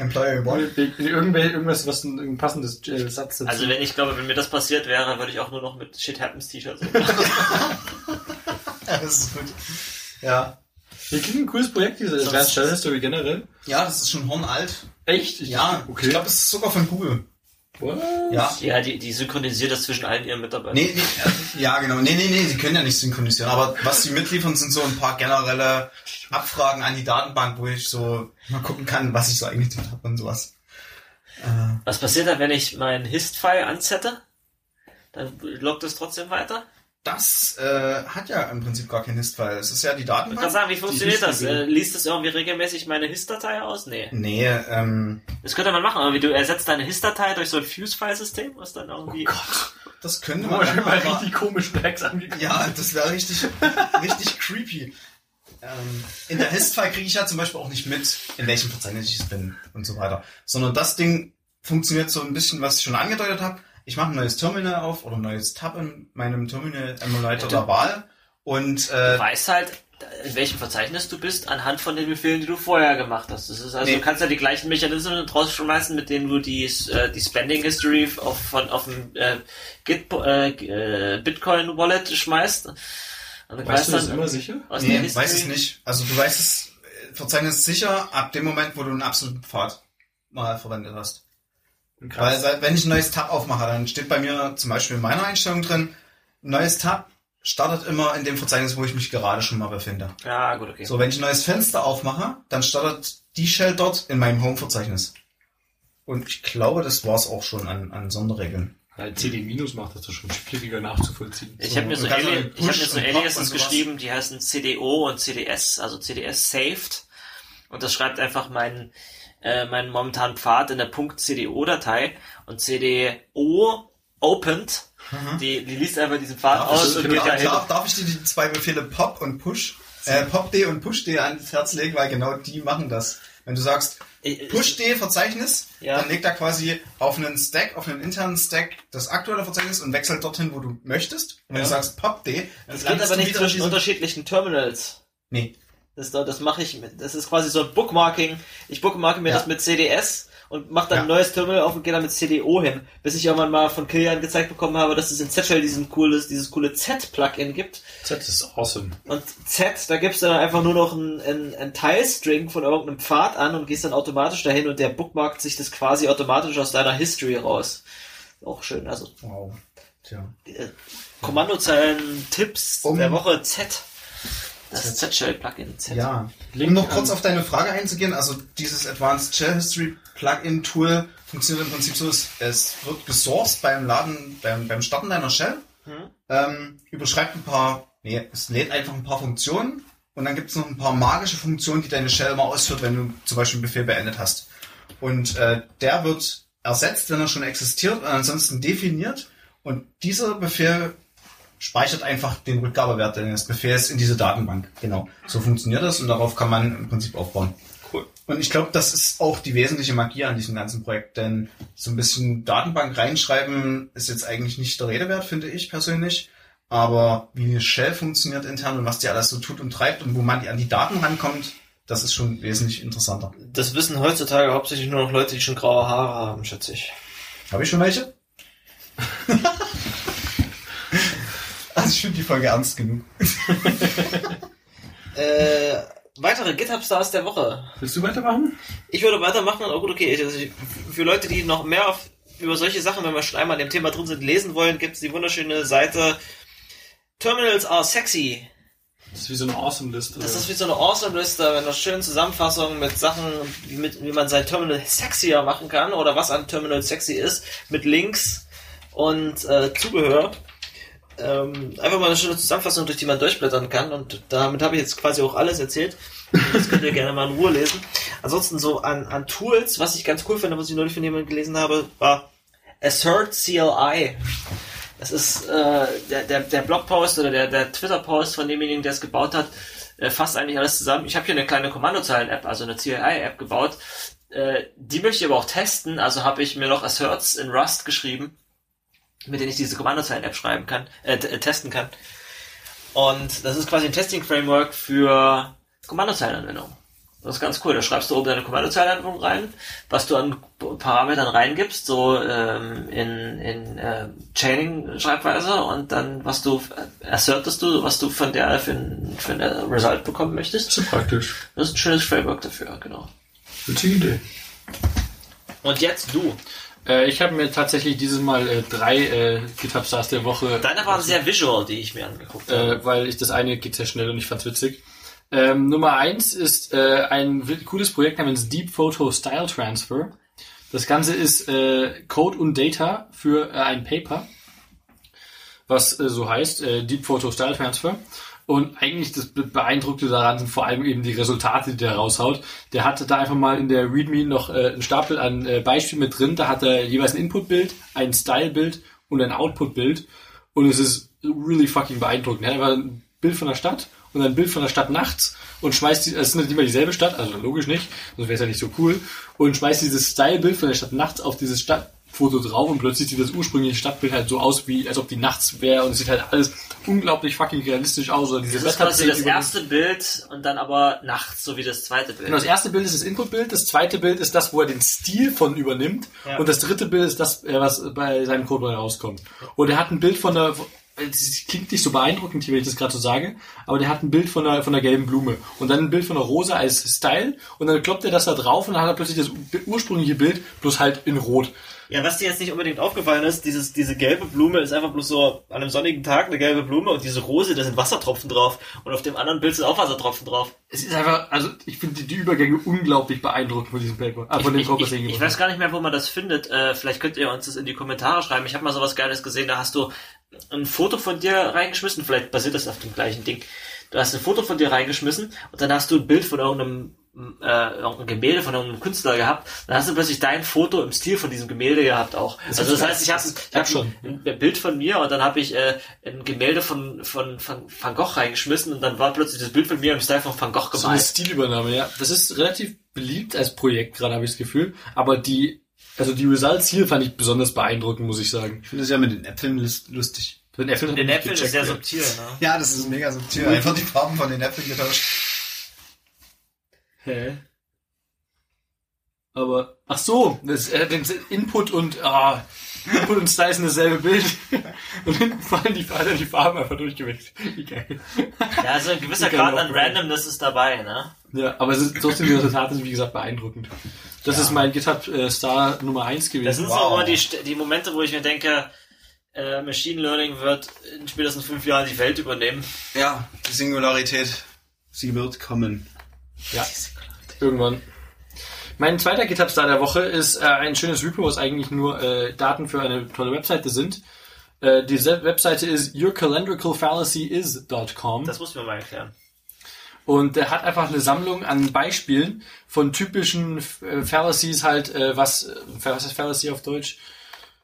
Employee One. Irgendwel- Irgendwas, was ein, ein passendes äh, Satz dazu. Also wenn ich glaube, wenn mir das passiert wäre, würde ich auch nur noch mit Shit Happens T-Shirts das ist gut. Ja. Hier klingt ein cooles Projekt, diese Advanced Shell History generell. Ja, das ist schon hornalt. Echt? Ich Ja, okay. ich glaube, es ist sogar von Google. What? Ja. ja, die, die synchronisiert das zwischen allen ihren Mitarbeitern. Nee, nee, ja, genau. Nee, nee, nee, sie können ja nicht synchronisieren. Aber was sie mitliefern, sind so ein paar generelle Abfragen an die Datenbank, wo ich so mal gucken kann, was ich so eingetippt habe und sowas. Äh, Was passiert dann, wenn ich meinen Hist-File ansette? Dann loggt es trotzdem weiter? Das äh, hat ja im Prinzip gar kein Hist-File. Es ist ja die Ich kann Datenbank. sagen, wie funktioniert das? Äh, liest es irgendwie regelmäßig meine Hist-Datei aus? Nee. Nee, ähm, Das könnte man machen, aber wie du ersetzt deine Hist-Datei durch so ein Fuse-File-System, was dann irgendwie... das könnte Oh, man mal aber- richtig komischen Hacks angeguckt. Ja, das wäre richtig, richtig creepy. Ähm, in der Hist-File kriege ich ja zum Beispiel auch nicht mit, in welchem Verzeichnis ich bin und so weiter. Sondern das Ding funktioniert so ein bisschen, was ich schon angedeutet habe. Ich mache ein neues Terminal auf oder ein neues Tab in meinem Terminal-Emulator der Wahl und Du äh, weißt halt, in welchem Verzeichnis du bist, anhand von den Befehlen, die du vorher gemacht hast. Das ist also, Nee. du kannst ja die gleichen Mechanismen draus schmeißen, mit denen du die, äh, die Spending History auf, von, auf dem äh, Git, äh, äh, Bitcoin Wallet schmeißt. Und du Weißt du das immer sicher? aus nee, weiß es nicht. Also du weißt es, äh, Verzeichnis sicher ab dem Moment, wo du einen absoluten Pfad mal verwendet hast. Weil seit- wenn ich ein neues Tab aufmache, dann steht bei mir zum Beispiel in meiner Einstellung drin, neues Tab startet immer in dem Verzeichnis, wo ich mich gerade schon mal befinde. Ja, gut, okay. So, wenn ich ein neues Fenster aufmache, dann startet die Shell dort in meinem Home-Verzeichnis. Und ich glaube, das war's auch schon an, an Sonderregeln. Weil CD- macht das doch schon schwieriger nachzuvollziehen. Ich habe mir so, Ali ich hab mir so Aliases geschrieben, die heißen CDO und CDS, also CDS saved. Und das schreibt einfach meinen, äh, meinen momentanen Pfad in der .cdo-Datei und CDO opened, die, die liest einfach diesen Pfad aus und geht darf, dahin. darf, darf ich dir die zwei Befehle Pop und Push, äh, Pop-D und Push-D ans Herz legen, weil genau die machen das. Wenn du sagst, Ich- Push-D Verzeichnis, Ja. dann legt er quasi auf einen Stack, auf einen internen Stack das aktuelle Verzeichnis und wechselt dorthin, wo du möchtest. Und wenn Ja. du sagst Pop-D, dann Das geht aber nicht zwischen unterschiedlichen Terminals. Nee. Das, das mache ich mit, das ist quasi so ein Bookmarking. Ich bookmarke mir Ja. das mit CDS und mache dann Ja. ein neues Terminal auf und gehe dann mit CDO hin. Bis ich irgendwann mal von Kilian gezeigt bekommen habe, dass es in Z-Shell diesen cooles, dieses coole Z-Plugin gibt. Das ist awesome. Und Z, da gibst du dann einfach nur noch ein, ein, ein Teilstring von irgendeinem Pfad an und gehst dann automatisch dahin und der bookmarkt sich das quasi automatisch aus deiner History raus. Auch schön. Also Wow. Tja. äh, Kommandozeilen, Tipps Um- der Woche Z. Das Z-Shell-Plugin Z. Ja. Link um noch kurz auf deine Frage einzugehen, also dieses Advanced Shell History Plugin Tool funktioniert im Prinzip so, es, wird gesourced beim Laden, beim, beim Starten deiner Shell, Hm? ähm, überschreibt ein paar, nee, es lädt einfach ein paar Funktionen und dann gibt es noch ein paar magische Funktionen, die deine Shell immer ausführt, wenn du zum Beispiel einen Befehl beendet hast. Und äh, der wird ersetzt, wenn er schon existiert und ansonsten definiert und dieser Befehl speichert einfach den Rückgabewert des Befehls in diese Datenbank. Genau. So funktioniert das und darauf kann man im Prinzip aufbauen. Cool. Und ich glaube, das ist auch die wesentliche Magie an diesem ganzen Projekt, denn so ein bisschen Datenbank reinschreiben ist jetzt eigentlich nicht der Rede wert, finde ich persönlich. Aber wie eine Shell funktioniert intern und was die alles so tut und treibt und wo man an die Daten rankommt, das ist schon wesentlich interessanter. Das wissen heutzutage hauptsächlich nur noch Leute, die schon graue Haare haben, schätze ich. Habe ich schon welche? ich finde die Folge ernst genug. Äh, weitere GitHub-Stars der Woche. Willst du weitermachen? Ich würde weitermachen, aber gut, okay. Also ich- für Leute, die noch mehr auf, über solche Sachen, wenn wir schon einmal in dem Thema drin sind, lesen wollen, gibt es die wunderschöne Seite Terminals are sexy. Das ist wie so eine Awesome-Liste. Das ist wie so eine Awesome-Liste mit einer schönen Zusammenfassung mit Sachen, wie, mit, wie man sein Terminal sexier machen kann oder was an Terminal sexy ist, mit Links und äh, Zubehör. Ähm, einfach mal eine schöne Zusammenfassung, durch die man durchblättern kann und damit habe ich jetzt quasi auch alles erzählt. Das könnt ihr gerne mal in Ruhe lesen. Ansonsten so an, an Tools, was ich ganz cool finde, was ich neulich von jemandem gelesen habe, war Assert CLI. Das ist äh, der, der, der Blogpost oder der, der Twitter-Post von demjenigen, der es gebaut hat, äh, fasst eigentlich alles zusammen. Ich habe hier eine kleine Kommandozeilen-App, also eine CLI-App gebaut. Äh, die möchte ich aber auch testen, also habe ich mir noch Asserts in Rust geschrieben, mit denen ich diese Kommandozeilen-App schreiben kann, äh, äh, testen kann. Und das ist quasi ein Testing-Framework für Kommandozeilenanwendungen. Das ist ganz cool. Da schreibst du oben deine Kommandozeilenanwendung rein, was du an Parametern reingibst, so ähm, in, in äh, Chaining-Schreibweise und dann was du äh, assertest du, was du von der für ein, für ein Result bekommen möchtest. Das ist praktisch. Das ist ein schönes Framework dafür, genau. Witzige Idee. Und jetzt du. Äh, ich habe mir tatsächlich dieses Mal äh, drei äh, GitHub-Stars der Woche Deine waren sehr visual, die ich mir angeguckt habe. äh, weil ich das eine geht sehr schnell und ich fand's witzig. Ähm, Nummer eins ist äh, ein cooles Projekt namens Deep Photo Style Transfer. Das Ganze ist äh, Code und Data für ein Paper, was so heißt, Deep Photo Style Transfer. Und eigentlich das Be- Beeindruckte daran sind vor allem eben die Resultate, die der raushaut. Der hatte da einfach mal in der README noch äh, einen Stapel an äh, Beispielen mit drin. Da hat er jeweils ein Input-Bild, ein Style-Bild und ein Output-Bild. Und es ist really fucking beeindruckend. Er hat einfach ein Bild von der Stadt und ein Bild von der Stadt nachts und schmeißt, die, es ist nicht immer dieselbe Stadt, also logisch nicht, sonst wäre es ja nicht so cool, und schmeißt dieses Style-Bild von der Stadt nachts auf dieses Stadtfoto drauf und plötzlich sieht das ursprüngliche Stadtbild halt so aus, wie als ob die nachts wäre und es sieht halt alles unglaublich fucking realistisch aus. Oder diese das ist quasi das erste Bild und dann aber nachts, so wie das zweite Bild. Genau, das erste Bild ist das Inputbild, das zweite Bild ist das, wo er den Stil von übernimmt Ja. und das dritte Bild ist das, äh, was bei seinem Code rauskommt. Und er hat ein Bild von der, es klingt nicht so beeindruckend, wenn ich das gerade so sage, aber der hat ein Bild von einer, von einer gelben Blume und dann ein Bild von einer Rose als Style und dann kloppt er das da drauf und dann hat er plötzlich das ursprüngliche Bild, bloß halt in Rot. Ja, was dir jetzt nicht unbedingt aufgefallen ist, dieses, diese gelbe Blume ist einfach bloß so an einem sonnigen Tag eine gelbe Blume und diese Rose, da sind Wassertropfen drauf und auf dem anderen Bild sind auch Wassertropfen drauf. Es ist einfach, also ich finde die, Übergänge unglaublich beeindruckend von diesem Paper, ah, von dem ich, Paper, ich, ich, ich weiß gar nicht mehr, wo man das findet. Äh, vielleicht könnt ihr uns das in die Kommentare schreiben. Ich habe mal sowas Geiles gesehen, da hast du ein Foto von dir reingeschmissen, vielleicht basiert das auf dem gleichen Ding. Du hast ein Foto von dir reingeschmissen und dann hast du ein Bild von irgendeinem äh, irgendein Gemälde von irgendeinem Künstler gehabt, dann hast du plötzlich dein Foto im Stil von diesem Gemälde gehabt auch. also das heißt, ich habe ich hab schon, ein, ein Bild von mir und dann habe ich äh, ein Gemälde von, von, von Van Gogh reingeschmissen und dann war plötzlich das Bild von mir im Style von Van Gogh So eine gemalt. Stilübernahme, ja. Das ist relativ beliebt als Projekt, gerade habe ich das Gefühl. Aber die, also die Results hier fand ich besonders beeindruckend, muss ich sagen. Ich finde es ja mit den Äpfeln lust- lustig. Den Äpfeln Den Äpfel ist sehr subtil, ne? Ja, das ist mega subtil. Einfach die Farben von den Äpfeln getauscht. Hä? Aber, ach so, das, äh, den Input und, ah, Input und Style sind dasselbe Bild. Und hinten fallen die, fallen die Farben einfach durchgewechselt. Wie geil. Ja, also ein gewisser Grad an. Randomness ist dabei, ne? Ja, aber es ist, trotzdem die Resultate sind, wie gesagt, beeindruckend. Das ist mein GitHub äh, Star Nummer eins gewesen. Das sind Wow. so immer die, die Momente, wo ich mir denke, äh, Machine Learning wird in spätestens fünf Jahren die Welt übernehmen. Ja, die Singularität, sie wird kommen. Ja, irgendwann. Mein zweiter GitHub-Star der Woche ist äh, ein schönes Repo, was eigentlich nur äh, Daten für eine tolle Webseite sind. Äh, diese Webseite ist yourcalendricalfallacyis.com Das muss mir mal erklären. und der hat einfach eine Sammlung an Beispielen von typischen äh, Fallacies halt, äh, was, äh, was ist Fallacy auf Deutsch?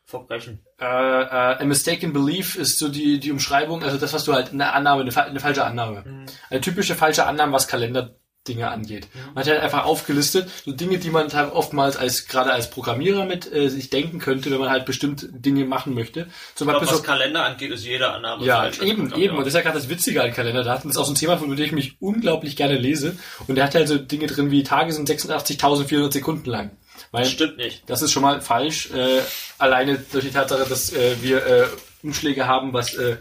Verbrechen. Äh, äh, a mistaken belief ist so die, die Umschreibung, also das, was du halt, eine Annahme, eine, eine falsche Annahme. Eine typische falsche Annahme, was Kalenderdaten Dinge angeht. Man hat halt einfach aufgelistet, so Dinge, die man halt oftmals als, gerade als Programmierer mit äh, sich denken könnte, wenn man halt bestimmt Dinge machen möchte. Zum Ich glaub, Beispiel was so Kalender angeht, ist jeder Annahme ja, falsch. eben, eben. Und das ist ja gerade das Witzige an Kalenderdaten. Das ist auch so ein Thema, von dem ich mich unglaublich gerne lese. Und der hat halt so Dinge drin wie Tage sind 86.400 Sekunden lang. Weil Das stimmt nicht. das ist schon mal falsch. Äh, alleine durch die Tatsache, dass äh, wir äh, Umschläge haben, was äh,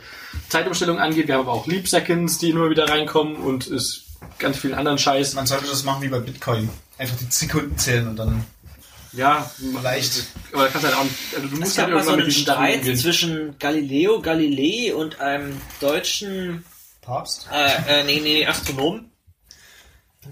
Zeitumstellung angeht. Wir haben aber auch Leap Seconds, die immer wieder reinkommen und ist ganz vielen anderen Scheiß. Man sollte das machen wie bei Bitcoin. Einfach die Sekunden zählen und dann Ja, leicht. aber da kannst du halt auch nicht, also du Es musst gab halt mal so einen Streit zwischen Galileo Galilei und einem deutschen Papst? äh, äh, nee, nee, Astronom.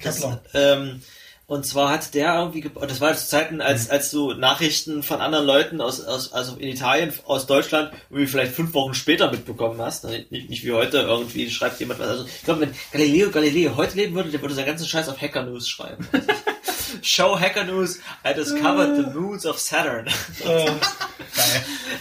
Das, Kepler. ähm, und zwar hat der irgendwie, ge- das war zu Zeiten, als, als du Nachrichten von anderen Leuten aus, aus, also in Italien, aus Deutschland, irgendwie vielleicht fünf Wochen später mitbekommen hast. Ne? Nicht, nicht wie heute, irgendwie schreibt jemand was. Also, ich glaube, wenn Galileo Galilei heute leben würde, der würde seinen ganzen Scheiß auf Hacker News schreiben. Show Hacker News, I discovered the moons of Saturn. Geil.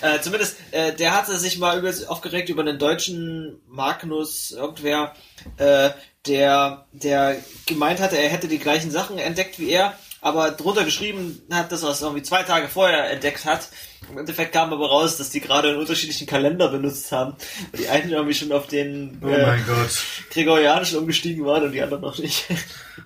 Äh, zumindest, äh, der hatte sich mal über, aufgeregt über einen deutschen Magnus, irgendwer, äh, der, der gemeint hatte, er hätte die gleichen Sachen entdeckt wie er, aber drunter geschrieben hat, dass er es irgendwie zwei Tage vorher entdeckt hat. Im Endeffekt kam aber raus, dass die gerade einen unterschiedlichen Kalender benutzt haben. Und die einen irgendwie schon auf den Oh äh. Gregorianischen umgestiegen waren und die anderen noch nicht.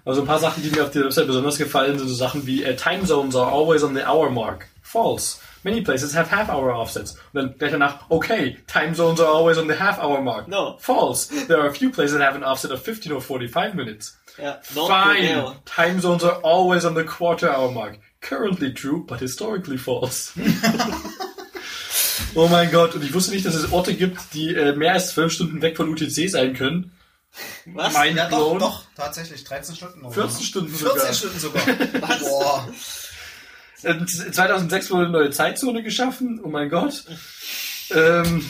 Also ein paar Sachen, die mir auf der Website besonders gefallen, sind so Sachen wie äh, Time Zones are always on the hour mark. False. Many places have half hour offsets. Und dann gleich danach, okay, time zones are always on the half hour mark. No. False. There are a few places that have an offset of 15 or 45 minutes. Ja, Fine. Time zones are always on the quarter hour mark. Currently true, but historically false. oh mein Gott, und ich wusste nicht, dass es Orte gibt, die äh, mehr als 12 Stunden weg von UTC sein können. Was? Mein Ja, doch, doch, tatsächlich. 13 Stunden. oder 14 so. Stunden 14 sogar. Stunden sogar. Boah. Äh, 2006 wurde eine neue Zeitzone geschaffen. Oh mein Gott. Ähm,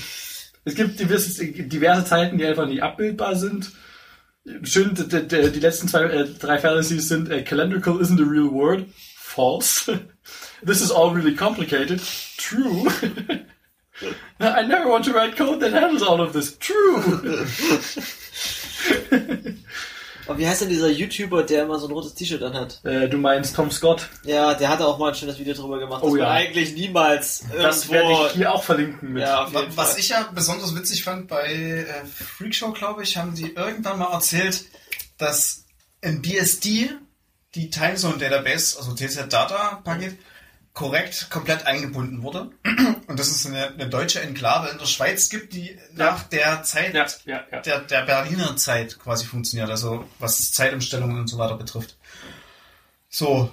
es gibt diverse, diverse Zeiten, die einfach nicht abbildbar sind. Schön, die letzten zwei, äh, drei Fallacies sind äh, Calendrical isn't a real word. False. This is all really complicated. True. I never want to write code that handles all of this. True. Aber wie heißt denn dieser YouTuber, der immer so ein rotes T-Shirt anhat? Äh, du meinst Tom Scott. Ja, der hatte auch mal ein schönes Video drüber gemacht, Oh ja. eigentlich niemals Das werde ich hier auch verlinken mit. ja, Was ich ja besonders witzig fand bei äh, Freakshow, glaube ich, haben die irgendwann mal erzählt, dass in BSD die Timezone Database, also TZ Data Paket, korrekt komplett eingebunden wurde. Und dass es eine, eine deutsche Enklave in der Schweiz gibt, die nach der Zeit, Ja, ja, ja. der, der Berliner Zeit quasi funktioniert, also was Zeitumstellungen und so weiter betrifft. So,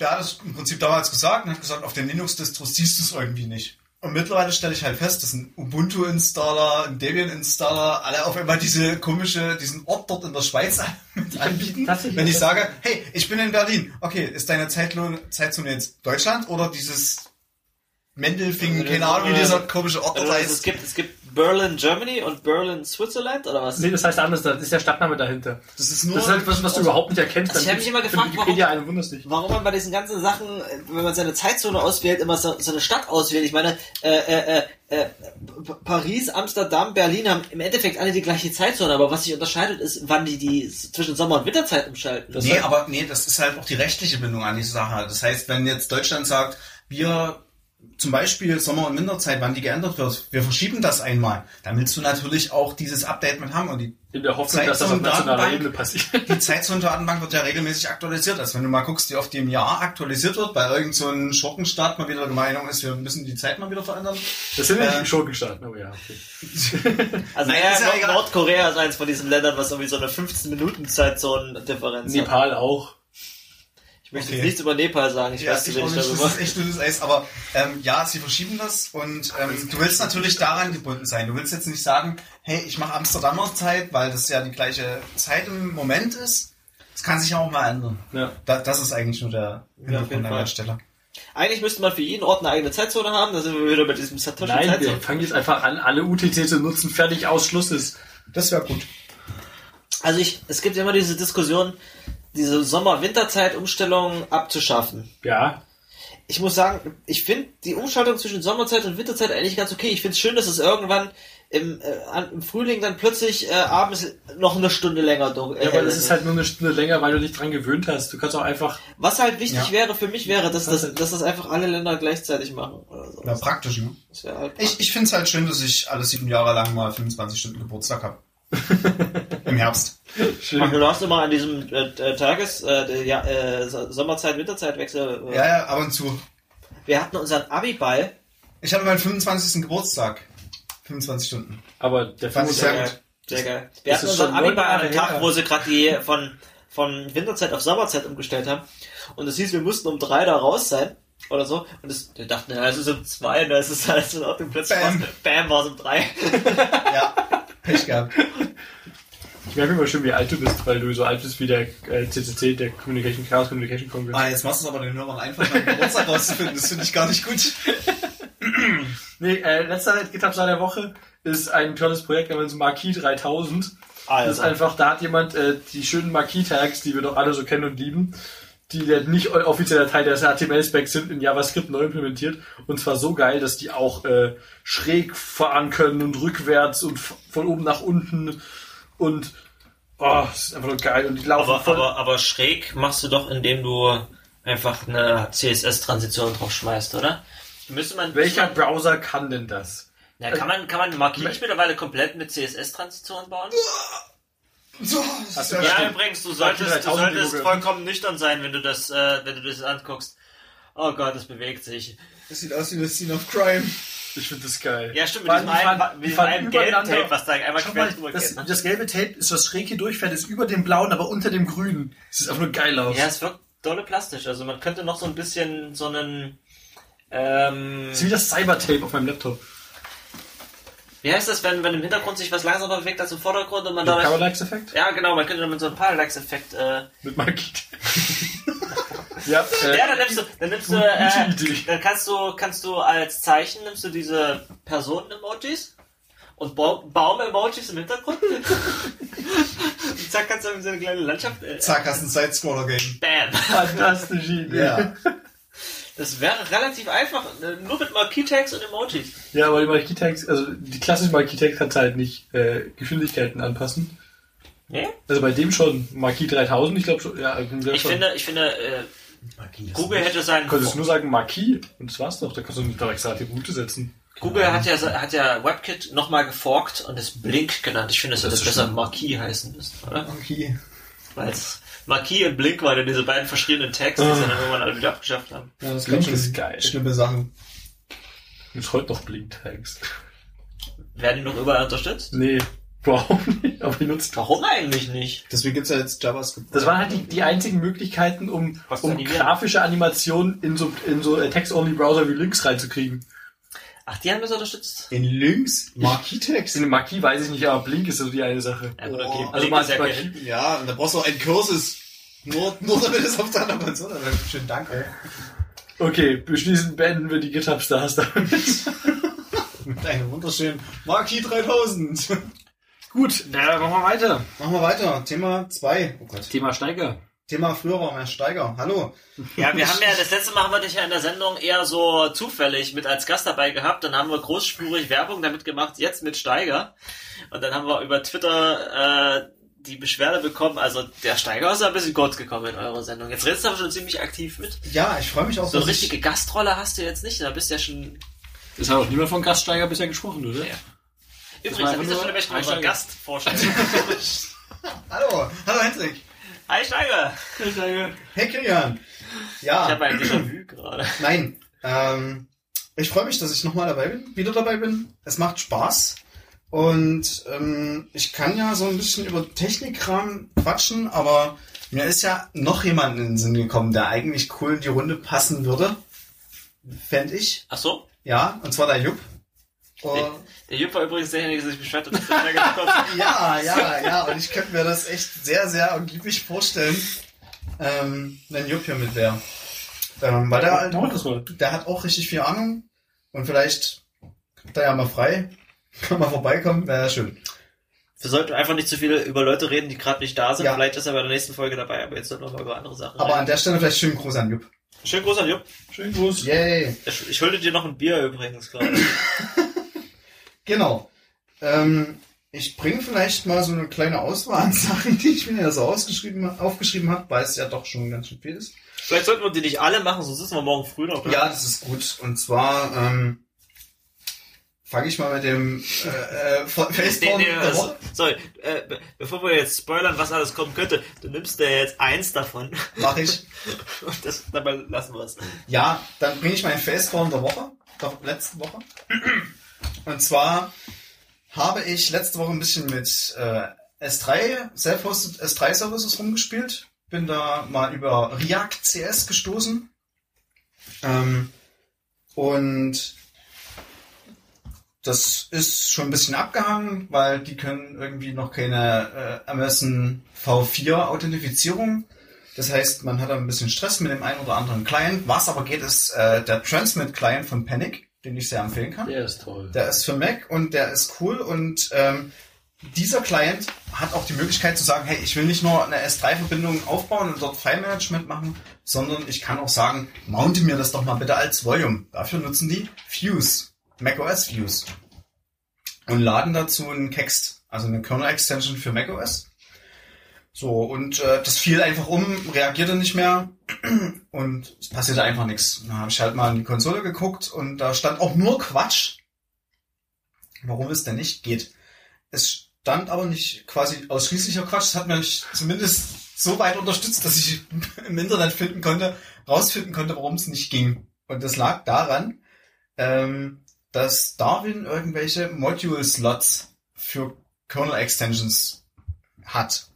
der hat es im Prinzip damals gesagt und hat gesagt, auf den Linux-Distros siehst du es irgendwie nicht. Und mittlerweile stelle ich halt fest, dass ein Ubuntu-Installer, ein Debian-Installer, alle auf einmal diese komische, diesen Ort dort in der Schweiz mit anbieten. Wenn ich sage, hey, ich bin in Berlin, okay, ist deine Zeitzone jetzt Deutschland oder dieses Mendelfingen, keine Ahnung, wie dieser komische Ort dort Also, es heißt. gibt, es gibt Berlin, Germany und Berlin, Switzerland, oder was? Nee, das heißt anders, da ist der Stadtname dahinter. Das ist nur Das ist halt was, was du überhaupt nicht erkennst. Also ich hab mich immer gefragt, warum... Warum man bei diesen ganzen Sachen, äh, wenn man seine Zeitzone auswählt, immer so, so eine Stadt auswählt. Ich meine, äh, äh, äh, äh, Paris, Amsterdam, Berlin haben im Endeffekt alle die gleiche Zeitzone, aber was sich unterscheidet, ist, wann die die zwischen Sommer- und Winterzeit umschalten. Das- Nee, aber nee, das ist halt auch die rechtliche Bindung an die Sache. Das heißt, wenn jetzt Deutschland sagt, wir zum Beispiel Sommer- und Winterzeit, wann die geändert wird, wir verschieben das einmal, dann willst du natürlich auch dieses Update mit haben und die, In der Hoffnung, dass das auf nationaler. Ebene passiert. die Zeitzone-Datenbank wird ja regelmäßig aktualisiert. Also wenn du mal guckst, wie oft die im Jahr aktualisiert wird, weil irgend so ein Schurkenstaat mal wieder der Meinung ist, wir müssen die Zeit mal wieder verändern. Das sind ja Äh, die Schurkenstaaten, aber ja, okay. Also Nein, ja, ist ja. Nordkorea ist eins von diesen Ländern, was irgendwie so eine 15-Minuten-Zeitzonen-Differenz hat. Nepal auch. Ich möchte Okay. jetzt nichts über Nepal sagen, ich Ja, weiß ich nicht, das ist echt dünnes Eis, aber ähm, ja, sie verschieben das und ähm, du willst natürlich daran gebunden sein. Du willst jetzt nicht sagen, hey, ich mache Amsterdamer Zeit, weil das ja die gleiche Zeit im Moment ist. Das kann sich ja auch mal ändern. Ja. Da, das ist eigentlich nur der Hintergrund an Fall. der Stelle. Eigentlich müsste man für jeden Ort eine eigene Zeitzone haben, da sind wir wieder bei diesem Nein, Satoshi-Zeitzone. wir fangen jetzt einfach an, alle UTC zu nutzen, fertig, aus, Schluss ist. Das wäre gut. Also ich, es gibt immer diese Diskussion, diese Sommer-Winterzeit-Umstellung abzuschaffen. Ja, Ich muss sagen, ich finde die Umschaltung zwischen Sommerzeit und Winterzeit eigentlich ganz okay. Ich finde es schön, dass es irgendwann im, äh, im Frühling dann plötzlich äh, abends noch eine Stunde länger dunkel. Ja, äh, aber es ist halt nur eine Stunde länger, weil du dich dran gewöhnt hast. Du kannst auch einfach. Was halt wichtig Ja. wäre für mich wäre, dass das, dass das einfach alle Länder gleichzeitig machen oder so. Ja, praktisch, ne? Halt Ich, ich finde es halt schön, dass ich alle sieben Jahre lang mal 25 Stunden Geburtstag habe. Im Herbst. Ach, du hast immer an diesem äh, äh, Tages, äh, ja, äh, So- Sommerzeit, Winterzeitwechsel. Äh, Ja, ja, ab und zu. Wir hatten unseren Abi-Ball. Ich hatte meinen 25. Geburtstag. 25 Stunden. Aber der Fand ich sehr ist gut. Sehr geil. Wir Das hatten unseren Abi-Ball an einem Tag, her. wo sie gerade die von, von Winterzeit auf Sommerzeit umgestellt haben. Und das hieß, wir mussten um drei da raus sein. Oder so. Und das, wir dachten, ja, es ist um zwei, da ist es alles in Ordnung. Plötzlich Bam. war's, bam, war es um drei. Ja, Pech gehabt. Ich merke immer schon, wie alt du bist, weil du so alt bist wie der äh, CCC, der Communication Chaos Communication Congress. Ah, jetzt machst du es aber den Hörern einfach, meinen Geburtstag rauszufinden. Das finde ich gar nicht gut. Nee, äh, letzter GitHub der Woche ist ein tolles Projekt namens Marquis 3000. Das ist einfach, da hat jemand äh, die schönen Marquis-Tags, die wir doch alle so kennen und lieben, die nicht offizieller Teil des HTML-Specs sind, in JavaScript neu implementiert. Und zwar so geil, dass die auch äh, schräg fahren können und rückwärts und von oben nach unten. Und oh, das ist einfach nur geil. Und die laufen Aber, voll. aber, aber schräg machst du doch, indem du einfach eine CSS-Transition drauf schmeißt, oder? Müsste man, Welcher Browser kann denn das? Ja, kann man, kann man Marquis nicht mittlerweile komplett mit CSS-Transitionen bauen? So, Hast das du ist Ja, übrigens, du solltest, du 3000 solltest vollkommen nüchtern sein, wenn du das, äh, wenn du das anguckst. Oh Gott, das bewegt sich. das sieht aus wie eine Scene of Crime. Ich finde das geil. Ja, stimmt, mit Vor diesem einen, mit diesem einen gelben. Tape, was da einmal quer mal, drüber das, geht. Ne? das gelbe Tape ist das schräg hier durchfährt, ist über dem blauen, aber unter dem grünen. Es sieht einfach nur geil aus. Ja, es wirkt dolle plastisch. Also man könnte noch so ein bisschen so einen, ähm, Das ist wie das Cyber-Tape auf meinem Laptop. Wie heißt das, wenn, wenn im Hintergrund sich was langsamer bewegt als im Vordergrund und man dadurch... Parallax-Effekt? Ja, genau, man könnte dann mit so einem Parallax-Effekt, äh, Mit Marquis. ja, äh, Ja, dann nimmst du, dann nimmst du, äh, dann kannst du, kannst du als Zeichen nimmst du diese Personen-Emojis und Ba- Baum-Emojis im Hintergrund. und zack, kannst du dann so eine kleine Landschaft, äh, Zack, hast ein Side-Scroller-Game. bam. fantastische Idee. Ja. Das wäre relativ einfach, äh, nur mit Marquis-Tags und Emojis. Ja, aber die Marquis-Tags, also die klassischen Marquis-Tags kannst du halt nicht äh, Geschwindigkeiten anpassen. Ja? Also bei dem schon, Marquis 3000, ich glaube schon, ja, Ich schon. finde, ich finde, äh, Google hätte sein, Du konntest nur sagen Marquis und das war's doch, da kannst du nicht direkt Attribute setzen. Google hat ja, hat ja WebKit nochmal geforkt und es Blink genannt. Ich finde, es hätte besser. Marquis heißen müssen, oder? Okay. Weil es Marquis und Blink waren ja diese beiden verschiedenen Tags, die sie dann irgendwann alle wieder abgeschafft haben. Ja, das Blink ist geil. schlimme Sachen. Gibt's heute noch Blink-Tags? Werden die noch überall unterstützt? Nee, überhaupt nicht, aber die nutzt Warum eigentlich nicht? Deswegen gibt's ja jetzt JavaScript. Das waren halt die, die einzigen Möglichkeiten, um, um grafische Animationen in so, in so äh, Text-Only-Browser wie Links reinzukriegen. Ach, die haben das unterstützt? In Links Marquis-Text. In dem Marquis weiß ich nicht, aber Blink ist so die eine Sache. Ja gut, okay. Oh, Blink also mal ist ja Marquis- Ja, und da brauchst du auch ein Kurses. Nur, nur damit es auf deiner Konsole läuft. Schönen Dank, ey. Okay, beschließend beenden wir die GitHub-Stars damit. Mit einem wunderschönen Marquis 3000. Gut, dann machen wir weiter. Machen wir weiter. Thema 2. Oh Gott. Thema Steiger. Thema früher war mehr Steiger. Hallo. Ja, wir haben ja, das letzte Mal haben wir dich ja in der Sendung eher so zufällig mit als Gast dabei gehabt. Dann haben wir großspurig Werbung damit gemacht, jetzt mit Steiger. Und dann haben wir über Twitter äh, die Beschwerde bekommen, also der Steiger ist ja ein bisschen kurz gekommen in eurer Sendung. Jetzt redest du aber schon ziemlich aktiv mit. Ja, ich freue mich auch, So eine dass ich- richtige Gastrolle hast du jetzt nicht, da bist du ja schon... Es hat auch niemand von Gaststeiger bisher gesprochen, oder? Ja. Übrigens, bist du einfach schon möchten wir unseren. Gast vorstellen. Hallo. Hallo Hendrik. Hi Steiger! Hey Kilian. Ja. Ich habe ein Déjà-vu gerade. Nein. Ähm, ich freue mich, dass ich nochmal dabei bin, wieder dabei bin. Es macht Spaß. Und ähm, ich kann ja so ein bisschen über Technikkram quatschen, aber mir ist ja noch jemand in den Sinn gekommen, der eigentlich cool in die Runde passen würde. Fände ich. Ach so? Ja, und zwar der Jupp. Und, Der Jupp war übrigens derjenige, der sich beschwert hat. dass der ja, ja, ja. Und ich könnte mir das echt sehr, sehr ergiebig vorstellen, ähm, wenn Jupp hier mit wäre. Ähm, weil der halt mal. der hat auch richtig viel Ahnung und vielleicht kriegt er ja mal frei, kann mal vorbeikommen, wäre ja schön. Wir sollten einfach nicht zu viele über Leute reden, die gerade nicht da sind. Ja. Vielleicht ist er bei der nächsten Folge dabei, aber jetzt sollten wir mal über andere Sachen Aber an reden. der Stelle vielleicht schönen Gruß an Jupp. Schönen Gruß an Jupp. Schönen Gruß. Yay. Ich, ich schulde dir noch ein Bier übrigens, glaube ich. Genau. Ähm, ich bringe vielleicht mal so eine kleine Auswahl an Sachen, die ich mir ja so ausgeschrieben, aufgeschrieben habe, weil es ja doch schon ganz schön viel ist. Vielleicht sollten wir die nicht alle machen, sonst sitzen wir morgen früh noch. Ja, das ist gut. Und zwar ähm, fange ich mal mit dem äh, äh, Fa- Nee, nee, der also, Woche. sorry, äh, be- bevor wir jetzt spoilern, was alles kommen könnte, du nimmst dir jetzt eins davon Mach ich. und das, dabei lassen wir es. Ja, dann bringe ich meinen Facepalm der Woche, der letzten Woche. Und zwar habe ich letzte Woche ein bisschen mit äh, S3, Self-Hosted S3 Services rumgespielt. Bin da mal über React CS gestoßen. Ähm, und das ist schon ein bisschen abgehangen, weil die können irgendwie noch keine äh, Amazon V4 Authentifizierung. Das heißt, man hat da ein bisschen Stress mit dem einen oder anderen Client. Was aber geht, ist äh, der Transmit Client von Panic, den ich sehr empfehlen kann. Der ist toll. Der ist für Mac und der ist cool und ähm, dieser Client hat auch die Möglichkeit zu sagen, hey, ich will nicht nur eine S3-Verbindung aufbauen und dort File-Management machen, sondern ich kann auch sagen, mounte mir das doch mal bitte als Volume. Dafür nutzen die Fuse, macOS Fuse und laden dazu einen Kext, also eine Kernel-Extension für macOS. So, und äh, das fiel einfach um, reagierte nicht mehr und es passierte einfach nichts. Dann habe ich halt mal in die Konsole geguckt und da stand auch nur Quatsch. Warum es denn nicht geht. Es stand aber nicht quasi ausschließlicher Quatsch. Es hat mich zumindest so weit unterstützt, dass ich im Internet finden konnte, rausfinden konnte, warum es nicht ging. Und das lag daran, ähm, dass Darwin irgendwelche Module-Slots für Kernel-Extensions hat.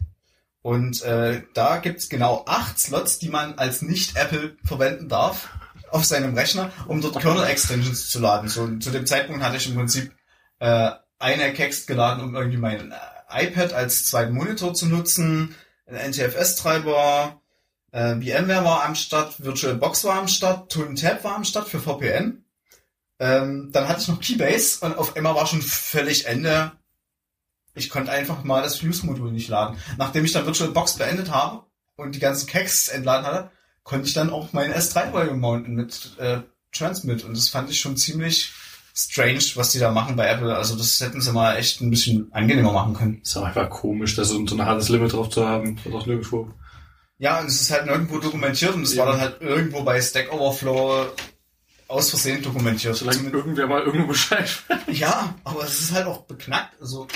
Und äh, da gibt's genau acht Slots, die man als Nicht-Apple verwenden darf auf seinem Rechner, um dort Kernel-Extensions zu laden. So, zu dem Zeitpunkt hatte ich im Prinzip äh, eine Kext geladen, um irgendwie mein äh, iPad als zweiten Monitor zu nutzen, ein NTFS-Treiber, äh, VMware war am Start, VirtualBox war am Start, ToonTab war am Start für VPN. Ähm, dann hatte ich noch Keybase und auf einmal war schon völlig Ende. Ich konnte einfach mal das Fuse-Modul nicht laden. Nachdem ich dann VirtualBox beendet habe und die ganzen Cacks entladen hatte, konnte ich dann auch meinen S3-Volume mounten mit äh, Transmit. Und das fand ich schon ziemlich strange, was die da machen bei Apple. Also das hätten sie mal echt ein bisschen angenehmer machen können. Ist auch einfach komisch, da so, so ein hartes Limit drauf zu haben. Das auch nirgendwo. Ja, und es ist halt nirgendwo dokumentiert und es war dann halt irgendwo bei Stack Overflow aus Versehen dokumentiert. Solange irgendwer mal irgendwo Bescheid weiß. Ja, aber es ist halt auch beknackt. Also,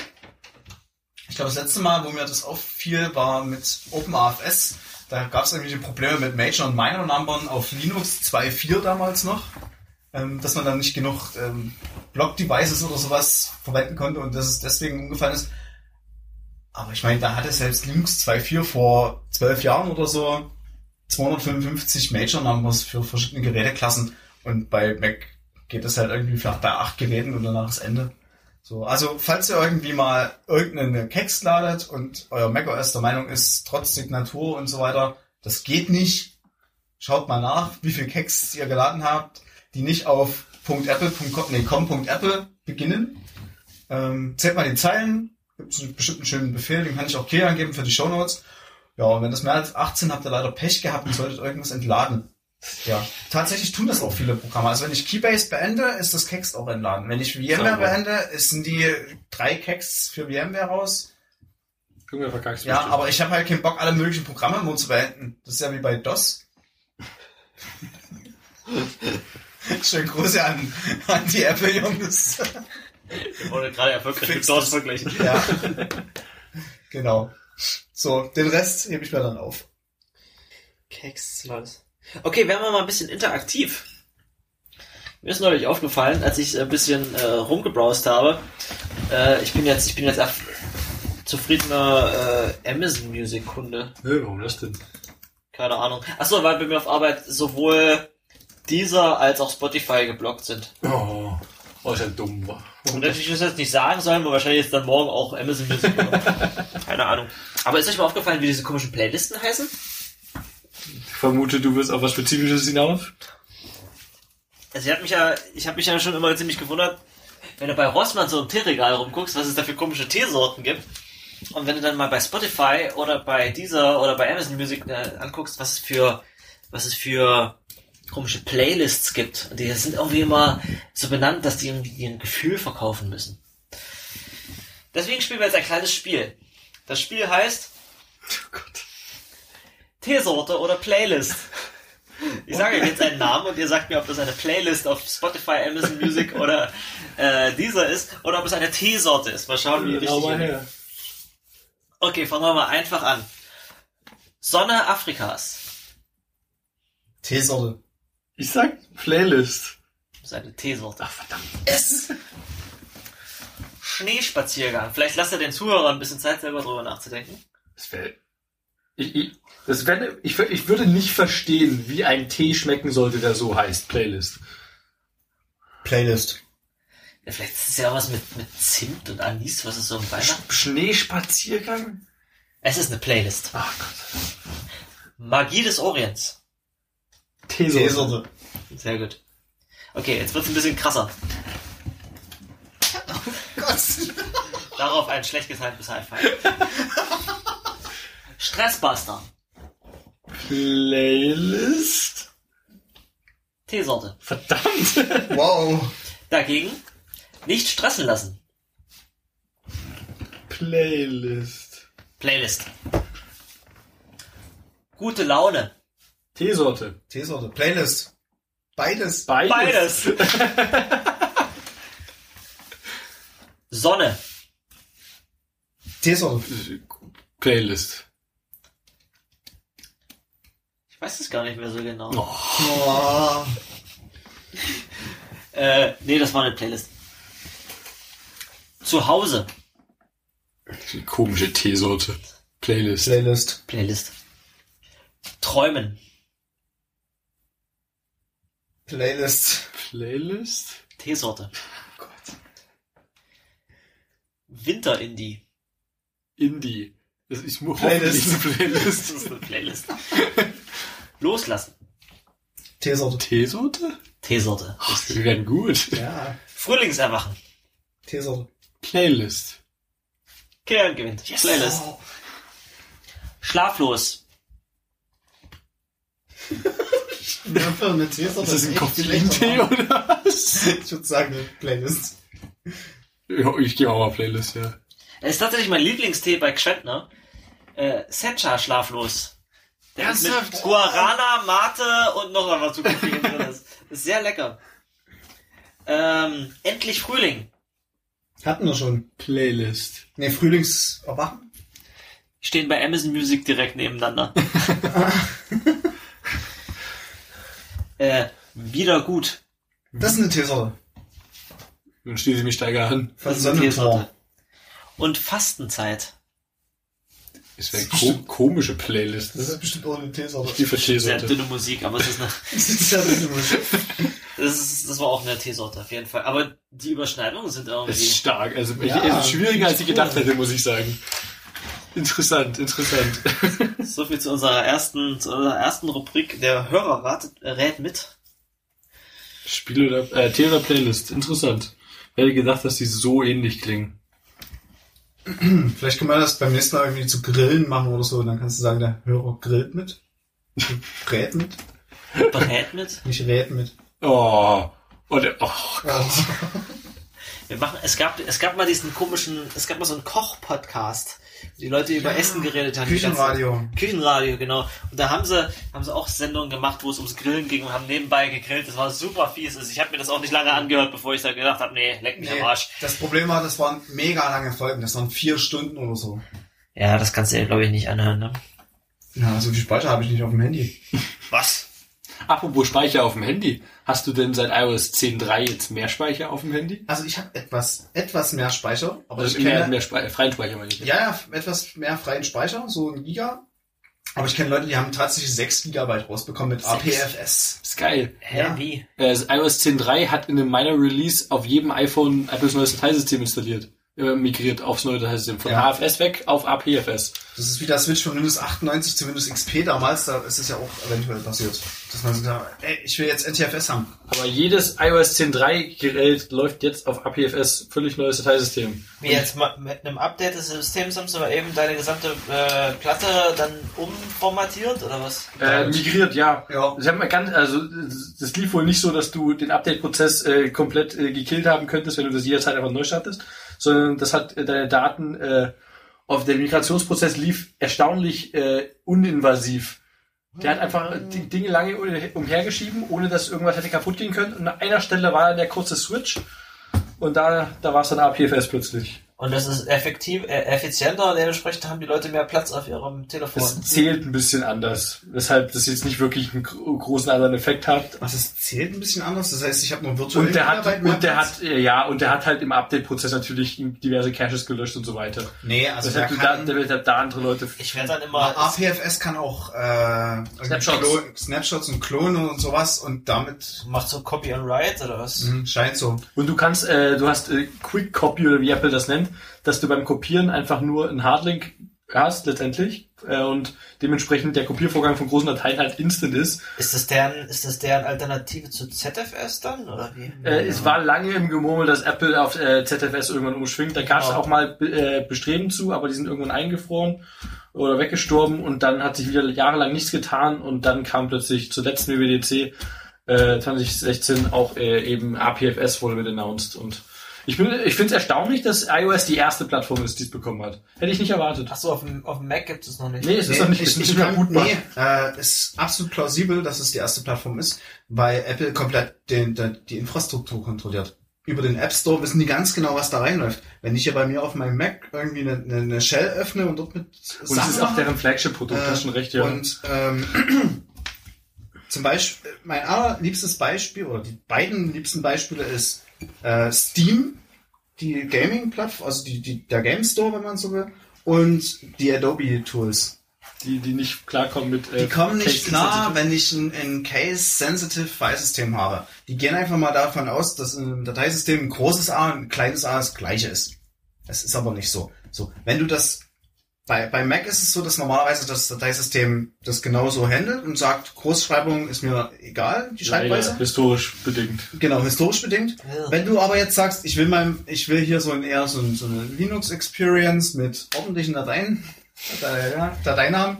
ich glaube, das letzte Mal, wo mir das auffiel, war mit OpenAFS. Da gab es irgendwelche Probleme mit Major und Minor Numbern auf Linux 2.4 damals noch. Ähm, dass man dann nicht genug ähm, Block-Devices oder sowas verwenden konnte und dass es deswegen umgefallen ist. Aber ich meine, da hatte selbst Linux 2.4 vor zwölf Jahren oder so 255 Major Numbers für verschiedene Geräteklassen und bei Mac geht es halt irgendwie für, bei acht Geräten und danach ist Ende. So, also falls ihr irgendwie mal irgendeinen Kex ladet und euer macOS der Meinung ist, trotz Signatur und so weiter, das geht nicht, schaut mal nach, wie viel Kex ihr geladen habt, die nicht auf .apple.com, nee, com.apple beginnen. Ähm, zählt mal die Zeilen, gibt es einen bestimmten schönen Befehl, den kann ich auch Key angeben für die Shownotes. Ja, und wenn das mehr als 18 habt ihr leider Pech gehabt und solltet irgendwas entladen. Ja, tatsächlich tun das auch viele Programme. Also wenn ich Keybase beende, ist das Kext auch entladen. Wenn ich VMware Sauber. beende, ist- sind die drei Kexts für VMware raus. Irgendwer verkackst Ja, aber ich habe halt keinen Bock, alle möglichen Programme immer zu beenden. Das ist ja wie bei DOS. Schönen Gruß an, an die Apple-Jungs. Oder gerade erfolgreich mit DOS das. vergleichen. Ja. genau. So, den Rest hebe ich mir dann auf. Keks, Okay, werden wir mal ein bisschen interaktiv. Mir ist neulich aufgefallen, als ich ein bisschen äh, rumgebrowst habe. Äh, ich bin jetzt, ich bin jetzt zufriedener äh, Amazon Music Kunde. Nö, warum das denn? Keine Ahnung. Achso, weil bei mir auf Arbeit sowohl dieser als auch Spotify geblockt sind. Oh, oh ist ja dumm. Und hätte ich das jetzt nicht sagen sollen, aber wahrscheinlich ist dann morgen auch Amazon Music. Keine Ahnung. Aber ist euch mal aufgefallen, wie diese komischen Playlisten heißen? Ich vermute, du wirst auf was Spezifisches hinaus. Also ich habe mich ja, ich habe mich ja schon immer ziemlich gewundert, wenn du bei Rossmann so im Teeregal rumguckst, was es da für komische Teesorten gibt. Und wenn du dann mal bei Spotify oder bei Deezer oder bei Amazon Music äh, anguckst, was es für, was es für komische Playlists gibt. Und die sind irgendwie immer so benannt, dass die irgendwie ein Gefühl verkaufen müssen. Deswegen spielen wir jetzt ein kleines Spiel. Das Spiel heißt Oh Teesorte oder Playlist. Ich sage euch jetzt einen Namen und ihr sagt mir, ob das eine Playlist auf Spotify, Amazon Music oder äh, dieser ist oder ob es eine Teesorte ist. Mal schauen, wie richtig. ihr liegt. Okay, fangen wir mal einfach an. Sonne Afrikas. Teesorte. Ich sag Playlist. Das ist eine Teesorte. Ach, verdammt. Es. Schneespaziergang. Vielleicht lasst ihr den Zuhörern ein bisschen Zeit, selber drüber nachzudenken. Das wäre. Ich, ich, das wär, ich, ich würde nicht verstehen, wie ein Tee schmecken sollte, der so heißt. Playlist. Playlist. Ja, vielleicht ist es ja auch was mit, mit Zimt und Anis, was ist so im Weihnachten? Schneespaziergang? Es ist eine Playlist. Ach Gott. Magie des Orients. Teesorte. Sehr gut. Okay, jetzt wird's ein bisschen krasser. Gott. Darauf ein schlecht geteiltes High Five. Stressbuster. Playlist? Teesorte. Verdammt. Wow. Dagegen nicht stressen lassen. Playlist. Playlist. Gute Laune. Teesorte. Teesorte. Playlist. Beides. Beides. Beides. Sonne. Teesorte. Playlist. Ich weiß es gar nicht mehr so genau. Oh. Äh, nee, das war eine Playlist. Zu Hause. Komische Teesorte. Playlist. Playlist. Playlist. Träumen. Playlist. Playlist? Teesorte. Winter-Indie. Indie. Das ist nur Playlist. eine Das Playlist. ist eine Playlist. Loslassen. Teesorte. Teesorte? Teesorte. Ach, wir werden gut. Ja. Frühlingserwachen. Teesorte. Playlist. Kern gewinnt. Playlist. Schlaflos. Ja, für eine Teesorte. Ist das ein Koffeintee oder was? Ich würde sagen, eine Playlist. Ja, ich gehe auch mal Playlist, ja. Das ist tatsächlich mein Lieblingstee bei Gschwendner. Äh, Sencha schlaflos. Ist mit Ernsthaft? Guarana, Mate und noch was zu drin ist. Ist sehr lecker. Ähm, endlich Frühling. Hatten wir schon. Playlist. Ne, Frühlingserwachen. Stehen bei Amazon Music direkt nebeneinander. äh, wieder gut. Das ist eine Teesorte. Dann schließe ich mich steiger an. Das ist eine. Teesorte. Und Fastenzeit. Das wäre ko komische Playlist. Das ist bestimmt auch eine Teesorte. Die für Sehr dünne Musik, aber es ist eine, Das ja eine Musik. das, ist, das war auch eine Teesorte auf jeden Fall. Aber die Überschneidungen sind Das irgendwie. ist stark. Also ich, Ja, es ist schwieriger, als ich cool. gedacht hätte, muss ich sagen. Interessant, interessant. So viel zu unserer ersten, zu unserer ersten Rubrik. Der Hörer ratet, äh, rät mit. Spiel oder äh, Tee oder Playlist. Interessant. Ich hätte gedacht, dass die so ähnlich klingen. Vielleicht können wir das beim nächsten Mal irgendwie zu Grillen machen oder so. Dann kannst du sagen, der Hörer grillt mit. Rät mit. Berät mit. Nicht rät mit. Oh. Und, oh. Ja. Wir machen, es gab, es gab mal diesen komischen, es gab mal so einen Koch-Podcast, die Leute über Essen geredet haben. Küchenradio. Küchenradio, genau. Und da haben sie, haben sie auch Sendungen gemacht, wo es ums Grillen ging und haben nebenbei gegrillt. Das war super fies. Also ich habe mir das auch nicht lange angehört, bevor ich da gedacht habe, nee, leck mich Nee, am Arsch. das Problem war, das waren mega lange Folgen. Das waren vier Stunden oder so. Ja, das kannst du ja, glaube ich, nicht anhören, ne? Ja, so viel Speicher habe ich nicht auf dem Handy. Was? Apropos Speicher auf dem Handy. Hast du denn seit iOS 10.3 jetzt mehr Speicher auf dem Handy? Also ich habe etwas, etwas mehr Speicher, aber Also ich mehr, kenne, mehr Spe freien Speicher meine ich. ja, ja, etwas mehr freien Speicher, so ein Giga. Aber ich kenne Leute, die haben tatsächlich 6 Gigabyte rausbekommen mit APFS. Ist geil. Hä, Ja. wie? Äh, das iOS 10.3 hat in einem Minor Release auf jedem iPhone Apples neues Dateisystem installiert. Äh, migriert aufs neue Dateisystem. Von Ja. HFS weg auf APFS. Das ist wie der Switch von Windows 98 zu Windows XP damals, da ist es ja auch eventuell passiert. Dass man sagt, ey, ich will jetzt NTFS haben. Aber jedes iOS 10.3 Gerät läuft jetzt auf APFS. Völlig neues Dateisystem. Wie jetzt mit einem Update des Systems haben sie mal eben deine gesamte äh, Platte dann umformatiert oder was? Äh, migriert, ja. Ja. Ich hab mal ganz, also das lief wohl nicht so, dass du den Update-Prozess äh, komplett äh, gekillt haben könntest, wenn du das jederzeit einfach neu startest, sondern das hat äh, deine Daten äh, auf der Migrationsprozess lief erstaunlich äh, uninvasiv. Der hat einfach die Dinge lange umhergeschieben, ohne dass irgendwas hätte kaputt gehen können. Und an einer Stelle war der kurze Switch und da, da war es dann APFS plötzlich. Und das ist effektiv, äh, effizienter und dementsprechend haben die Leute mehr Platz auf ihrem Telefon. Das zählt ein bisschen anders, weshalb das jetzt nicht wirklich einen gro- großen anderen Effekt hat. Was es zählt ein bisschen anders. Das heißt, ich habe nur virtuell Und der hat, und der Platz. hat, äh, ja, und der hat halt im Update-Prozess natürlich diverse Caches gelöscht und so weiter. Nee, also der Deshalb du da, der wird halt da andere Leute. Ich werde dann immer, APFS kann auch äh, Snapshots. Klo- Snapshots und Klone und sowas und damit macht so Copy and Write oder was? hm, scheint so. Und du kannst, äh, du hast äh, Quick Copy oder wie Apple das nennt, dass du beim Kopieren einfach nur einen Hardlink hast letztendlich äh, und dementsprechend der Kopiervorgang von großen Dateien halt instant ist. Ist das deren, ist das deren Alternative zu ZFS dann oder wie? Äh, Es war lange im Gemurmel, dass Apple auf äh, ZFS irgendwann umschwingt. Da gab es Genau. auch mal äh, Bestreben zu, aber die sind irgendwann eingefroren oder weggestorben und dann hat sich wieder jahrelang nichts getan und dann kam plötzlich zur letzten WWDC äh, 2016 auch äh, eben APFS wurde mit announced und ich bin, ich finde es erstaunlich, dass iOS die erste Plattform ist, die es bekommen hat. Hätte ich nicht erwartet. Ach so, auf dem, auf dem Mac gibt es noch nicht. Nee, es ist noch nicht, es ist nicht mehr bootbar. nee, äh, ist absolut plausibel, dass es die erste Plattform ist, weil Apple komplett den, den, die Infrastruktur kontrolliert. Über den App Store wissen die ganz genau, was da reinläuft. Wenn ich hier bei mir auf meinem Mac irgendwie eine, eine, eine Shell öffne und dort mit Und es ist auch deren Flagship-Produkt, äh, hast schon recht, ja. Und ähm, zum Beispiel, mein allerliebstes Beispiel, oder die beiden liebsten Beispiele ist äh, Steam, die Gaming-Plattform, also die, die, der Game Store, wenn man so will, und die Adobe-Tools. die, die nicht klarkommen mit. Die äh, kommen nicht Case klar, Sensitive. wenn ich ein, ein Case-Sensitive Filesystem habe. Die gehen einfach mal davon aus, dass ein Dateisystem ein großes A und ein kleines A das gleiche ist. Es ist aber nicht so. So, wenn du das bei, bei Mac ist es so, dass normalerweise das Dateisystem das genauso handelt und sagt, Großschreibung ist mir egal, die Schreibweise. Leider, historisch bedingt. Genau, historisch bedingt. Ja. Wenn du aber jetzt sagst, ich will mein, ich will hier so ein, eher so, ein, so eine Linux-Experience mit ordentlichen Dateien, Datei, ja, Dateinamen,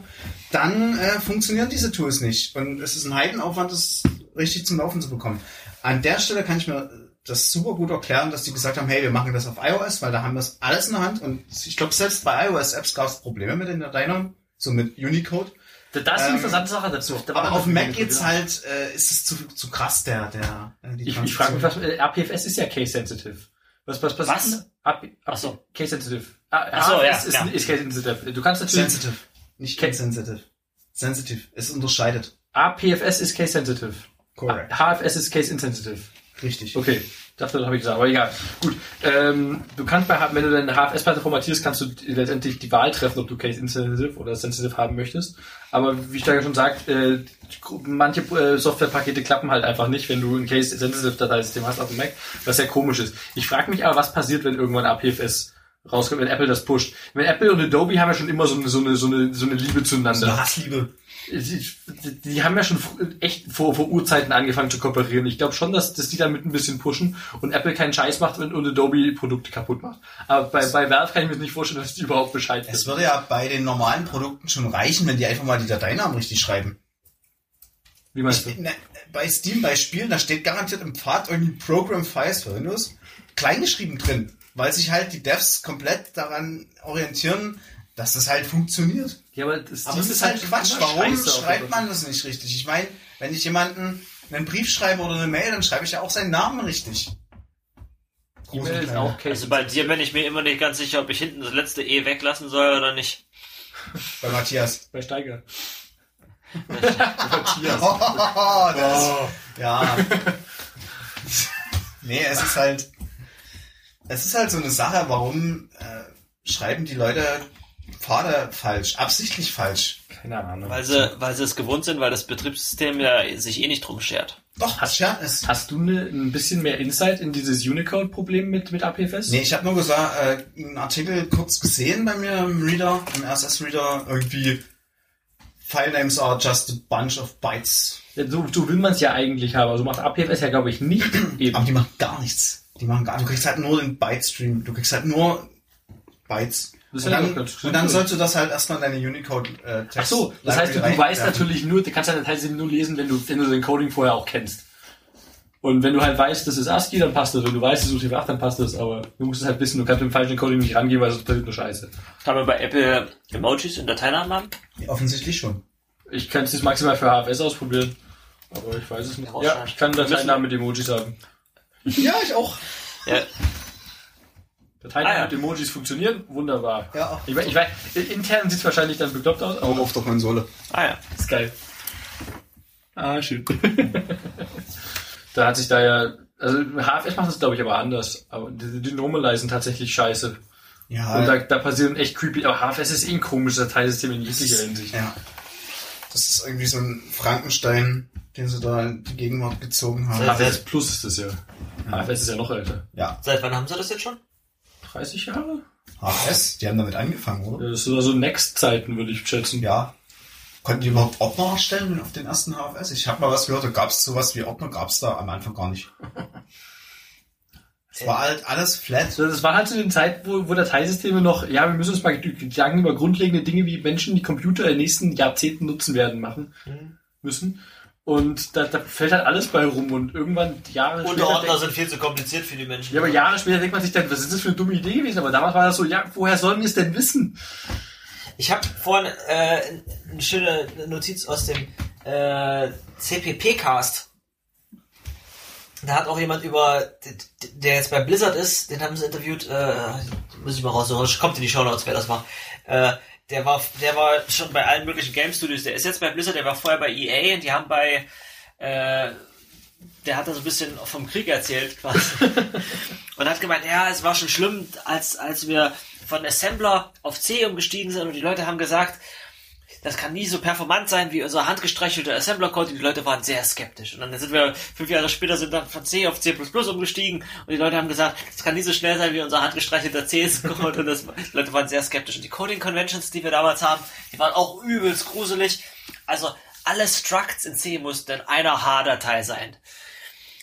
dann äh, funktionieren diese Tools nicht. Und es ist ein Heidenaufwand, das richtig zum Laufen zu bekommen. An der Stelle kann ich mir das super gut erklären, dass die gesagt haben, hey, wir machen das auf iOS, weil da haben wir es alles in der Hand. Und ich glaube, selbst bei iOS-Apps gab es Probleme mit den Dateinamen, so mit Unicode. Das ist eine Ähm, interessante Sache dazu. Da Aber auf das Mac geht's halt, äh, ist es zu, zu krass, der, der, äh, die Ich, ich frage mich, was, äh, APFS ist ja case-sensitive. Was, was passiert? Was? AP, Ach so. Case-sensitive. Ah, Ach so, ja, ist, ja. ist case-sensitive. Du kannst natürlich, Sensitive. Nicht insensitive. Sensitive. Es unterscheidet. APFS ist case-sensitive. Correct. HFS ist case-insensitive. Richtig. Okay. Dachte, habe ich gesagt, aber egal. Gut. Ähm, du kannst bei, wenn du deine HFS-Platte formatierst, kannst du letztendlich die Wahl treffen, ob du Case Insensitive oder Sensitive haben möchtest. Aber wie ich da schon sagt, äh, manche äh, Softwarepakete klappen halt einfach nicht, wenn du ein Case Sensitive Dateisystem hast auf dem Mac, was sehr komisch ist. Ich frage mich aber, was passiert, wenn irgendwann APFS rauskommt, wenn Apple das pusht. Wenn Apple und Adobe haben ja schon immer so eine, so eine, so eine, so eine Liebe So zueinander. eine Hassliebe. Die, die haben ja schon echt vor, vor Urzeiten angefangen zu kooperieren. Ich glaube schon, dass, dass die damit ein bisschen pushen und Apple keinen Scheiß macht und, und Adobe Produkte kaputt macht. Aber bei, bei Valve kann ich mir nicht vorstellen, dass die überhaupt Bescheid Es wissen. würde ja bei den normalen Produkten schon reichen, wenn die einfach mal die Dateinamen richtig schreiben. Wie meinst du? Ne, bei Steam, bei Spielen, da steht garantiert im Pfad irgendwie Program Files für Windows kleingeschrieben drin, weil sich halt die Devs komplett daran orientieren, dass das halt funktioniert. Ja, aber das Aber es ist halt Quatsch. Warum schreibt man das nicht richtig? Ich meine, wenn ich jemanden einen Brief schreibe oder eine Mail, dann schreibe ich ja auch seinen Namen richtig. E-Mail ist auch Case. Also bei dir bin ich mir immer nicht ganz sicher, ob ich hinten das letzte E weglassen soll oder nicht. Bei Matthias. bei Steiger. Oh, das, Ja. nee, es ist halt, es ist halt so eine Sache, warum äh, schreiben die Leute Pfade falsch, absichtlich falsch. Keine Ahnung. Weil sie, weil sie es gewohnt sind, weil das Betriebssystem ja sich eh nicht drum schert. Doch, Hast- ja, es, Hast du ne, ein bisschen mehr Insight in dieses Unicode-Problem mit, mit APFS? Nee, ich habe nur gesagt, äh, einen Artikel kurz gesehen bei mir im Reader, im RSS-Reader, irgendwie File names are just a bunch of bytes. Ja, So, so will man es ja eigentlich haben. Also macht APFS ja, glaube ich, nicht eben. Aber die machen gar nichts. Die machen gar Du kriegst halt nur den Byte-Stream. Du kriegst halt nur Bytes. Und, ja dann, und dann sollst du das halt erstmal in deine Unicode-Text. Ach so, das heißt, du, du weißt natürlich nur, du kannst ja Dateisystem nur lesen, wenn du, wenn du den Coding vorher auch kennst. Und wenn du halt weißt, das ist ASCII, dann passt das. Wenn du weißt, das ist UTF-8, dann passt das. Aber du musst es halt wissen, du kannst mit dem falschen Coding nicht rangehen, weil sonst passiert nur Scheiße. Kann man bei Apple Emojis in Dateinamen haben? Offensichtlich schon. Ich kann es jetzt maximal für HFS ausprobieren. Aber ich weiß es nicht. Ja, ich kann Dateinamen mit Emojis haben. Ja, ich auch. Ja. Dateinamen Ah, ja. mit Emojis funktionieren, wunderbar. Ja, auch. Ich, weiß- ich weiß, intern sieht es wahrscheinlich dann bekloppt aus, aber Auch auf der Konsole. Ah ja. ist geil. Ah, schön. da hat sich da ja, also HFS macht das glaube ich aber anders. Aber die, die Normalize sind tatsächlich scheiße. Ja, Und da, da passieren echt creepy, aber HFS ist eh ein komisches Dateisystem in jeglicher Hinsicht. ja. Das ist irgendwie so ein Frankenstein, den sie da in die Gegenwart gezogen haben. HFS Plus ist das ja. HFS ist ja noch älter. Ja, Seit wann haben sie das jetzt schon? 30 Jahre? HFS, die haben damit angefangen, oder? Das ist so so Next-Zeiten, würde ich schätzen. Ja. Konnten die überhaupt Ordner erstellen auf den ersten HFS? Ich habe mal was gehört, da gab es sowas wie Ordner, gab es da am Anfang gar nicht. Es war halt alles flat. So, Das war halt zu den Zeiten, wo, wo Dateisysteme noch, ja, wir müssen uns mal Gedanken über grundlegende Dinge, wie Menschen die Computer in den nächsten Jahrzehnten nutzen werden, machen müssen. Und da, da fällt halt alles bei rum und irgendwann Jahre Unterordner denkt- sind viel zu komkompliziert für die Menschen. ja, aber Jahre später denkt man sich dann, was ist das für eine dumme Idee gewesen? Aber damals war das so, ja, woher sollen wir es denn wissen? Ich habe vorhin äh, eine schöne Notiz aus dem äh, CPP-Cast. Da hat auch jemand über, der jetzt bei Blizzard ist, den haben sie interviewt, äh, muss ich mal raussuchen, das kommt in die Shownotes, wer das war. Äh, der war, der war schon bei allen möglichen Game Studios, der ist jetzt bei Blizzard, der war vorher bei EA und die haben bei, äh, der hat da so ein bisschen vom Krieg erzählt quasi. und hat gemeint, ja, es war schon schlimm, als, als wir von Assembler auf C umgestiegen sind und die Leute haben gesagt, das kann nie so performant sein wie unser handgestreichelter Assembler-Code und die Leute waren sehr skeptisch. Und dann sind wir fünf Jahre später sind dann von C auf C++ umgestiegen und die Leute haben gesagt, das kann nie so schnell sein wie unser handgestreichelter CS-Code und das, die Leute waren sehr skeptisch. Und die Coding-Conventions, die wir damals haben, die waren auch übelst gruselig. Also alle Structs in C mussten in einer H-Datei sein.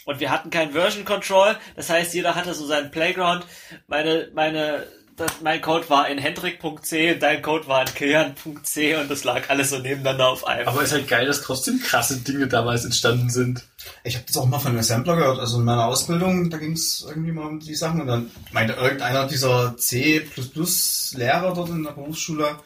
Und wir hatten kein Version Control, das heißt, jeder hatte so seinen Playground. Meine, meine, das, mein Code war in Hendrik.c, dein Code war in Kilian.c und das lag alles so nebeneinander auf einem. Aber ist halt geil, dass trotzdem krasse Dinge damals entstanden sind. Ich habe das auch mal von einem Assembler gehört. Also in meiner Ausbildung, da ging es irgendwie mal um die Sachen. Und dann meinte irgendeiner dieser C++-Lehrer dort in der Berufsschule,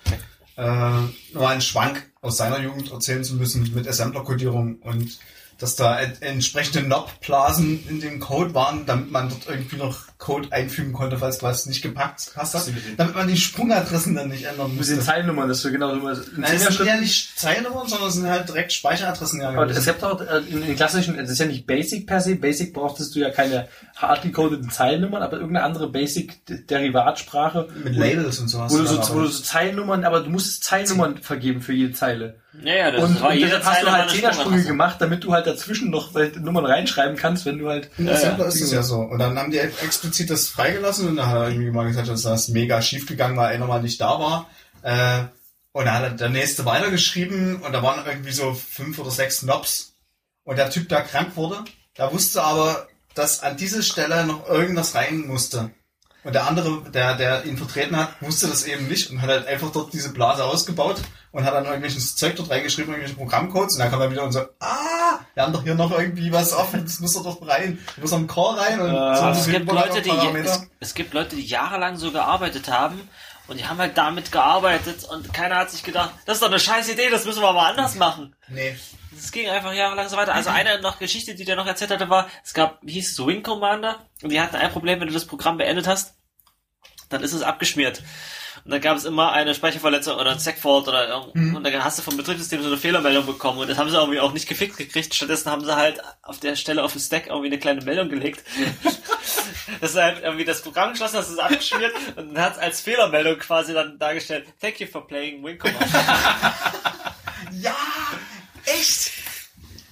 äh, nur einen Schwank aus seiner Jugend erzählen zu müssen mit Assembler-Codierung und dass da ent entsprechende Knob-Blasen in dem Code waren, damit man dort irgendwie noch Code einfügen konnte, falls was nicht gepackt hast, damit man die Sprungadressen dann nicht ändern Mit den. Zeilennummern, dass wir genau ein Nein, es sind ja nicht Zeilennummern, sondern es sind halt direkt Speicheradressen. Ja, Aber es gibt auch äh, in den klassischen, es ist ja nicht Basic per se. Basic brauchtest du ja keine hart gecodeten Zeilennummern, aber irgendeine andere Basic-Derivatsprache. mit Labels und sowas. Wo du, Ja, so, aber- wo du so Zeilennummern, aber du musst Zeilennummern vergeben für jede Zeile. ja, ja, das Und, war und jede deshalb hast Zeile du halt Zehnersprünge gemacht, damit du halt dazwischen noch Nummern reinschreiben kannst, wenn du halt. Der Assembler ist es ja so. Und dann haben die explizit das freigelassen und da hat er irgendwie mal gesagt, dass das mega schief gegangen war, einer mal nicht da war. Äh, und dann hat der nächste weitergeschrieben und da waren irgendwie so fünf oder sechs Knobs. Und der Typ, der krank wurde, der wusste aber, dass an diese Stelle noch irgendwas rein musste. Und der andere, der, der ihn vertreten hat, wusste das eben nicht und hat halt einfach dort diese Blase ausgebaut und hat dann irgendwelches Zeug dort reingeschrieben, irgendwelche Programmcodes. Und dann kam er wieder und so, ah, wir haben doch hier noch irgendwie was offen, das muss doch doch rein, da muss ein Core rein und Äh, so und Es gibt, Leute, die, es, es gibt Leute, die jahrelang so gearbeitet haben und die haben halt damit gearbeitet und keiner hat sich gedacht, das ist doch eine scheiß Idee, das müssen wir mal anders machen. Nee. Es ging einfach jahrelang so weiter. Also eine noch Geschichte, die der noch erzählt hatte, war, es gab, hieß es, Wing Commander und die hatten ein Problem, wenn du das Programm beendet hast, dann ist es abgeschmiert. Und dann gab es immer eine Speicherverletzung oder ein Segfault oder Mhm. und dann hast du vom Betriebssystem so eine Fehlermeldung bekommen und das haben sie irgendwie auch nicht gefixt gekriegt. Stattdessen haben sie halt auf der Stelle auf den Stack irgendwie eine kleine Meldung gelegt. das ist halt irgendwie das Programm geschlossen, das ist abgeschmiert und dann hat es als Fehlermeldung quasi dann dargestellt, thank you for playing Wing Commander. Ja, echt?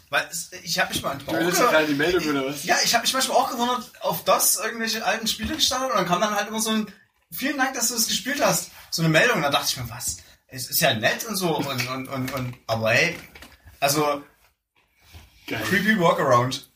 Weil ich habe mich mal was? Ja, ich habe mich manchmal auch gewundert, auf das irgendwelche alten Spiele gestartet und dann kam dann halt immer so ein vielen Dank, dass du es gespielt hast. So eine Meldung. Und da dachte ich mir, was? Es ist ja nett und so und, und, und, und aber hey, also Geil. creepy Workaround.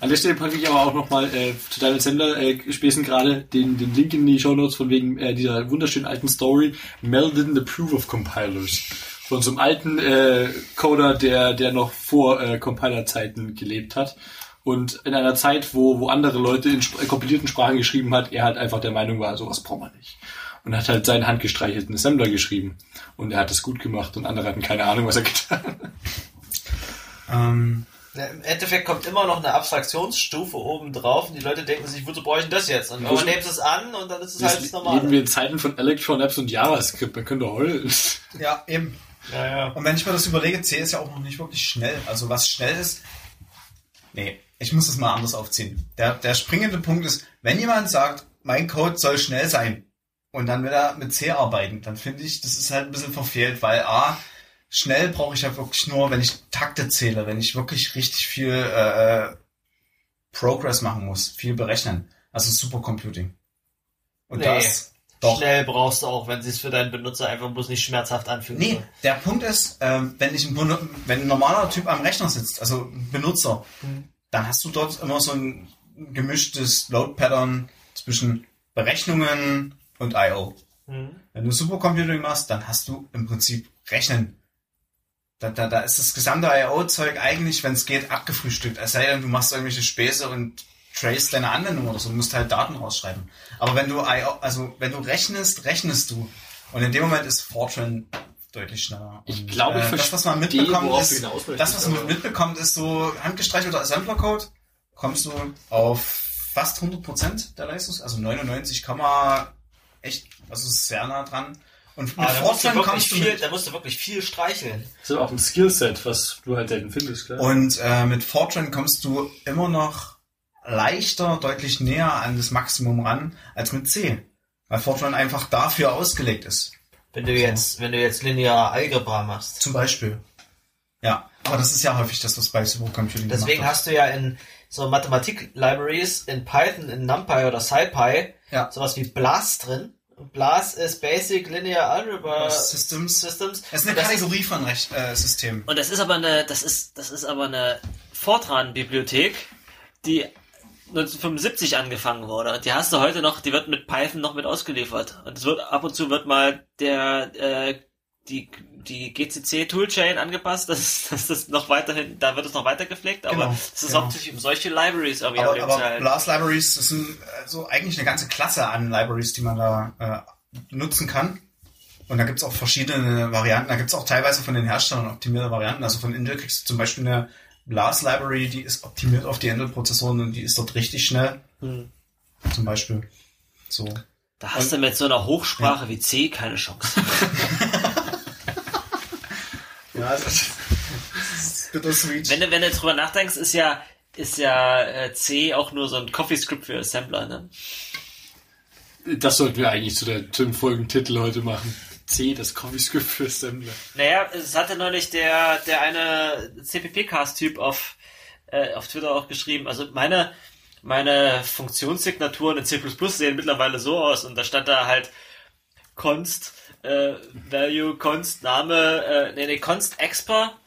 An der Stelle packe ich aber auch nochmal äh, zu deinem Sender äh, späßen gerade den, den Link in die Show Notes von wegen äh, dieser wunderschönen alten Story Mel didn't approve of compilers. Von so einem alten äh, Coder, der, der noch vor äh, Compiler-Zeiten gelebt hat. Und in einer Zeit, wo, wo andere Leute in sp- kompilierten Sprachen geschrieben hat, er halt einfach der Meinung war, sowas braucht man nicht. Und hat halt seinen handgestreichelten Assembler geschrieben. Und er hat es gut gemacht und andere hatten keine Ahnung, was er getan hat. Ähm, Ja, Im Endeffekt kommt immer noch eine Abstraktionsstufe oben drauf und die Leute denken sich, wozu brauche ich denn das jetzt? Und Ja, nehmen sie es an und dann ist es halt das leben Normale. wir in Zeiten von Electron Apps und JavaScript, man könnte heulen. ja, eben. Ja, ja. Und wenn ich mir das überlege, C ist ja auch noch nicht wirklich schnell. Also was schnell ist, nee, ich muss das mal anders aufziehen. Der, der springende Punkt ist, wenn jemand sagt, mein Code soll schnell sein und dann will er mit C arbeiten, dann finde ich, das ist halt ein bisschen verfehlt, weil A, schnell brauche ich ja wirklich nur, wenn ich Takte zähle, wenn ich wirklich richtig viel äh, Progress machen muss, viel berechnen. Also Supercomputing. Und Nee. das doch. Schnell brauchst du auch, wenn sie es für deinen Benutzer einfach bloß nicht schmerzhaft anfühlt. Nee, der Punkt ist, ähm, wenn, ich ein, wenn ein normaler Typ am Rechner sitzt, also ein Benutzer, dann hast du dort immer so ein gemischtes Load-Pattern zwischen Berechnungen und I.O. Hm. Wenn du Supercomputing machst, dann hast du im Prinzip Rechnen. Da, da, da ist das gesamte I.O.-Zeug eigentlich, wenn es geht, abgefrühstückt. Es sei denn, du machst irgendwelche Späße und trace deine Anwendung oder so, du musst halt Daten rausschreiben. Aber wenn du I.O., also wenn du rechnest, rechnest du. Und in dem Moment ist Fortran deutlich schneller. Ich glaube, ich äh, das, was man mitbekommt, ist, das, was man mitbekommt, ist so handgestreichelter Assembler-Code, kommst du auf fast 100% der Leistung, also 99, echt, also sehr nah dran. Und mit du Fortran wirklich kommst du viel, mit, da musst du wirklich viel streicheln. Das ist auch ein Skillset, was du halt selten findest, klar. und äh, mit Fortran kommst du immer noch leichter, deutlich näher an das Maximum ran als mit C. Weil Fortran einfach dafür ausgelegt ist. Wenn du jetzt, wenn du jetzt linear Algebra machst. Zum Beispiel. Ja, aber das ist ja häufig das, was bei Supercomputing Deswegen hast du ja in so Mathematik-Libraries in Python, in NumPy oder SciPy Ja. sowas wie BLAS drin. Und BLAS ist Basic Linear Algebra Systems. Systems. Es ist eine Das Kategorie von Rech äh, Systemen. Und das ist aber eine, das ist, das ist aber eine Fortran-Bibliothek, die 1975 angefangen wurde. Die hast du heute noch, die wird mit Python noch mit ausgeliefert. Und es wird ab und zu wird mal der äh, die die GCC Toolchain angepasst, das ist, das noch weiterhin, da wird es noch weiter gepflegt, aber Genau, es ist genau. hauptsächlich um solche Libraries Aber, aber zu halten. Blast Libraries das sind also eigentlich eine ganze Klasse an Libraries, die man da äh, nutzen kann. Und da gibt's auch verschiedene Varianten. Da gibt's auch teilweise von den Herstellern optimierte Varianten. Also von Intel kriegst du zum Beispiel eine Blast Library, die ist optimiert auf die Intel-Prozessoren und die ist dort richtig schnell. Hm. Zum Beispiel. So. Da hast du mit so einer Hochsprache wie C keine Chance. Ja, das ist, das ist wenn du, wenn du drüber nachdenkst, ist ja, ist ja äh, C auch nur so ein Coffee-Script für Assembler, ne? Das sollten wir eigentlich zu der zum Folgentitel heute machen. C, das CoffeeScript für Assembler. Naja, es hatte neulich der, der eine CPP-Cast-Typ auf, äh, auf Twitter auch geschrieben. Also meine, meine Funktionssignaturen in C++ sehen mittlerweile so aus und da stand da halt const äh, value, const Name, äh, nee, nee, const expr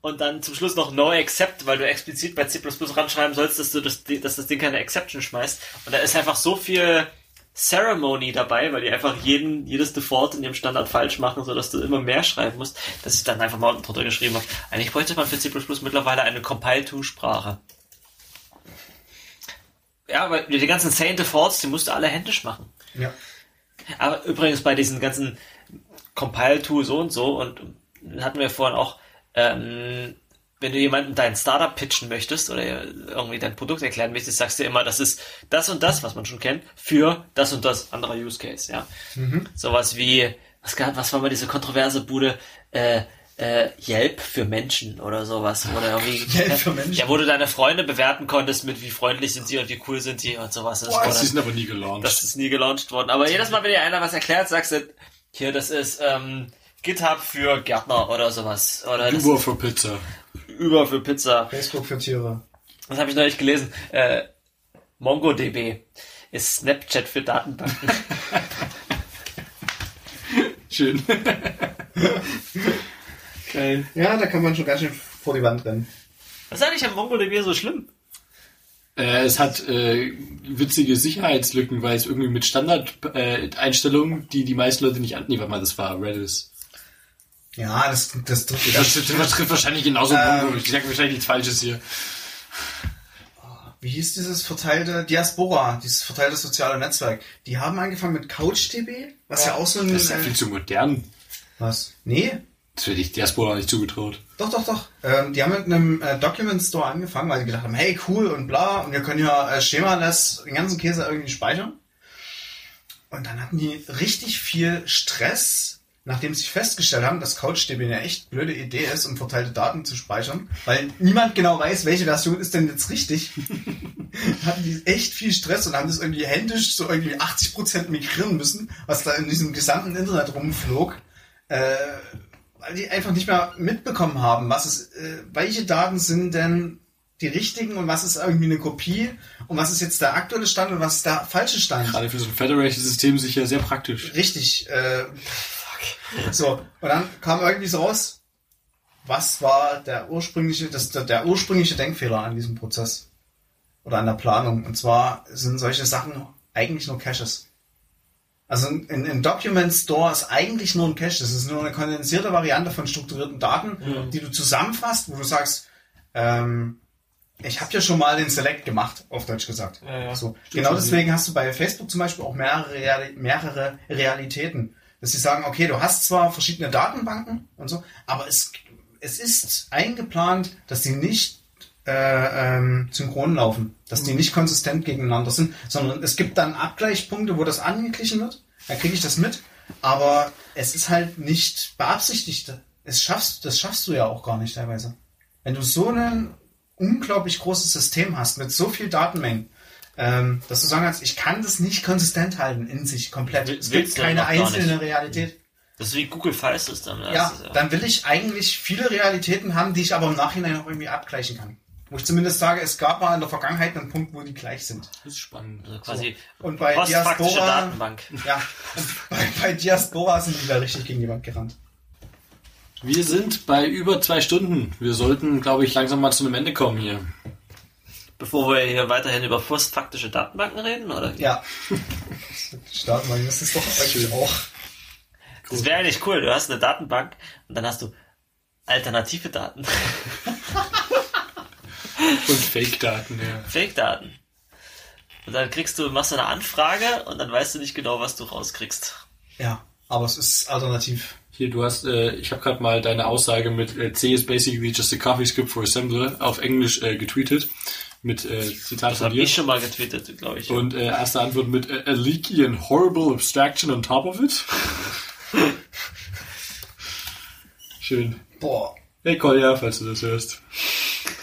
und dann zum Schluss noch no except, weil du explizit bei C++ ranschreiben sollst, dass du das, dass das Ding keine Exception schmeißt. Und da ist einfach so viel Ceremony dabei, weil die einfach jeden, jedes Default in ihrem Standard falsch machen, sodass du immer mehr schreiben musst, dass ich dann einfach mal unten drunter geschrieben habe. Eigentlich bräuchte man für C++ mittlerweile eine Compile-to-Sprache. Ja, aber die ganzen Sane Defaults, die musst du alle händisch machen. ja. Aber übrigens bei diesen ganzen Compile-to so und so und hatten wir vorhin auch, ähm, wenn du jemandem dein Startup pitchen möchtest oder irgendwie dein Produkt erklären möchtest, sagst du immer, das ist das und das, was man schon kennt, für das und das anderer Use Case, ja. Sowas wie, was, gab- was war mal diese kontroverse Bude, äh, äh, Yelp für Menschen oder sowas. Oder irgendwie, Yelp für Menschen? Ja, wo du deine Freunde bewerten konntest mit wie freundlich sind sie und wie cool sind sie und sowas. Das Boah, Das ist aber nie gelauncht. das ist nie gelauncht worden. Aber jedes Mal, wenn dir einer was erklärt, sagst du, hier, das ist ähm, GitHub für Gärtner oder sowas. Oder Uber für Pizza. Uber für Pizza. Facebook für Tiere. Das habe ich neulich gelesen. Äh, MongoDB ist Snapchat für Datenbanken. Schön. Geil. Ja, da kann man schon ganz schön vor die Wand rennen. Was ist eigentlich am MongoDB so schlimm? Äh, es hat äh, witzige Sicherheitslücken, weil es irgendwie mit Standardeinstellungen, äh, die die meisten Leute nicht annehmen, warte mal, das war Redis. Ja, das, das, das, Das, das trifft wahrscheinlich genauso Ähm. Ich sage wahrscheinlich nichts Falsches hier. wie hieß dieses verteilte Diaspora, dieses verteilte soziale Netzwerk? Die haben angefangen mit CouchDB, was ja, auch so ein... Das ist ja äh, viel zu modern. was? Nee? Das hätte ich Diaspora nicht zugetraut. Doch, doch, doch. Ähm, die haben mit einem äh, Document Store angefangen, weil sie gedacht haben, hey, cool und bla, und wir können ja äh, schemaless den ganzen Käse irgendwie speichern. Und dann hatten die richtig viel Stress, nachdem sie festgestellt haben, dass CouchDB eine echt blöde Idee ist, um verteilte Daten zu speichern, weil niemand genau weiß, welche Version ist denn jetzt richtig. hatten die echt viel Stress und haben das irgendwie händisch so irgendwie 80% migrieren müssen, was da in diesem gesamten Internet rumflog. Äh, weil die einfach nicht mehr mitbekommen haben, was ist, äh, welche Daten sind denn die richtigen und was ist irgendwie eine Kopie und was ist jetzt der aktuelle Stand und was ist der falsche Stand. Gerade für so ein Federation-System sicher sehr praktisch. Richtig. Äh, so, und dann kam irgendwie so raus, was war der ursprüngliche, das, der, der ursprüngliche Denkfehler an diesem Prozess oder an der Planung. Und zwar sind solche Sachen eigentlich nur Caches. Also ein, ein Document Store ist eigentlich nur ein Cache. Das ist nur eine kondensierte Variante von strukturierten Daten, die du zusammenfasst, wo du sagst, ähm, ich habe ja schon mal den Select gemacht, auf Deutsch gesagt. Ja, ja. So. Genau deswegen hast du bei Facebook zum Beispiel auch mehrere, mehrere Realitäten. Dass sie sagen, okay, du hast zwar verschiedene Datenbanken und so, aber es, es ist eingeplant, dass die nicht äh, ähm, synchron laufen, dass die nicht konsistent gegeneinander sind, sondern es gibt dann Abgleichspunkte, wo das angeglichen wird, dann kriege ich das mit, aber es ist halt nicht beabsichtigt. Es schaffst, das schaffst du ja auch gar nicht teilweise. Wenn du so ein unglaublich großes System hast mit so viel Datenmengen, ähm, dass du sagen kannst, ich kann das nicht konsistent halten in sich komplett. Will- Es gibt keine einzelne. Realität. Das ist wie Google File System. ne? Ja, Das ist dann will ich eigentlich viele Realitäten haben, die ich aber im Nachhinein auch irgendwie abgleichen kann. Wo ich zumindest sage, es gab mal in der Vergangenheit einen Punkt, wo die gleich sind. Das ist spannend. also quasi Und bei Diaspora, Datenbank. ja, bei, bei Diaspora sind die da richtig gegen die Wand gerannt. Wir sind bei über zwei Stunden. Wir sollten, glaube ich, langsam mal zu einem Ende kommen hier. Bevor wir hier weiterhin über postfaktische Datenbanken reden, oder? Ja. Starten wir, das ist doch eigentlich auch. Das wäre eigentlich cool. Du hast eine Datenbank und dann hast du alternative Daten, Und Fake-Daten, ja. Fake-Daten. Und dann kriegst du, machst du eine Anfrage und dann weißt du nicht genau, was du rauskriegst. Ja, aber es ist alternativ. Hier, du hast, äh, ich habe gerade mal deine Aussage mit äh, C is basically just a coffee script for assembler auf Englisch äh, getweetet. Mit äh, Zitat Das von habe ich schon mal getweetet, glaube ich. Und äh, erste Antwort mit äh, a leaky and horrible abstraction on top of it. Schön. Boah. Hey Kolja, falls du das hörst.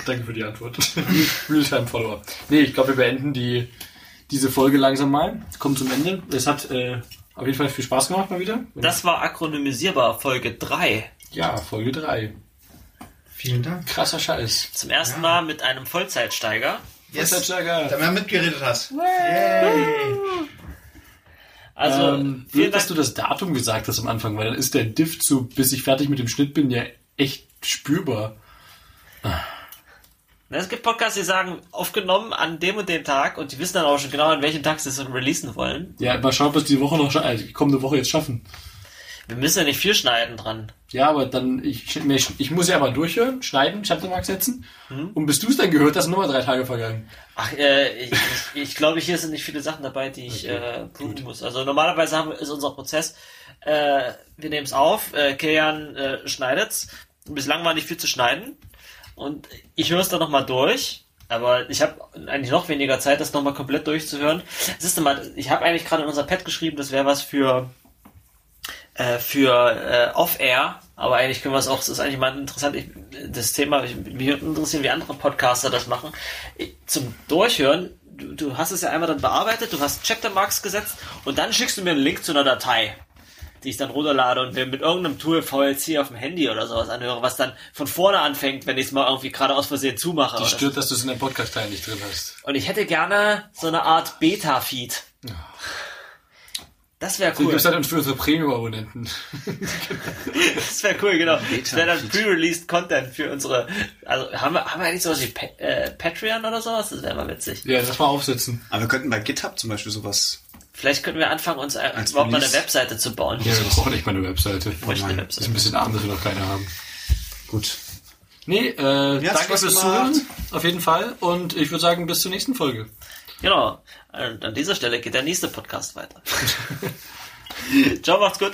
Danke für die Antwort. Realtime-Follower. Nee, ich glaube, wir beenden die, diese Folge langsam mal. Kommt zum Ende. Es hat äh, auf jeden Fall viel Spaß gemacht mal wieder. Das war akronymisierbar, Folge 3. Ja, Folge 3. Vielen Dank. Krasser Scheiß. Zum ersten Mal mit einem Vollzeitsteiger. Yes, Vollzeitsteiger. da mehr mitgeredet hast. Yay. Also, ähm, blöd, dass du das Datum gesagt hast am Anfang, weil dann ist der Diff zu, bis ich fertig mit dem Schnitt bin, ja echt spürbar. Na, Es gibt Podcasts, die sagen, aufgenommen an dem und dem Tag und die wissen dann auch schon genau, an welchem Tag sie es releasen wollen. Ja, mal schauen, was die Woche noch, also die kommende Woche jetzt schaffen. Wir müssen ja nicht viel schneiden dran. Ja, aber dann, ich, ich, ich muss ja mal durchhören, schneiden, Chaptermark setzen. Und bis du es dann gehört hast, sind nochmal drei Tage vergangen. Ach, äh, ich, ich, ich glaube, hier sind nicht viele Sachen dabei, die ich äh, prüfen muss. Also normalerweise haben, ist unser Prozess, äh, wir nehmen es auf, äh, Kian äh, schneidet's. Bislang war nicht viel zu schneiden. Und ich höre es dann nochmal durch. Aber ich habe eigentlich noch weniger Zeit, das nochmal komplett durchzuhören. Siehst du mal, ich habe eigentlich gerade in unser Pad geschrieben, das wäre was für äh, für äh, Off-Air, aber eigentlich können wir es auch, das ist eigentlich mal interessant, ich, das Thema, ich, mich würde interessieren, wie andere Podcaster das machen. Ich, zum Durchhören, du, du hast es ja einmal dann bearbeitet, du hast Chaptermarks gesetzt und dann schickst du mir einen Link zu einer Datei, die ich dann runterlade und mir mit irgendeinem Tool VLC auf dem Handy oder sowas anhöre, was dann von vorne anfängt, wenn ich es mal irgendwie gerade aus Versehen zumache. Die oder so. stört, dass du es in deinem Podcast-Teil nicht drin hast. Und ich hätte gerne so eine Art Beta-Feed. Das wäre Du cool. gibst halt uns für unsere Premium-Abonnenten. Das wäre cool, genau. Das wäre dann pre-released Content für unsere. Also haben wir, haben wir eigentlich sowas wie Pa- äh, Patreon oder sowas? Das wäre mal witzig. Ja, das mal aufsetzen. Aber wir könnten bei GitHub zum Beispiel sowas. Vielleicht könnten wir anfangen, uns äh, Als überhaupt mal eine Release. Webseite zu bauen. Ja, wir brauchen nicht mal eine Webseite. Ich möchte eine. Das ist ein Webseite. bisschen arm, dass wir noch keine haben. Gut. Nee, äh, danke hat's fürs Zuhören. Auf jeden Fall. Und ich würde sagen, bis zur nächsten Folge. Genau. Und an dieser Stelle geht der nächste Podcast weiter. Ciao, macht's gut.